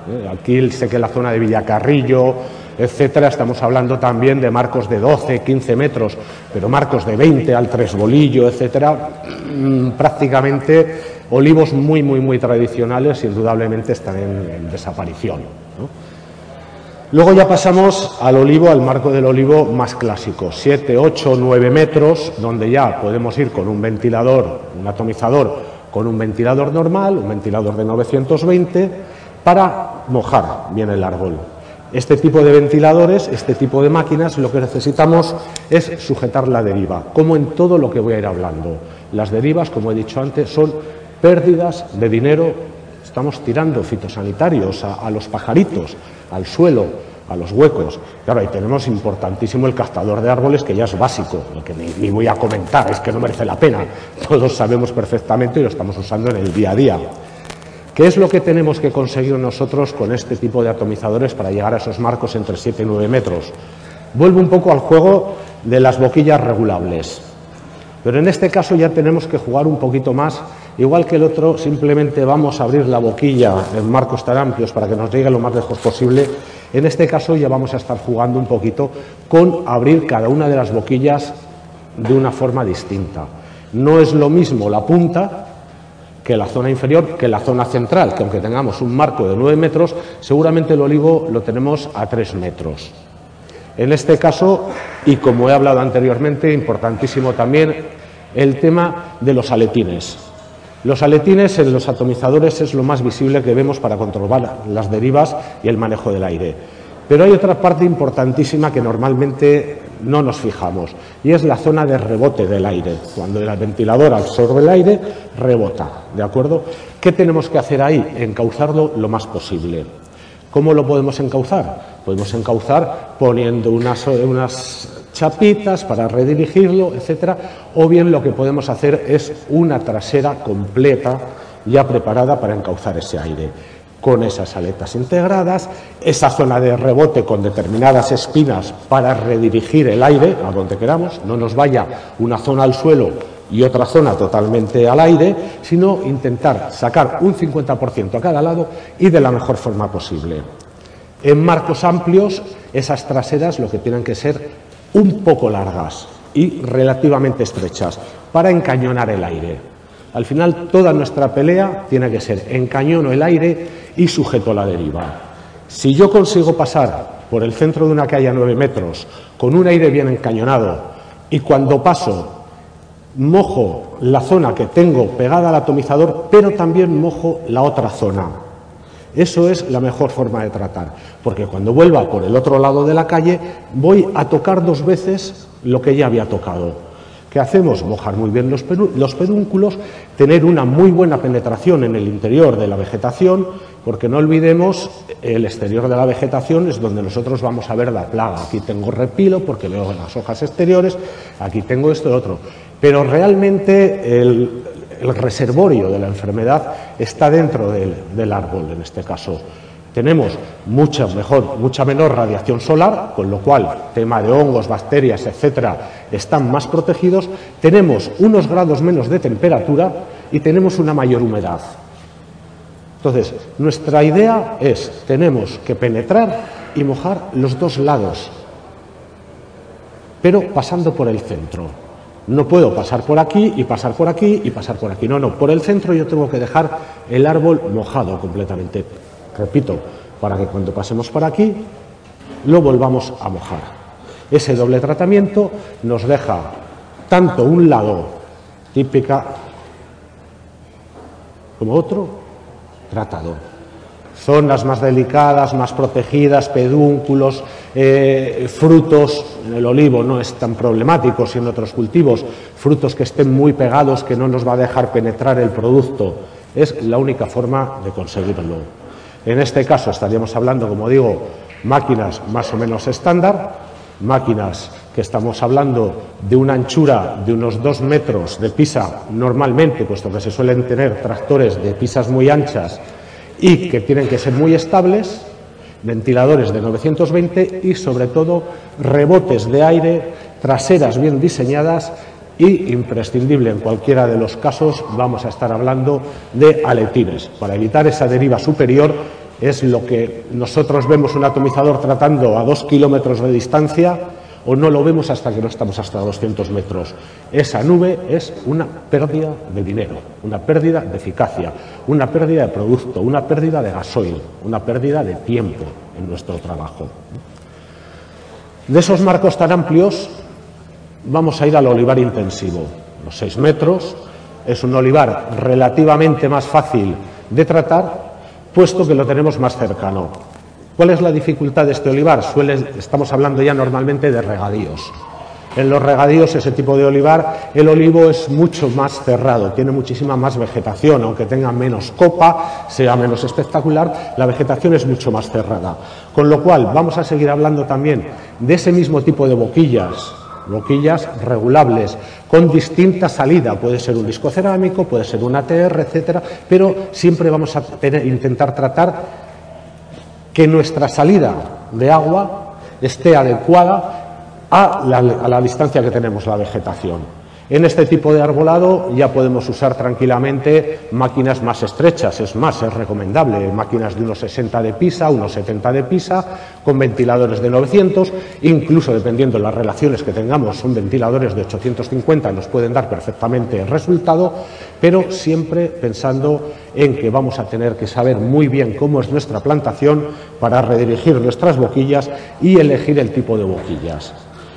Eh, aquí sé que la zona de Villacarrillo, etcétera, estamos hablando también de marcos de 12, 15 metros, pero marcos de 20 al tres bolillo, etcétera, mm, prácticamente olivos muy, muy, muy tradicionales, indudablemente están en, desaparición. Luego ya pasamos al olivo, al marco del olivo más clásico, 7, 8, 9 metros, donde ya podemos ir con un ventilador, un atomizador, con un ventilador normal, un ventilador de 920, para mojar bien el árbol. Este tipo de ventiladores, este tipo de máquinas, lo que necesitamos es sujetar la deriva, como en todo lo que voy a ir hablando. Las derivas, como he dicho antes, son pérdidas de dinero, estamos tirando fitosanitarios a, los pajaritos, al suelo, a los huecos. Claro, ahí tenemos importantísimo el captador de árboles, que ya es básico, lo que ni, voy a comentar, es que no merece la pena. Todos sabemos perfectamente y lo estamos usando en el día a día. ¿Qué es lo que tenemos que conseguir nosotros con este tipo de atomizadores para llegar a esos marcos entre 7 y 9 metros? Vuelvo un poco al juego de las boquillas regulables. Pero en este caso ya tenemos que jugar un poquito más, igual que el otro, simplemente vamos a abrir la boquilla en marcos tan amplios para que nos llegue lo más lejos posible. En este caso ya vamos a estar jugando un poquito con abrir cada una de las boquillas de una forma distinta. No es lo mismo la punta que la zona inferior, que la zona central, que aunque tengamos un marco de 9 metros, seguramente el olivo lo tenemos a 3 metros. En este caso, y como he hablado anteriormente, importantísimo también el tema de los aletines. Los aletines en los atomizadores es lo más visible que vemos para controlar las derivas y el manejo del aire. Pero hay otra parte importantísima que normalmente no nos fijamos y es la zona de rebote del aire. Cuando el ventilador absorbe el aire, rebota. ¿De acuerdo? ¿Qué tenemos que hacer ahí? Encauzarlo lo más posible. ¿Cómo lo podemos encauzar? Podemos encauzar poniendo unas, chapitas para redirigirlo, etcétera, o bien lo que podemos hacer es una trasera completa ya preparada para encauzar ese aire con esas aletas integradas, esa zona de rebote con determinadas espinas para redirigir el aire a donde queramos, no nos vaya una zona al suelo y otra zona totalmente al aire, sino intentar sacar un 50% a cada lado y de la mejor forma posible. En marcos amplios, esas traseras lo que tienen que ser un poco largas y relativamente estrechas para encañonar el aire. Al final, toda nuestra pelea tiene que ser encañono el aire y sujeto la deriva. Si yo consigo pasar por el centro de una calle a nueve metros con un aire bien encañonado y cuando paso mojo la zona que tengo pegada al atomizador, pero también mojo la otra zona. Eso es la mejor forma de tratar, porque cuando vuelva por el otro lado de la calle voy a tocar dos veces lo que ya había tocado. ¿Qué hacemos? Mojar muy bien los, pedúnculos, tener una muy buena penetración en el interior de la vegetación, porque no olvidemos, el exterior de la vegetación es donde nosotros vamos a ver la plaga. Aquí tengo repilo porque veo las hojas exteriores, aquí tengo esto y otro. Pero realmente el, reservorio de la enfermedad está dentro del árbol, en este caso tenemos mucha mejor, mucha menor radiación solar, con lo cual tema de hongos, bacterias, etcétera, están más protegidos, tenemos unos grados menos de temperatura y tenemos una mayor humedad. Entonces, nuestra idea es, tenemos que penetrar y mojar los dos lados, pero pasando por el centro. No puedo pasar por aquí y pasar por aquí y pasar por aquí. No, no, por el centro yo tengo que dejar el árbol mojado completamente repito, para que cuando pasemos por aquí lo volvamos a mojar. Ese doble tratamiento nos deja tanto un lado típica como otro tratado. Zonas más delicadas, más protegidas, pedúnculos, eh, frutos, en el olivo no es tan problemático, si en otros cultivos, frutos que estén muy pegados, que no nos va a dejar penetrar el producto, es la única forma de conseguirlo. En este caso estaríamos hablando, como digo, máquinas más o menos estándar, máquinas que estamos hablando de una anchura de unos dos metros de pisa normalmente, puesto que se suelen tener tractores de pisas muy anchas y que tienen que ser muy estables, ventiladores de 920 y sobre todo rebotes de aire, traseras bien diseñadas y imprescindible en cualquiera de los casos vamos a estar hablando de aletines. Para evitar esa deriva superior es lo que nosotros vemos un atomizador tratando a dos kilómetros de distancia o no lo vemos hasta que no estamos hasta 200 metros. Esa nube es una pérdida de dinero, una pérdida de eficacia, una pérdida de producto, una pérdida de gasoil, una pérdida de tiempo en nuestro trabajo. De esos marcos tan amplios vamos a ir al olivar intensivo. Los 6 metros es un olivar relativamente más fácil de tratar, puesto que lo tenemos más cercano. ¿Cuál es la dificultad de este olivar? estamos hablando ya normalmente de regadíos. En los regadíos, ese tipo de olivar, el olivo es mucho más cerrado, tiene muchísima más vegetación, aunque tenga menos copa, sea menos espectacular, la vegetación es mucho más cerrada. Con lo cual, vamos a seguir hablando también de ese mismo tipo de boquillas, boquillas regulables, con distinta salida, puede ser un disco cerámico, puede ser un ATR, etcétera, pero siempre vamos a intentar tratar que nuestra salida de agua esté adecuada a la, distancia que tenemos la vegetación. En este tipo de arbolado ya podemos usar tranquilamente máquinas más estrechas, es más, es recomendable, máquinas de unos 60 de pisa, unos 70 de pisa, con ventiladores de 900, incluso dependiendo de las relaciones que tengamos, son ventiladores de 850, nos pueden dar perfectamente el resultado, pero siempre pensando en que vamos a tener que saber muy bien cómo es nuestra plantación para redirigir nuestras boquillas y elegir el tipo de boquillas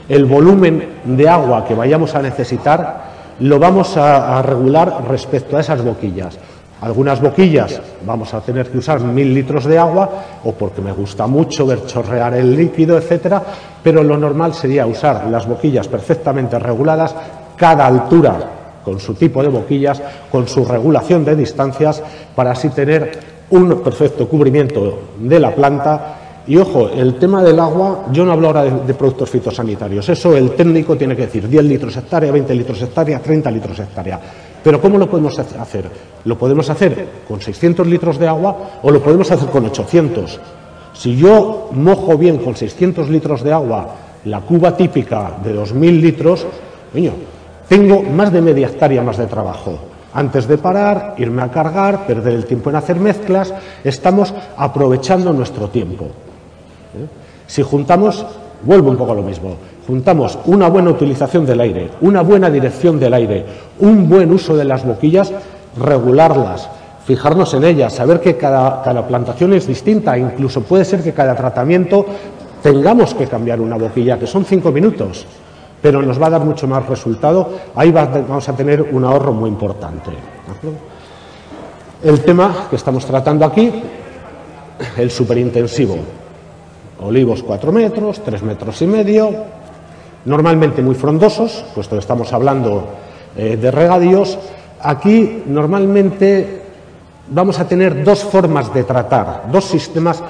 el volumen de agua que vayamos a necesitar lo vamos a, regular respecto a esas boquillas. Algunas boquillas vamos a tener que usar mil litros de agua o porque me gusta mucho ver chorrear el líquido, etcétera, pero lo normal sería usar las boquillas perfectamente reguladas, cada altura con su tipo de boquillas, con su regulación de distancias, para así tener un perfecto cubrimiento de la planta y ojo, el tema del agua, yo no hablo ahora de, productos fitosanitarios, eso el técnico tiene que decir 10 litros hectárea, 20 litros hectárea, 30 litros hectárea. Pero ¿cómo lo podemos hacer? Lo podemos hacer con 600 litros de agua o lo podemos hacer con 800. Si yo mojo bien con 600 litros de agua la cuba típica de 2.000 litros, coño, tengo más de media hectárea más de trabajo. Antes de parar, irme a cargar, perder el tiempo en hacer mezclas, estamos aprovechando nuestro tiempo. Si juntamos, vuelvo un poco a lo mismo, juntamos una buena utilización del aire, una buena dirección del aire, un buen uso de las boquillas, regularlas, fijarnos en ellas, saber que cada, plantación es distinta, incluso puede ser que cada tratamiento tengamos que cambiar una boquilla, que son cinco minutos, pero nos va a dar mucho más resultado, ahí vamos a tener un ahorro muy importante. El tema que estamos tratando aquí, el superintensivo olivos 4 metros, 3 metros y medio, normalmente muy frondosos, puesto que estamos hablando eh, de regadíos. Aquí normalmente vamos a tener dos formas de tratar, dos sistemas,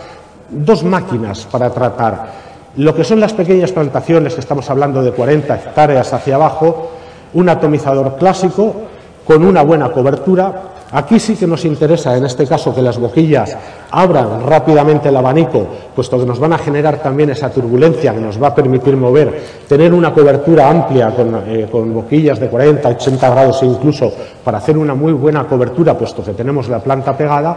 dos máquinas para tratar. Lo que son las pequeñas plantaciones, que estamos hablando de 40 hectáreas hacia abajo, un atomizador clásico con una buena cobertura, Aquí sí que nos interesa, en este caso, que las boquillas abran rápidamente el abanico, puesto que nos van a generar también esa turbulencia que nos va a permitir mover, tener una cobertura amplia con, eh, boquillas de 40, 80 grados e incluso para hacer una muy buena cobertura, puesto que tenemos la planta pegada,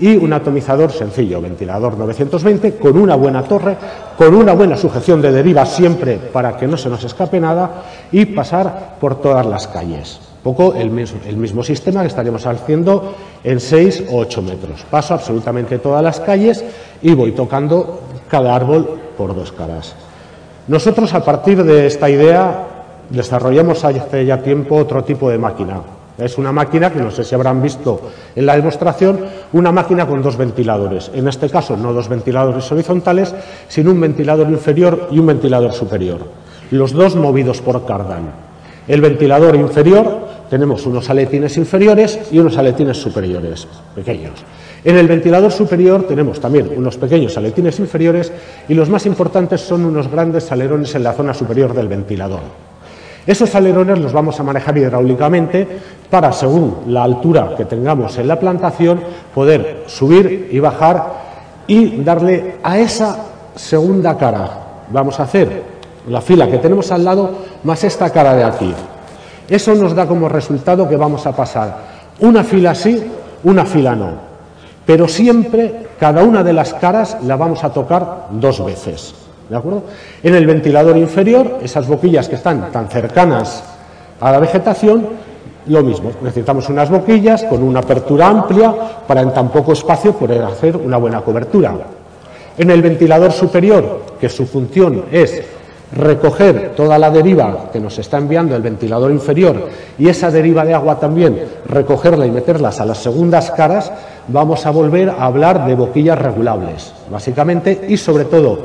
y un atomizador sencillo, ventilador 920, con una buena torre, con una buena sujeción de deriva siempre para que no se nos escape nada y pasar por todas las calles poco el mismo, el mismo sistema que estaríamos haciendo en 6 o 8 metros. Paso absolutamente todas las calles y voy tocando cada árbol por dos caras. Nosotros, a partir de esta idea, desarrollamos hace ya tiempo otro tipo de máquina. Es una máquina que no sé si habrán visto en la demostración, una máquina con dos ventiladores. En este caso, no dos ventiladores horizontales, sino un ventilador inferior y un ventilador superior. Los dos movidos por cardan. El ventilador inferior tenemos unos aletines inferiores y unos aletines superiores, pequeños. En el ventilador superior tenemos también unos pequeños aletines inferiores y los más importantes son unos grandes alerones en la zona superior del ventilador. Esos alerones los vamos a manejar hidráulicamente para, según la altura que tengamos en la plantación, poder subir y bajar y darle a esa segunda cara. Vamos a hacer la fila que tenemos al lado más esta cara de aquí. Eso nos da como resultado que vamos a pasar una fila así, una fila no. Pero siempre cada una de las caras la vamos a tocar dos veces. ¿De acuerdo? En el ventilador inferior, esas boquillas que están tan cercanas a la vegetación, lo mismo. Necesitamos unas boquillas con una apertura amplia para en tan poco espacio poder hacer una buena cobertura. En el ventilador superior, que su función es recoger toda la deriva que nos está enviando el ventilador inferior y esa deriva de agua también, recogerla y meterlas a las segundas caras, vamos a volver a hablar de boquillas regulables, básicamente, y sobre todo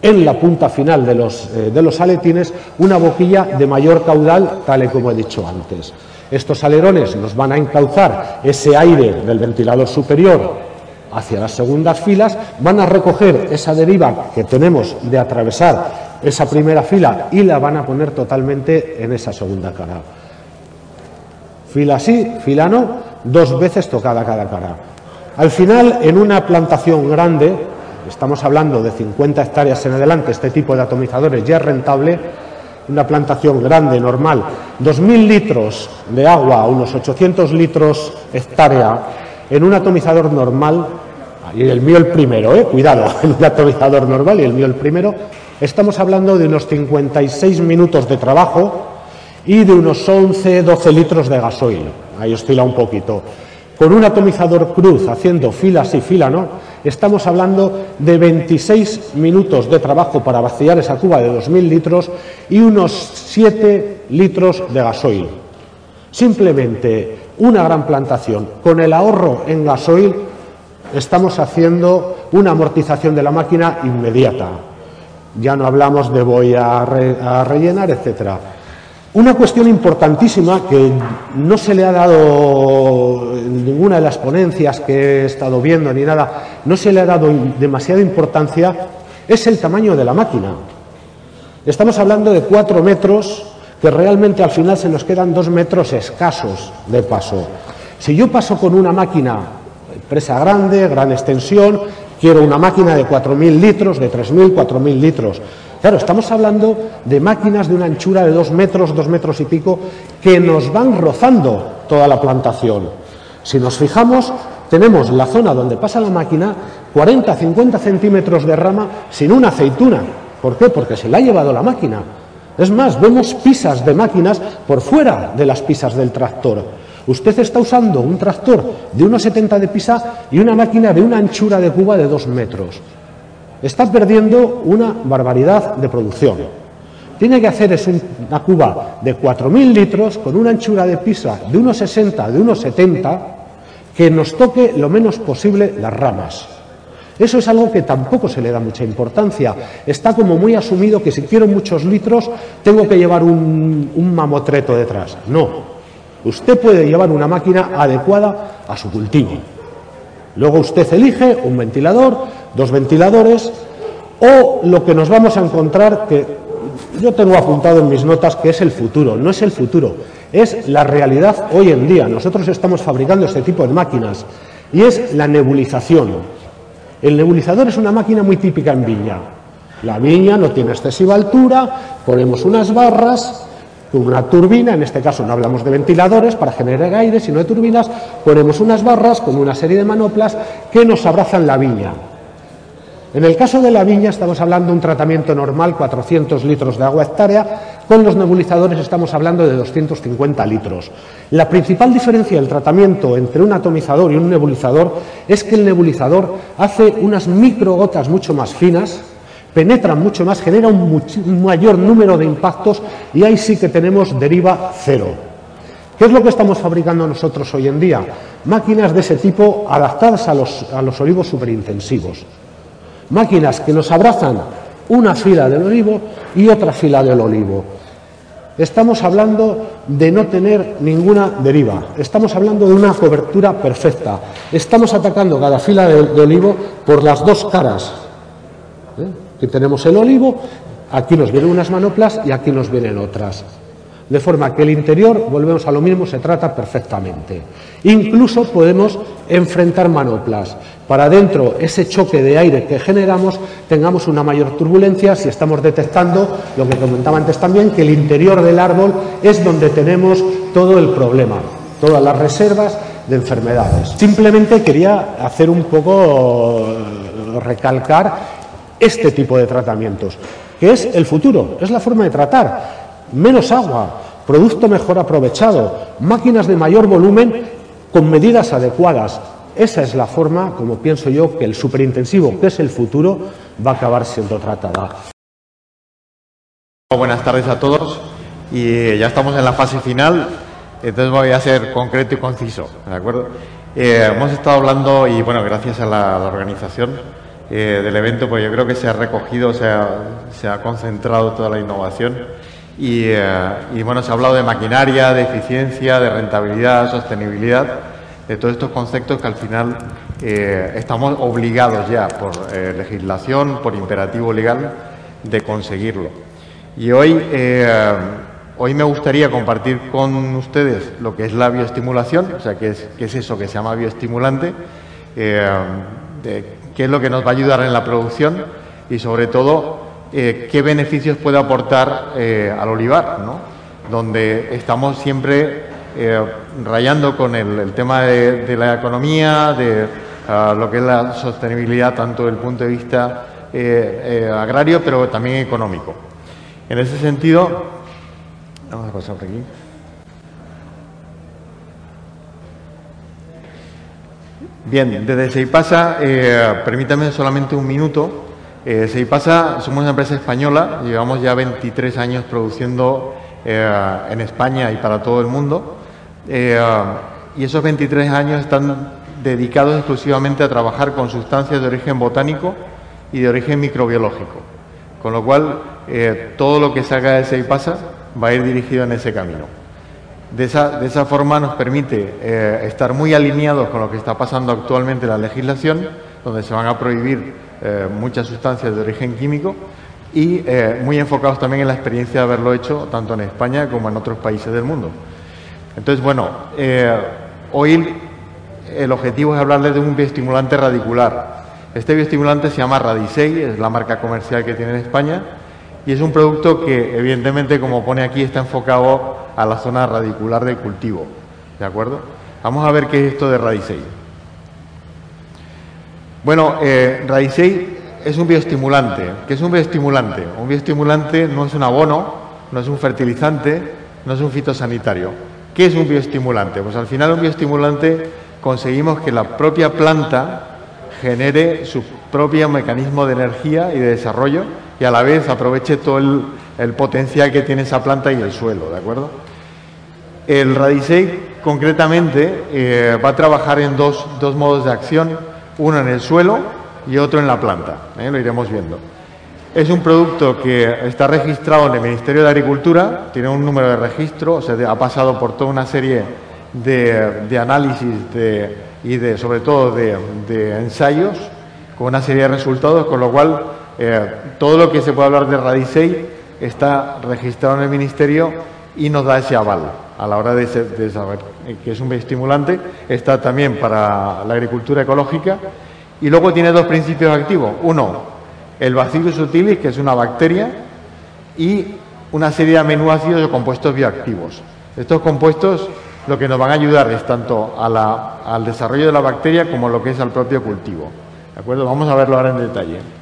en la punta final de los, eh, de los aletines, una boquilla de mayor caudal, tal y como he dicho antes. Estos alerones nos van a encauzar ese aire del ventilador superior hacia las segundas filas, van a recoger esa deriva que tenemos de atravesar esa primera fila y la van a poner totalmente en esa segunda cara. Fila sí, fila no, dos veces tocada cada cara. Al final, en una plantación grande, estamos hablando de 50 hectáreas en adelante, este tipo de atomizadores ya es rentable, una plantación grande, normal, 2.000 litros de agua, unos 800 litros hectárea, en un atomizador normal, y el mío el primero, eh, cuidado, [LAUGHS] en un atomizador normal y el mío el primero, Estamos hablando de unos 56 minutos de trabajo y de unos 11-12 litros de gasoil. Ahí oscila un poquito. Con un atomizador cruz haciendo filas y fila, ¿no? Estamos hablando de 26 minutos de trabajo para vaciar esa cuba de 2.000 litros y unos 7 litros de gasoil. Simplemente una gran plantación. Con el ahorro en gasoil estamos haciendo una amortización de la máquina inmediata. Ya no hablamos de voy a, rellenar, etcétera. Una cuestión importantísima que no se le ha dado en ninguna de las ponencias que he estado viendo ni nada, no se le ha dado demasiada importancia, es el tamaño de la máquina. Estamos hablando de cuatro metros que realmente al final se nos quedan dos metros escasos de paso. Si yo paso con una máquina, empresa grande, gran extensión, Quiero una máquina de 4.000 litros, de 3.000, 4.000 litros. Claro, estamos hablando de máquinas de una anchura de 2 metros, 2 metros y pico, que nos van rozando toda la plantación. Si nos fijamos, tenemos la zona donde pasa la máquina 40, 50 centímetros de rama sin una aceituna. ¿Por qué? Porque se la ha llevado la máquina. Es más, vemos pisas de máquinas por fuera de las pisas del tractor. Usted está usando un tractor de 1,70 de pisa y una máquina de una anchura de cuba de 2 metros. Está perdiendo una barbaridad de producción. Tiene que hacer es una cuba de 4.000 litros con una anchura de pisa de 1,60, de 1,70, que nos toque lo menos posible las ramas. Eso es algo que tampoco se le da mucha importancia. Está como muy asumido que si quiero muchos litros tengo que llevar un, un mamotreto detrás. No, Usted puede llevar una máquina adecuada a su cultivo. Luego usted elige un ventilador, dos ventiladores o lo que nos vamos a encontrar que yo tengo apuntado en mis notas que es el futuro. No es el futuro, es la realidad hoy en día. Nosotros estamos fabricando este tipo de máquinas y es la nebulización. El nebulizador es una máquina muy típica en viña. La viña no tiene excesiva altura, ponemos unas barras, una turbina, en este caso no hablamos de ventiladores para generar aire, sino de turbinas, ponemos unas barras con una serie de manoplas que nos abrazan la viña. En el caso de la viña estamos hablando de un tratamiento normal, 400 litros de agua hectárea, con los nebulizadores estamos hablando de 250 litros. La principal diferencia del tratamiento entre un atomizador y un nebulizador es que el nebulizador hace unas microgotas mucho más finas, penetran mucho más, genera un, mayor número de impactos y ahí sí que tenemos deriva cero. ¿Qué es lo que estamos fabricando nosotros hoy en día? Máquinas de ese tipo adaptadas a los, a los olivos superintensivos. Máquinas que nos abrazan una fila del olivo y otra fila del olivo. Estamos hablando de no tener ninguna deriva. Estamos hablando de una cobertura perfecta. Estamos atacando cada fila de, olivo por las dos caras. ¿Eh? Aquí tenemos el olivo, aquí nos vienen unas manoplas y aquí nos vienen otras. De forma que el interior, volvemos a lo mismo, se trata perfectamente. Incluso podemos enfrentar manoplas. Para dentro, ese choque de aire que generamos, tengamos una mayor turbulencia si estamos detectando, lo que comentaba antes también, que el interior del árbol es donde tenemos todo el problema, todas las reservas de enfermedades. Simplemente quería hacer un poco, eh, recalcar este tipo de tratamientos, que es el futuro, es la forma de tratar menos agua, producto mejor aprovechado, máquinas de mayor volumen con medidas adecuadas. Esa es la forma, como pienso yo, que el superintensivo, que es el futuro, va a acabar siendo tratada. Buenas tardes a todos y ya estamos en la fase final, entonces voy a ser concreto y conciso, ¿de acuerdo? Eh, hemos estado hablando y bueno, gracias a la, organización eh, del evento, pues yo creo que se ha recogido, se ha concentrado toda la innovación eh, y, bueno, se ha hablado de maquinaria, de eficiencia, de rentabilidad, sostenibilidad, de todos estos conceptos que al final eh, estamos obligados ya por legislación, por imperativo legal, de conseguirlo. Y hoy, hoy me gustaría compartir con ustedes lo que es la bioestimulación, o sea, qué es, qué es eso que se llama bioestimulante, qué es lo que nos va a ayudar en la producción y sobre todo eh, qué beneficios puede aportar eh, al olivar, ¿no? donde estamos siempre eh, rayando con el, tema de, la economía, de ah, lo que es la sostenibilidad, tanto desde el punto de vista agrario, pero también económico. En ese sentido, vamos a pasar por aquí. Bien, desde Seipasa, permítame solamente un minuto. Eh, pasa, somos una empresa española, llevamos ya 23 años produciendo eh, en España y para todo el mundo, eh, y esos 23 años están dedicados exclusivamente a trabajar con sustancias de origen botánico y de origen microbiológico, con lo cual eh, todo lo que salga de Seipasa va a ir dirigido en ese camino. De esa, de esa forma nos permite estar muy alineados con lo que está pasando actualmente en la legislación, donde se van a prohibir eh, muchas sustancias de origen químico y eh, muy enfocados también en la experiencia de haberlo hecho tanto en España como en otros países del mundo. Entonces, bueno, eh, hoy el objetivo es hablarles de un bioestimulante radicular. Este bioestimulante se llama Radisei, es la marca comercial que tiene en España y es un producto que, evidentemente, como pone aquí, está enfocado a la zona radicular del cultivo. ¿De acuerdo? Vamos a ver qué es esto de Radisei. Bueno, eh, es un bioestimulante. ¿Qué es un bioestimulante? Un bioestimulante no es un abono, no es un fertilizante, no es un fitosanitario. ¿Qué es un bioestimulante? Pues al final un bioestimulante conseguimos que la propia planta genere su propio mecanismo de energía y de desarrollo y a la vez aproveche todo el, potencial que tiene esa planta y el suelo, ¿de acuerdo? El Radisei concretamente eh, va a trabajar en dos, dos modos de acción uno en el suelo y otro en la planta, ¿eh? lo iremos viendo. Es un producto que está registrado en el Ministerio de Agricultura, tiene un número de registro, o ha pasado por toda una serie de, análisis y de, sobre todo de, ensayos, con una serie de resultados, con lo cual eh, todo lo que se puede hablar de Radisei está registrado en el Ministerio y nos da ese aval a la hora de, saber que es un estimulante. Está también para la agricultura ecológica y luego tiene dos principios activos. Uno, el Bacillus subtilis, que es una bacteria, y una serie de aminoácidos o compuestos bioactivos. Estos compuestos lo que nos van a ayudar es tanto al desarrollo de la bacteria como lo que es al propio cultivo. ¿De acuerdo? Vamos a verlo ahora en detalle.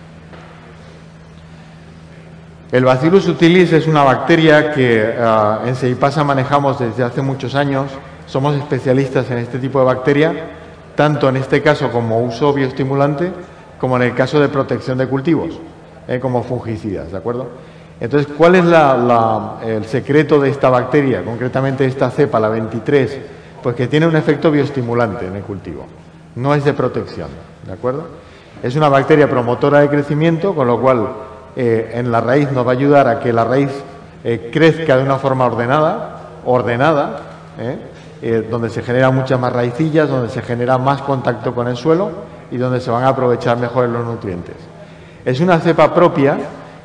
El Bacillus utilis es una bacteria que ah, en Seipasa manejamos desde hace muchos años. Somos especialistas en este tipo de bacteria, tanto en este caso como uso bioestimulante, como en el caso de protección de cultivos, eh, como fungicidas, ¿de acuerdo? Entonces, ¿cuál es el secreto de esta bacteria, concretamente esta cepa, la 23? Pues que tiene un efecto bioestimulante en el cultivo, no es de protección, ¿de acuerdo? Es una bacteria promotora de crecimiento, con lo cual eh, en la raíz nos va a ayudar a que la raíz eh, crezca de una forma ordenada, ordenada, ¿eh? Donde se generan muchas más raicillas, donde se genera más contacto con el suelo y donde se van a aprovechar mejor los nutrientes. Es una cepa propia,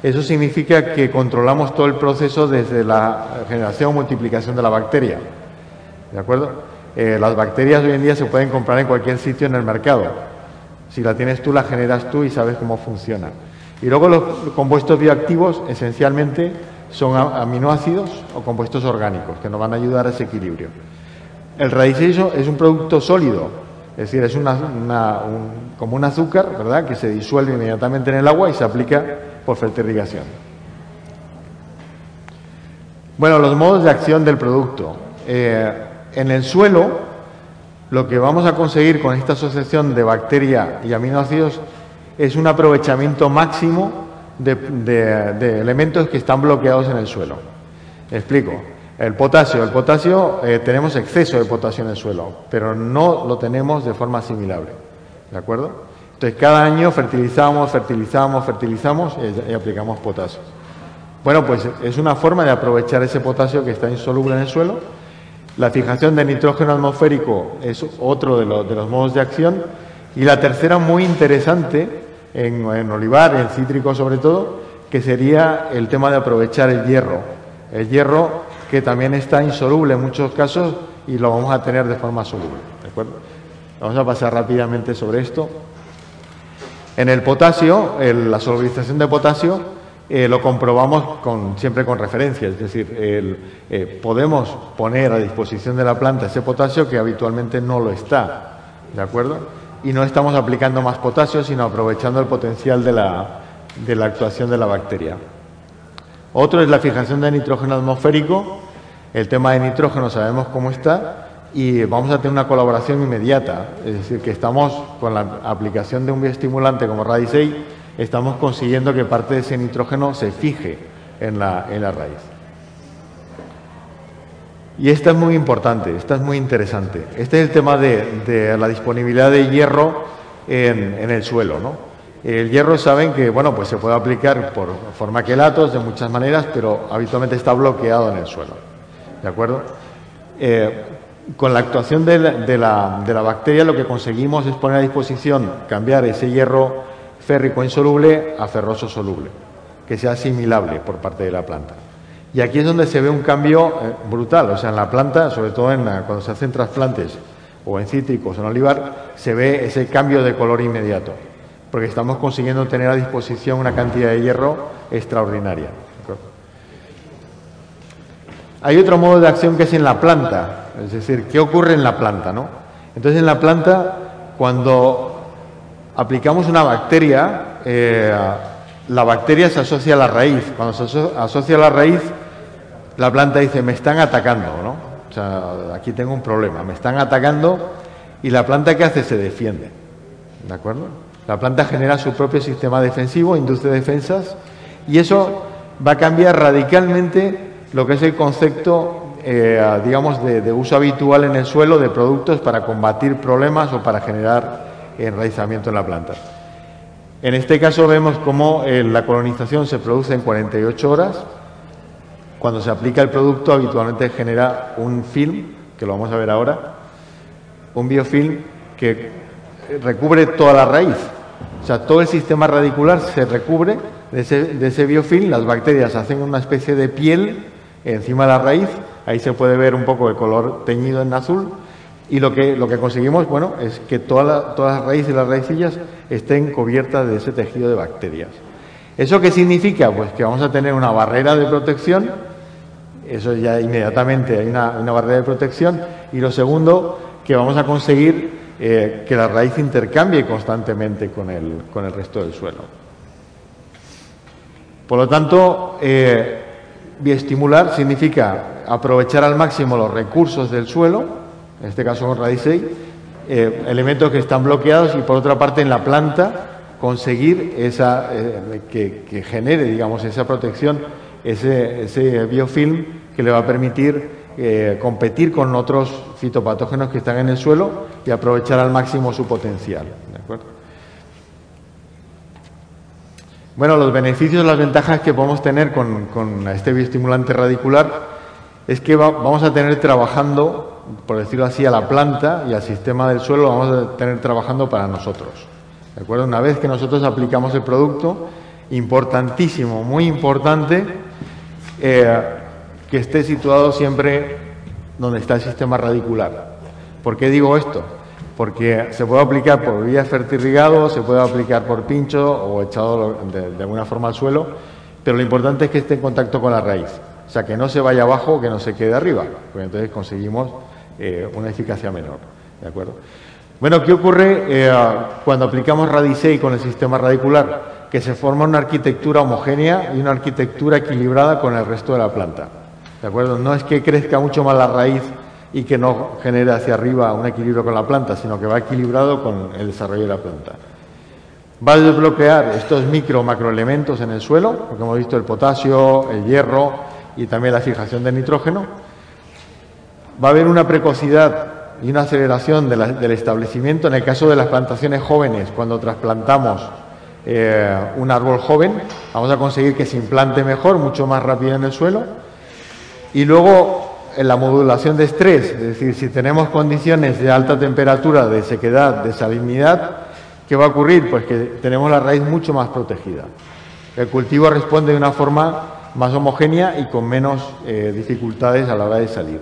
eso significa que controlamos todo el proceso desde la generación o multiplicación de la bacteria. ¿De acuerdo? las bacterias hoy en día se pueden comprar en cualquier sitio en el mercado. Si la tienes tú, la generas tú y sabes cómo funciona. Y luego los compuestos bioactivos esencialmente son aminoácidos o compuestos orgánicos que nos van a ayudar a ese equilibrio. El radiceso es un producto sólido, es decir, es una, como un azúcar, ¿verdad?, que se disuelve inmediatamente en el agua y se aplica por fertirrigación. Bueno, los modos de acción del producto. Eh, en el suelo, lo que vamos a conseguir con esta asociación de bacteria y aminoácidos es un aprovechamiento máximo de, elementos que están bloqueados en el suelo. explico. El potasio. El potasio, eh, tenemos exceso de potasio en el suelo, pero no lo tenemos de forma asimilable. ¿De acuerdo? Entonces, cada año fertilizamos, fertilizamos, fertilizamos y, aplicamos potasio. Bueno, pues es una forma de aprovechar ese potasio que está insoluble en el suelo. La fijación de nitrógeno atmosférico es otro de, de los modos de acción. Y la tercera, muy interesante, en, olivar, en cítrico sobre todo, que sería el tema de aprovechar el hierro. El hierro que también está insoluble en muchos casos y lo vamos a tener de forma soluble. ¿de acuerdo? Vamos a pasar rápidamente sobre esto. En el potasio, la solubilización de potasio, eh, lo comprobamos con, siempre con referencia, es decir, eh, podemos poner a disposición de la planta ese potasio que habitualmente no lo está, ¿de acuerdo? Y no estamos aplicando más potasio, sino aprovechando el potencial de la, de la actuación de la bacteria. Otro es la fijación de nitrógeno atmosférico. El tema de nitrógeno sabemos cómo está y vamos a tener una colaboración inmediata. Es decir, que estamos con la aplicación de un bioestimulante como Radicei, estamos consiguiendo que parte de ese nitrógeno se fije en la, en la raíz. Y esta es muy importante, esta es muy interesante. Este es el tema de, la disponibilidad de hierro en, el suelo. ¿no? El hierro saben que bueno, pues se puede aplicar por formaquelatos de muchas maneras, pero habitualmente está bloqueado en el suelo. ¿De acuerdo? Eh, con la actuación de la, bacteria lo que conseguimos es poner a disposición, cambiar ese hierro férrico insoluble a ferroso soluble, que sea asimilable por parte de la planta. Y aquí es donde se ve un cambio eh, brutal, o sea, en la planta, sobre todo en cuando se hacen trasplantes o en cítricos o en olivar, se ve ese cambio de color inmediato, porque estamos consiguiendo tener a disposición una cantidad de hierro extraordinaria. Hay otro modo de acción que es en la planta, es decir, ¿qué ocurre en la planta? ¿no? Entonces, en la planta, cuando aplicamos una bacteria, eh, la bacteria se asocia a la raíz. Cuando se asocia a la raíz, la planta dice, me están atacando, ¿no? O sea, aquí tengo un problema, me están atacando y la planta ¿qué hace? Se defiende, ¿de acuerdo? La planta genera su propio sistema defensivo, induce defensas y eso va a cambiar radicalmente lo que es el concepto, eh, digamos, de, uso habitual en el suelo de productos para combatir problemas o para generar enraizamiento en la planta. En este caso vemos cómo eh, la colonización se produce en 48 horas, cuando se aplica el producto habitualmente genera un film, que lo vamos a ver ahora, un biofilm que recubre toda la raíz. O sea, todo el sistema radicular se recubre de ese, biofilm, las bacterias hacen una especie de piel encima de la raíz, ahí se puede ver un poco de color teñido en azul, y lo que, lo que conseguimos, bueno, es que todas las raíces y las raicillas estén cubiertas de ese tejido de bacterias. ¿Eso qué significa? Pues que vamos a tener una barrera de protección eso ya inmediatamente hay una, barrera de protección. Y lo segundo, que vamos a conseguir eh, que la raíz intercambie constantemente con el, con el resto del suelo. Por lo tanto, eh, bioestimular significa aprovechar al máximo los recursos del suelo, en este caso con Radicei, eh, elementos que están bloqueados y por otra parte en la planta conseguir esa, que, genere, digamos, esa protección, ese, ese biofilm que le va a permitir eh, competir con otros fitopatógenos que están en el suelo y aprovechar al máximo su potencial. Bueno, los beneficios, las ventajas que podemos tener con, este bioestimulante radicular es que vamos a tener trabajando, por decirlo así, a la planta y al sistema del suelo, vamos a tener trabajando para nosotros. ¿De acuerdo? Una vez que nosotros aplicamos el producto, importantísimo, muy importante, eh, que esté situado siempre donde está el sistema radicular. ¿Por qué digo esto? Porque se puede aplicar por vía fertirrigado, se puede aplicar por pincho o echado de, alguna forma al suelo, pero lo importante es que esté en contacto con la raíz. O sea, que no se vaya abajo o que no se quede arriba, porque entonces conseguimos eh, una eficacia menor. ¿De acuerdo? Bueno, ¿qué ocurre eh, cuando aplicamos Radicei con el sistema radicular? Que se forma una arquitectura homogénea y una arquitectura equilibrada con el resto de la planta. ¿De acuerdo? No es que crezca mucho más la raíz y que no genere hacia arriba un equilibrio con la planta, sino que va equilibrado con el desarrollo de la planta. Va a desbloquear estos micro macroelementos en el suelo, porque hemos visto el potasio, el hierro y también la fijación de nitrógeno. Va a haber una precocidad y una aceleración del establecimiento en el caso de las plantaciones jóvenes, cuando trasplantamos eh, un árbol joven, vamos a conseguir que se implante mejor, mucho más rápido en el suelo. Y luego en la modulación de estrés, es decir, si tenemos condiciones de alta temperatura, de sequedad, de salinidad, ¿qué va a ocurrir? Pues que tenemos la raíz mucho más protegida. El cultivo responde de una forma más homogénea y con menos eh, dificultades a la hora de salir.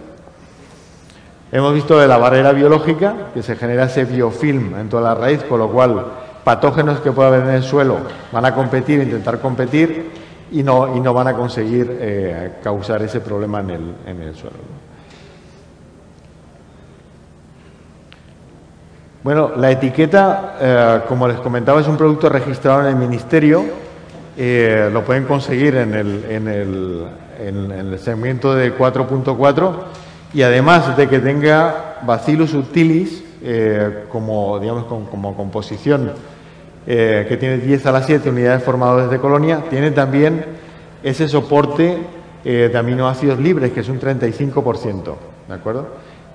Hemos visto de la barrera biológica, que se genera ese biofilm en toda la raíz, con lo cual patógenos que pueda haber en el suelo van a competir, intentar competir, y no, y no van a conseguir eh, causar ese problema en el, en el suelo. Bueno, la etiqueta, eh, como les comentaba, es un producto registrado en el Ministerio. Eh, lo pueden conseguir en el, en el, en el segmento de 4.4 y además de que tenga Bacillus subtilis como, digamos, como composición eh, que tiene 10 a las 7 unidades formadores de colonia, tiene también ese soporte eh, de aminoácidos libres, que es un 35%. ¿De acuerdo?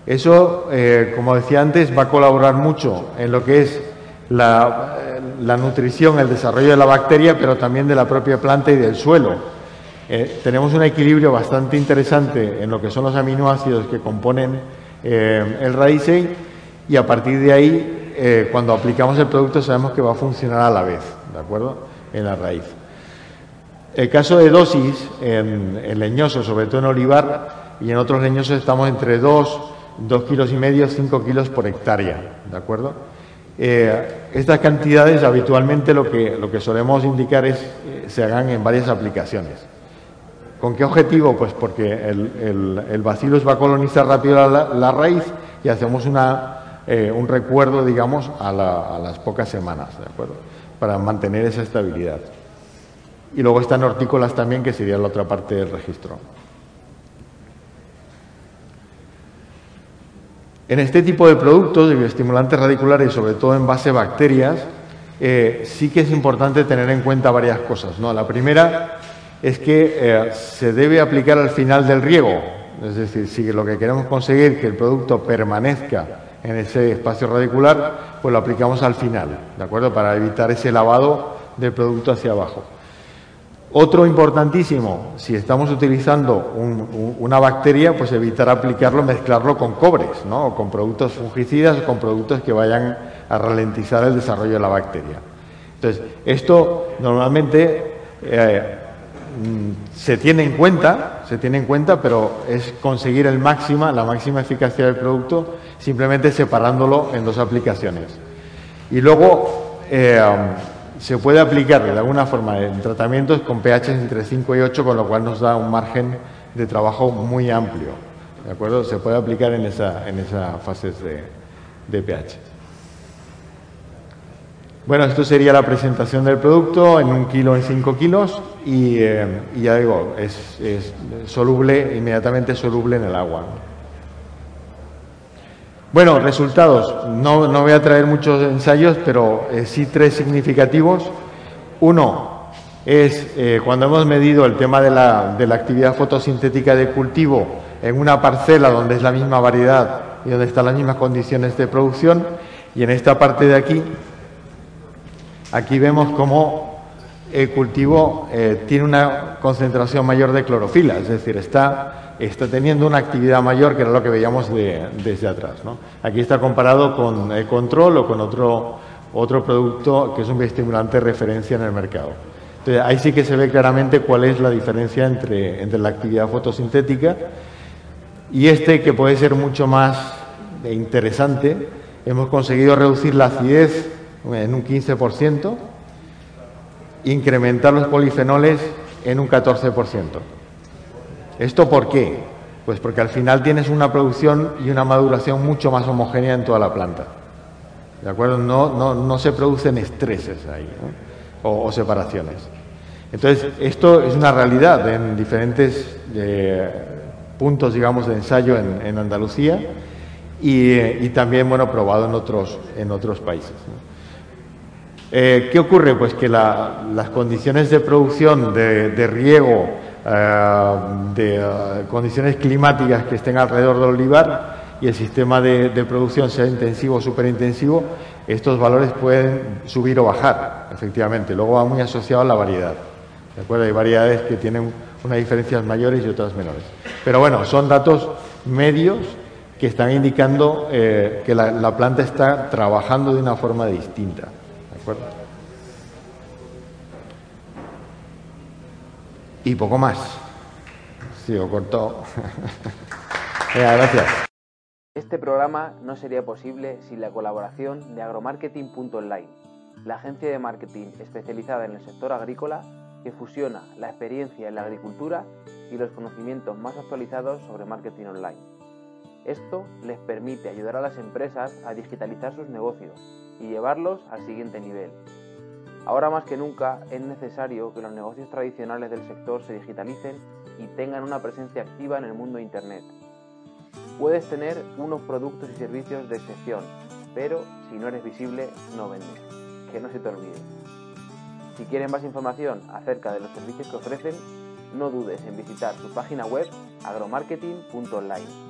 Eso, eh, como decía antes, va a colaborar mucho en lo que es la, la, nutrición, el desarrollo de la bacteria, pero también de la propia planta y del suelo. tenemos un equilibrio bastante interesante en lo que son los aminoácidos que componen el raíce y a partir de ahí eh, cuando aplicamos el producto sabemos que va a funcionar a la vez, ¿de acuerdo? En la raíz. El caso de dosis en, leñosos, sobre todo en olivar, y en otros leñosos estamos entre 2, 2 kilos y medio, 5 kilos por hectárea, ¿de acuerdo? Eh, estas cantidades habitualmente lo que, lo que solemos indicar es que se hagan en varias aplicaciones. ¿Con qué objetivo? Pues porque el, el, bacillus va a colonizar rápido la raíz y hacemos una eh, un recuerdo, digamos, a, las pocas semanas, ¿de acuerdo? Para mantener esa estabilidad. Y luego están hortícolas también, que sería la otra parte del registro. En este tipo de productos, de bioestimulantes radiculares, sobre todo en base a bacterias, eh, sí que es importante tener en cuenta varias cosas. ¿no? La primera es que eh, se debe aplicar al final del riego. Es decir, si lo que queremos conseguir es que el producto permanezca en ese espacio radicular, pues lo aplicamos al final, ¿de acuerdo? Para evitar ese lavado del producto hacia abajo. Otro importantísimo, si estamos utilizando una bacteria, pues evitar aplicarlo, mezclarlo con cobres, ¿no? O con productos fungicidas o con productos que vayan a ralentizar el desarrollo de la bacteria. Entonces, esto normalmente eh, se tiene en cuenta, se tiene en cuenta, pero es conseguir el máxima, la máxima eficacia del producto simplemente separándolo en dos aplicaciones. Y luego eh, se puede aplicar de alguna forma en tratamientos con pH entre 5 y 8, con lo cual nos da un margen de trabajo muy amplio. ¿De acuerdo? Se puede aplicar en esa, en esa fases de, pH. Bueno, esto sería la presentación del producto en un kilo, en 5 kilos y, eh, ya digo, es, es, soluble, inmediatamente soluble en el agua. Bueno, resultados. No, no voy a traer muchos ensayos, pero eh, sí tres significativos. Uno es eh, cuando hemos medido el tema de la, de la actividad fotosintética de cultivo en una parcela donde es la misma variedad y donde están las mismas condiciones de producción. Y en esta parte de aquí, aquí vemos cómo el cultivo eh, tiene una concentración mayor de clorofila, es decir, está, está teniendo una actividad mayor que era lo que veíamos desde atrás. Aquí está comparado con el control o con otro, otro producto que es un bioestimulante de referencia en el mercado. Entonces, ahí sí que se ve claramente cuál es la diferencia entre, entre la actividad fotosintética y este que puede ser mucho más interesante. Hemos conseguido reducir la acidez en un 15%, incrementar los polifenoles en un 14%. ¿Esto por qué? Pues porque al final tienes una producción y una maduración mucho más homogénea en toda la planta. ¿De acuerdo? No, no, se producen estreses ahí o, separaciones. Entonces, esto es una realidad en diferentes eh, puntos, digamos, de ensayo en, Andalucía y, también, bueno, probado en otros, en otros países. Eh, ¿Qué ocurre? Pues que las condiciones de producción, de, riego, eh, de eh, condiciones climáticas que estén alrededor del olivar y el sistema de, producción sea intensivo o superintensivo, estos valores pueden subir o bajar, efectivamente. Luego va muy asociado a la variedad. ¿De acuerdo? Hay variedades que tienen unas diferencias mayores y otras menores. Pero bueno, son datos medios que están indicando que la, la planta está trabajando de una forma distinta. Y poco más. Sigo cortado. [LAUGHS] gracias. Este programa no sería posible sin la colaboración de agromarketing.online, la agencia de marketing especializada en el sector agrícola que fusiona la experiencia en la agricultura y los conocimientos más actualizados sobre marketing online. Esto les permite ayudar a las empresas a digitalizar sus negocios y llevarlos al siguiente nivel. Ahora más que nunca es necesario que los negocios tradicionales del sector se digitalicen y tengan una presencia activa en el mundo de Internet. Puedes tener unos productos y servicios de excepción, pero si no eres visible, no vendes. Que no se te olvide. Si quieres más información acerca de los servicios que ofrecen, no dudes en visitar su página web agromarketing.online.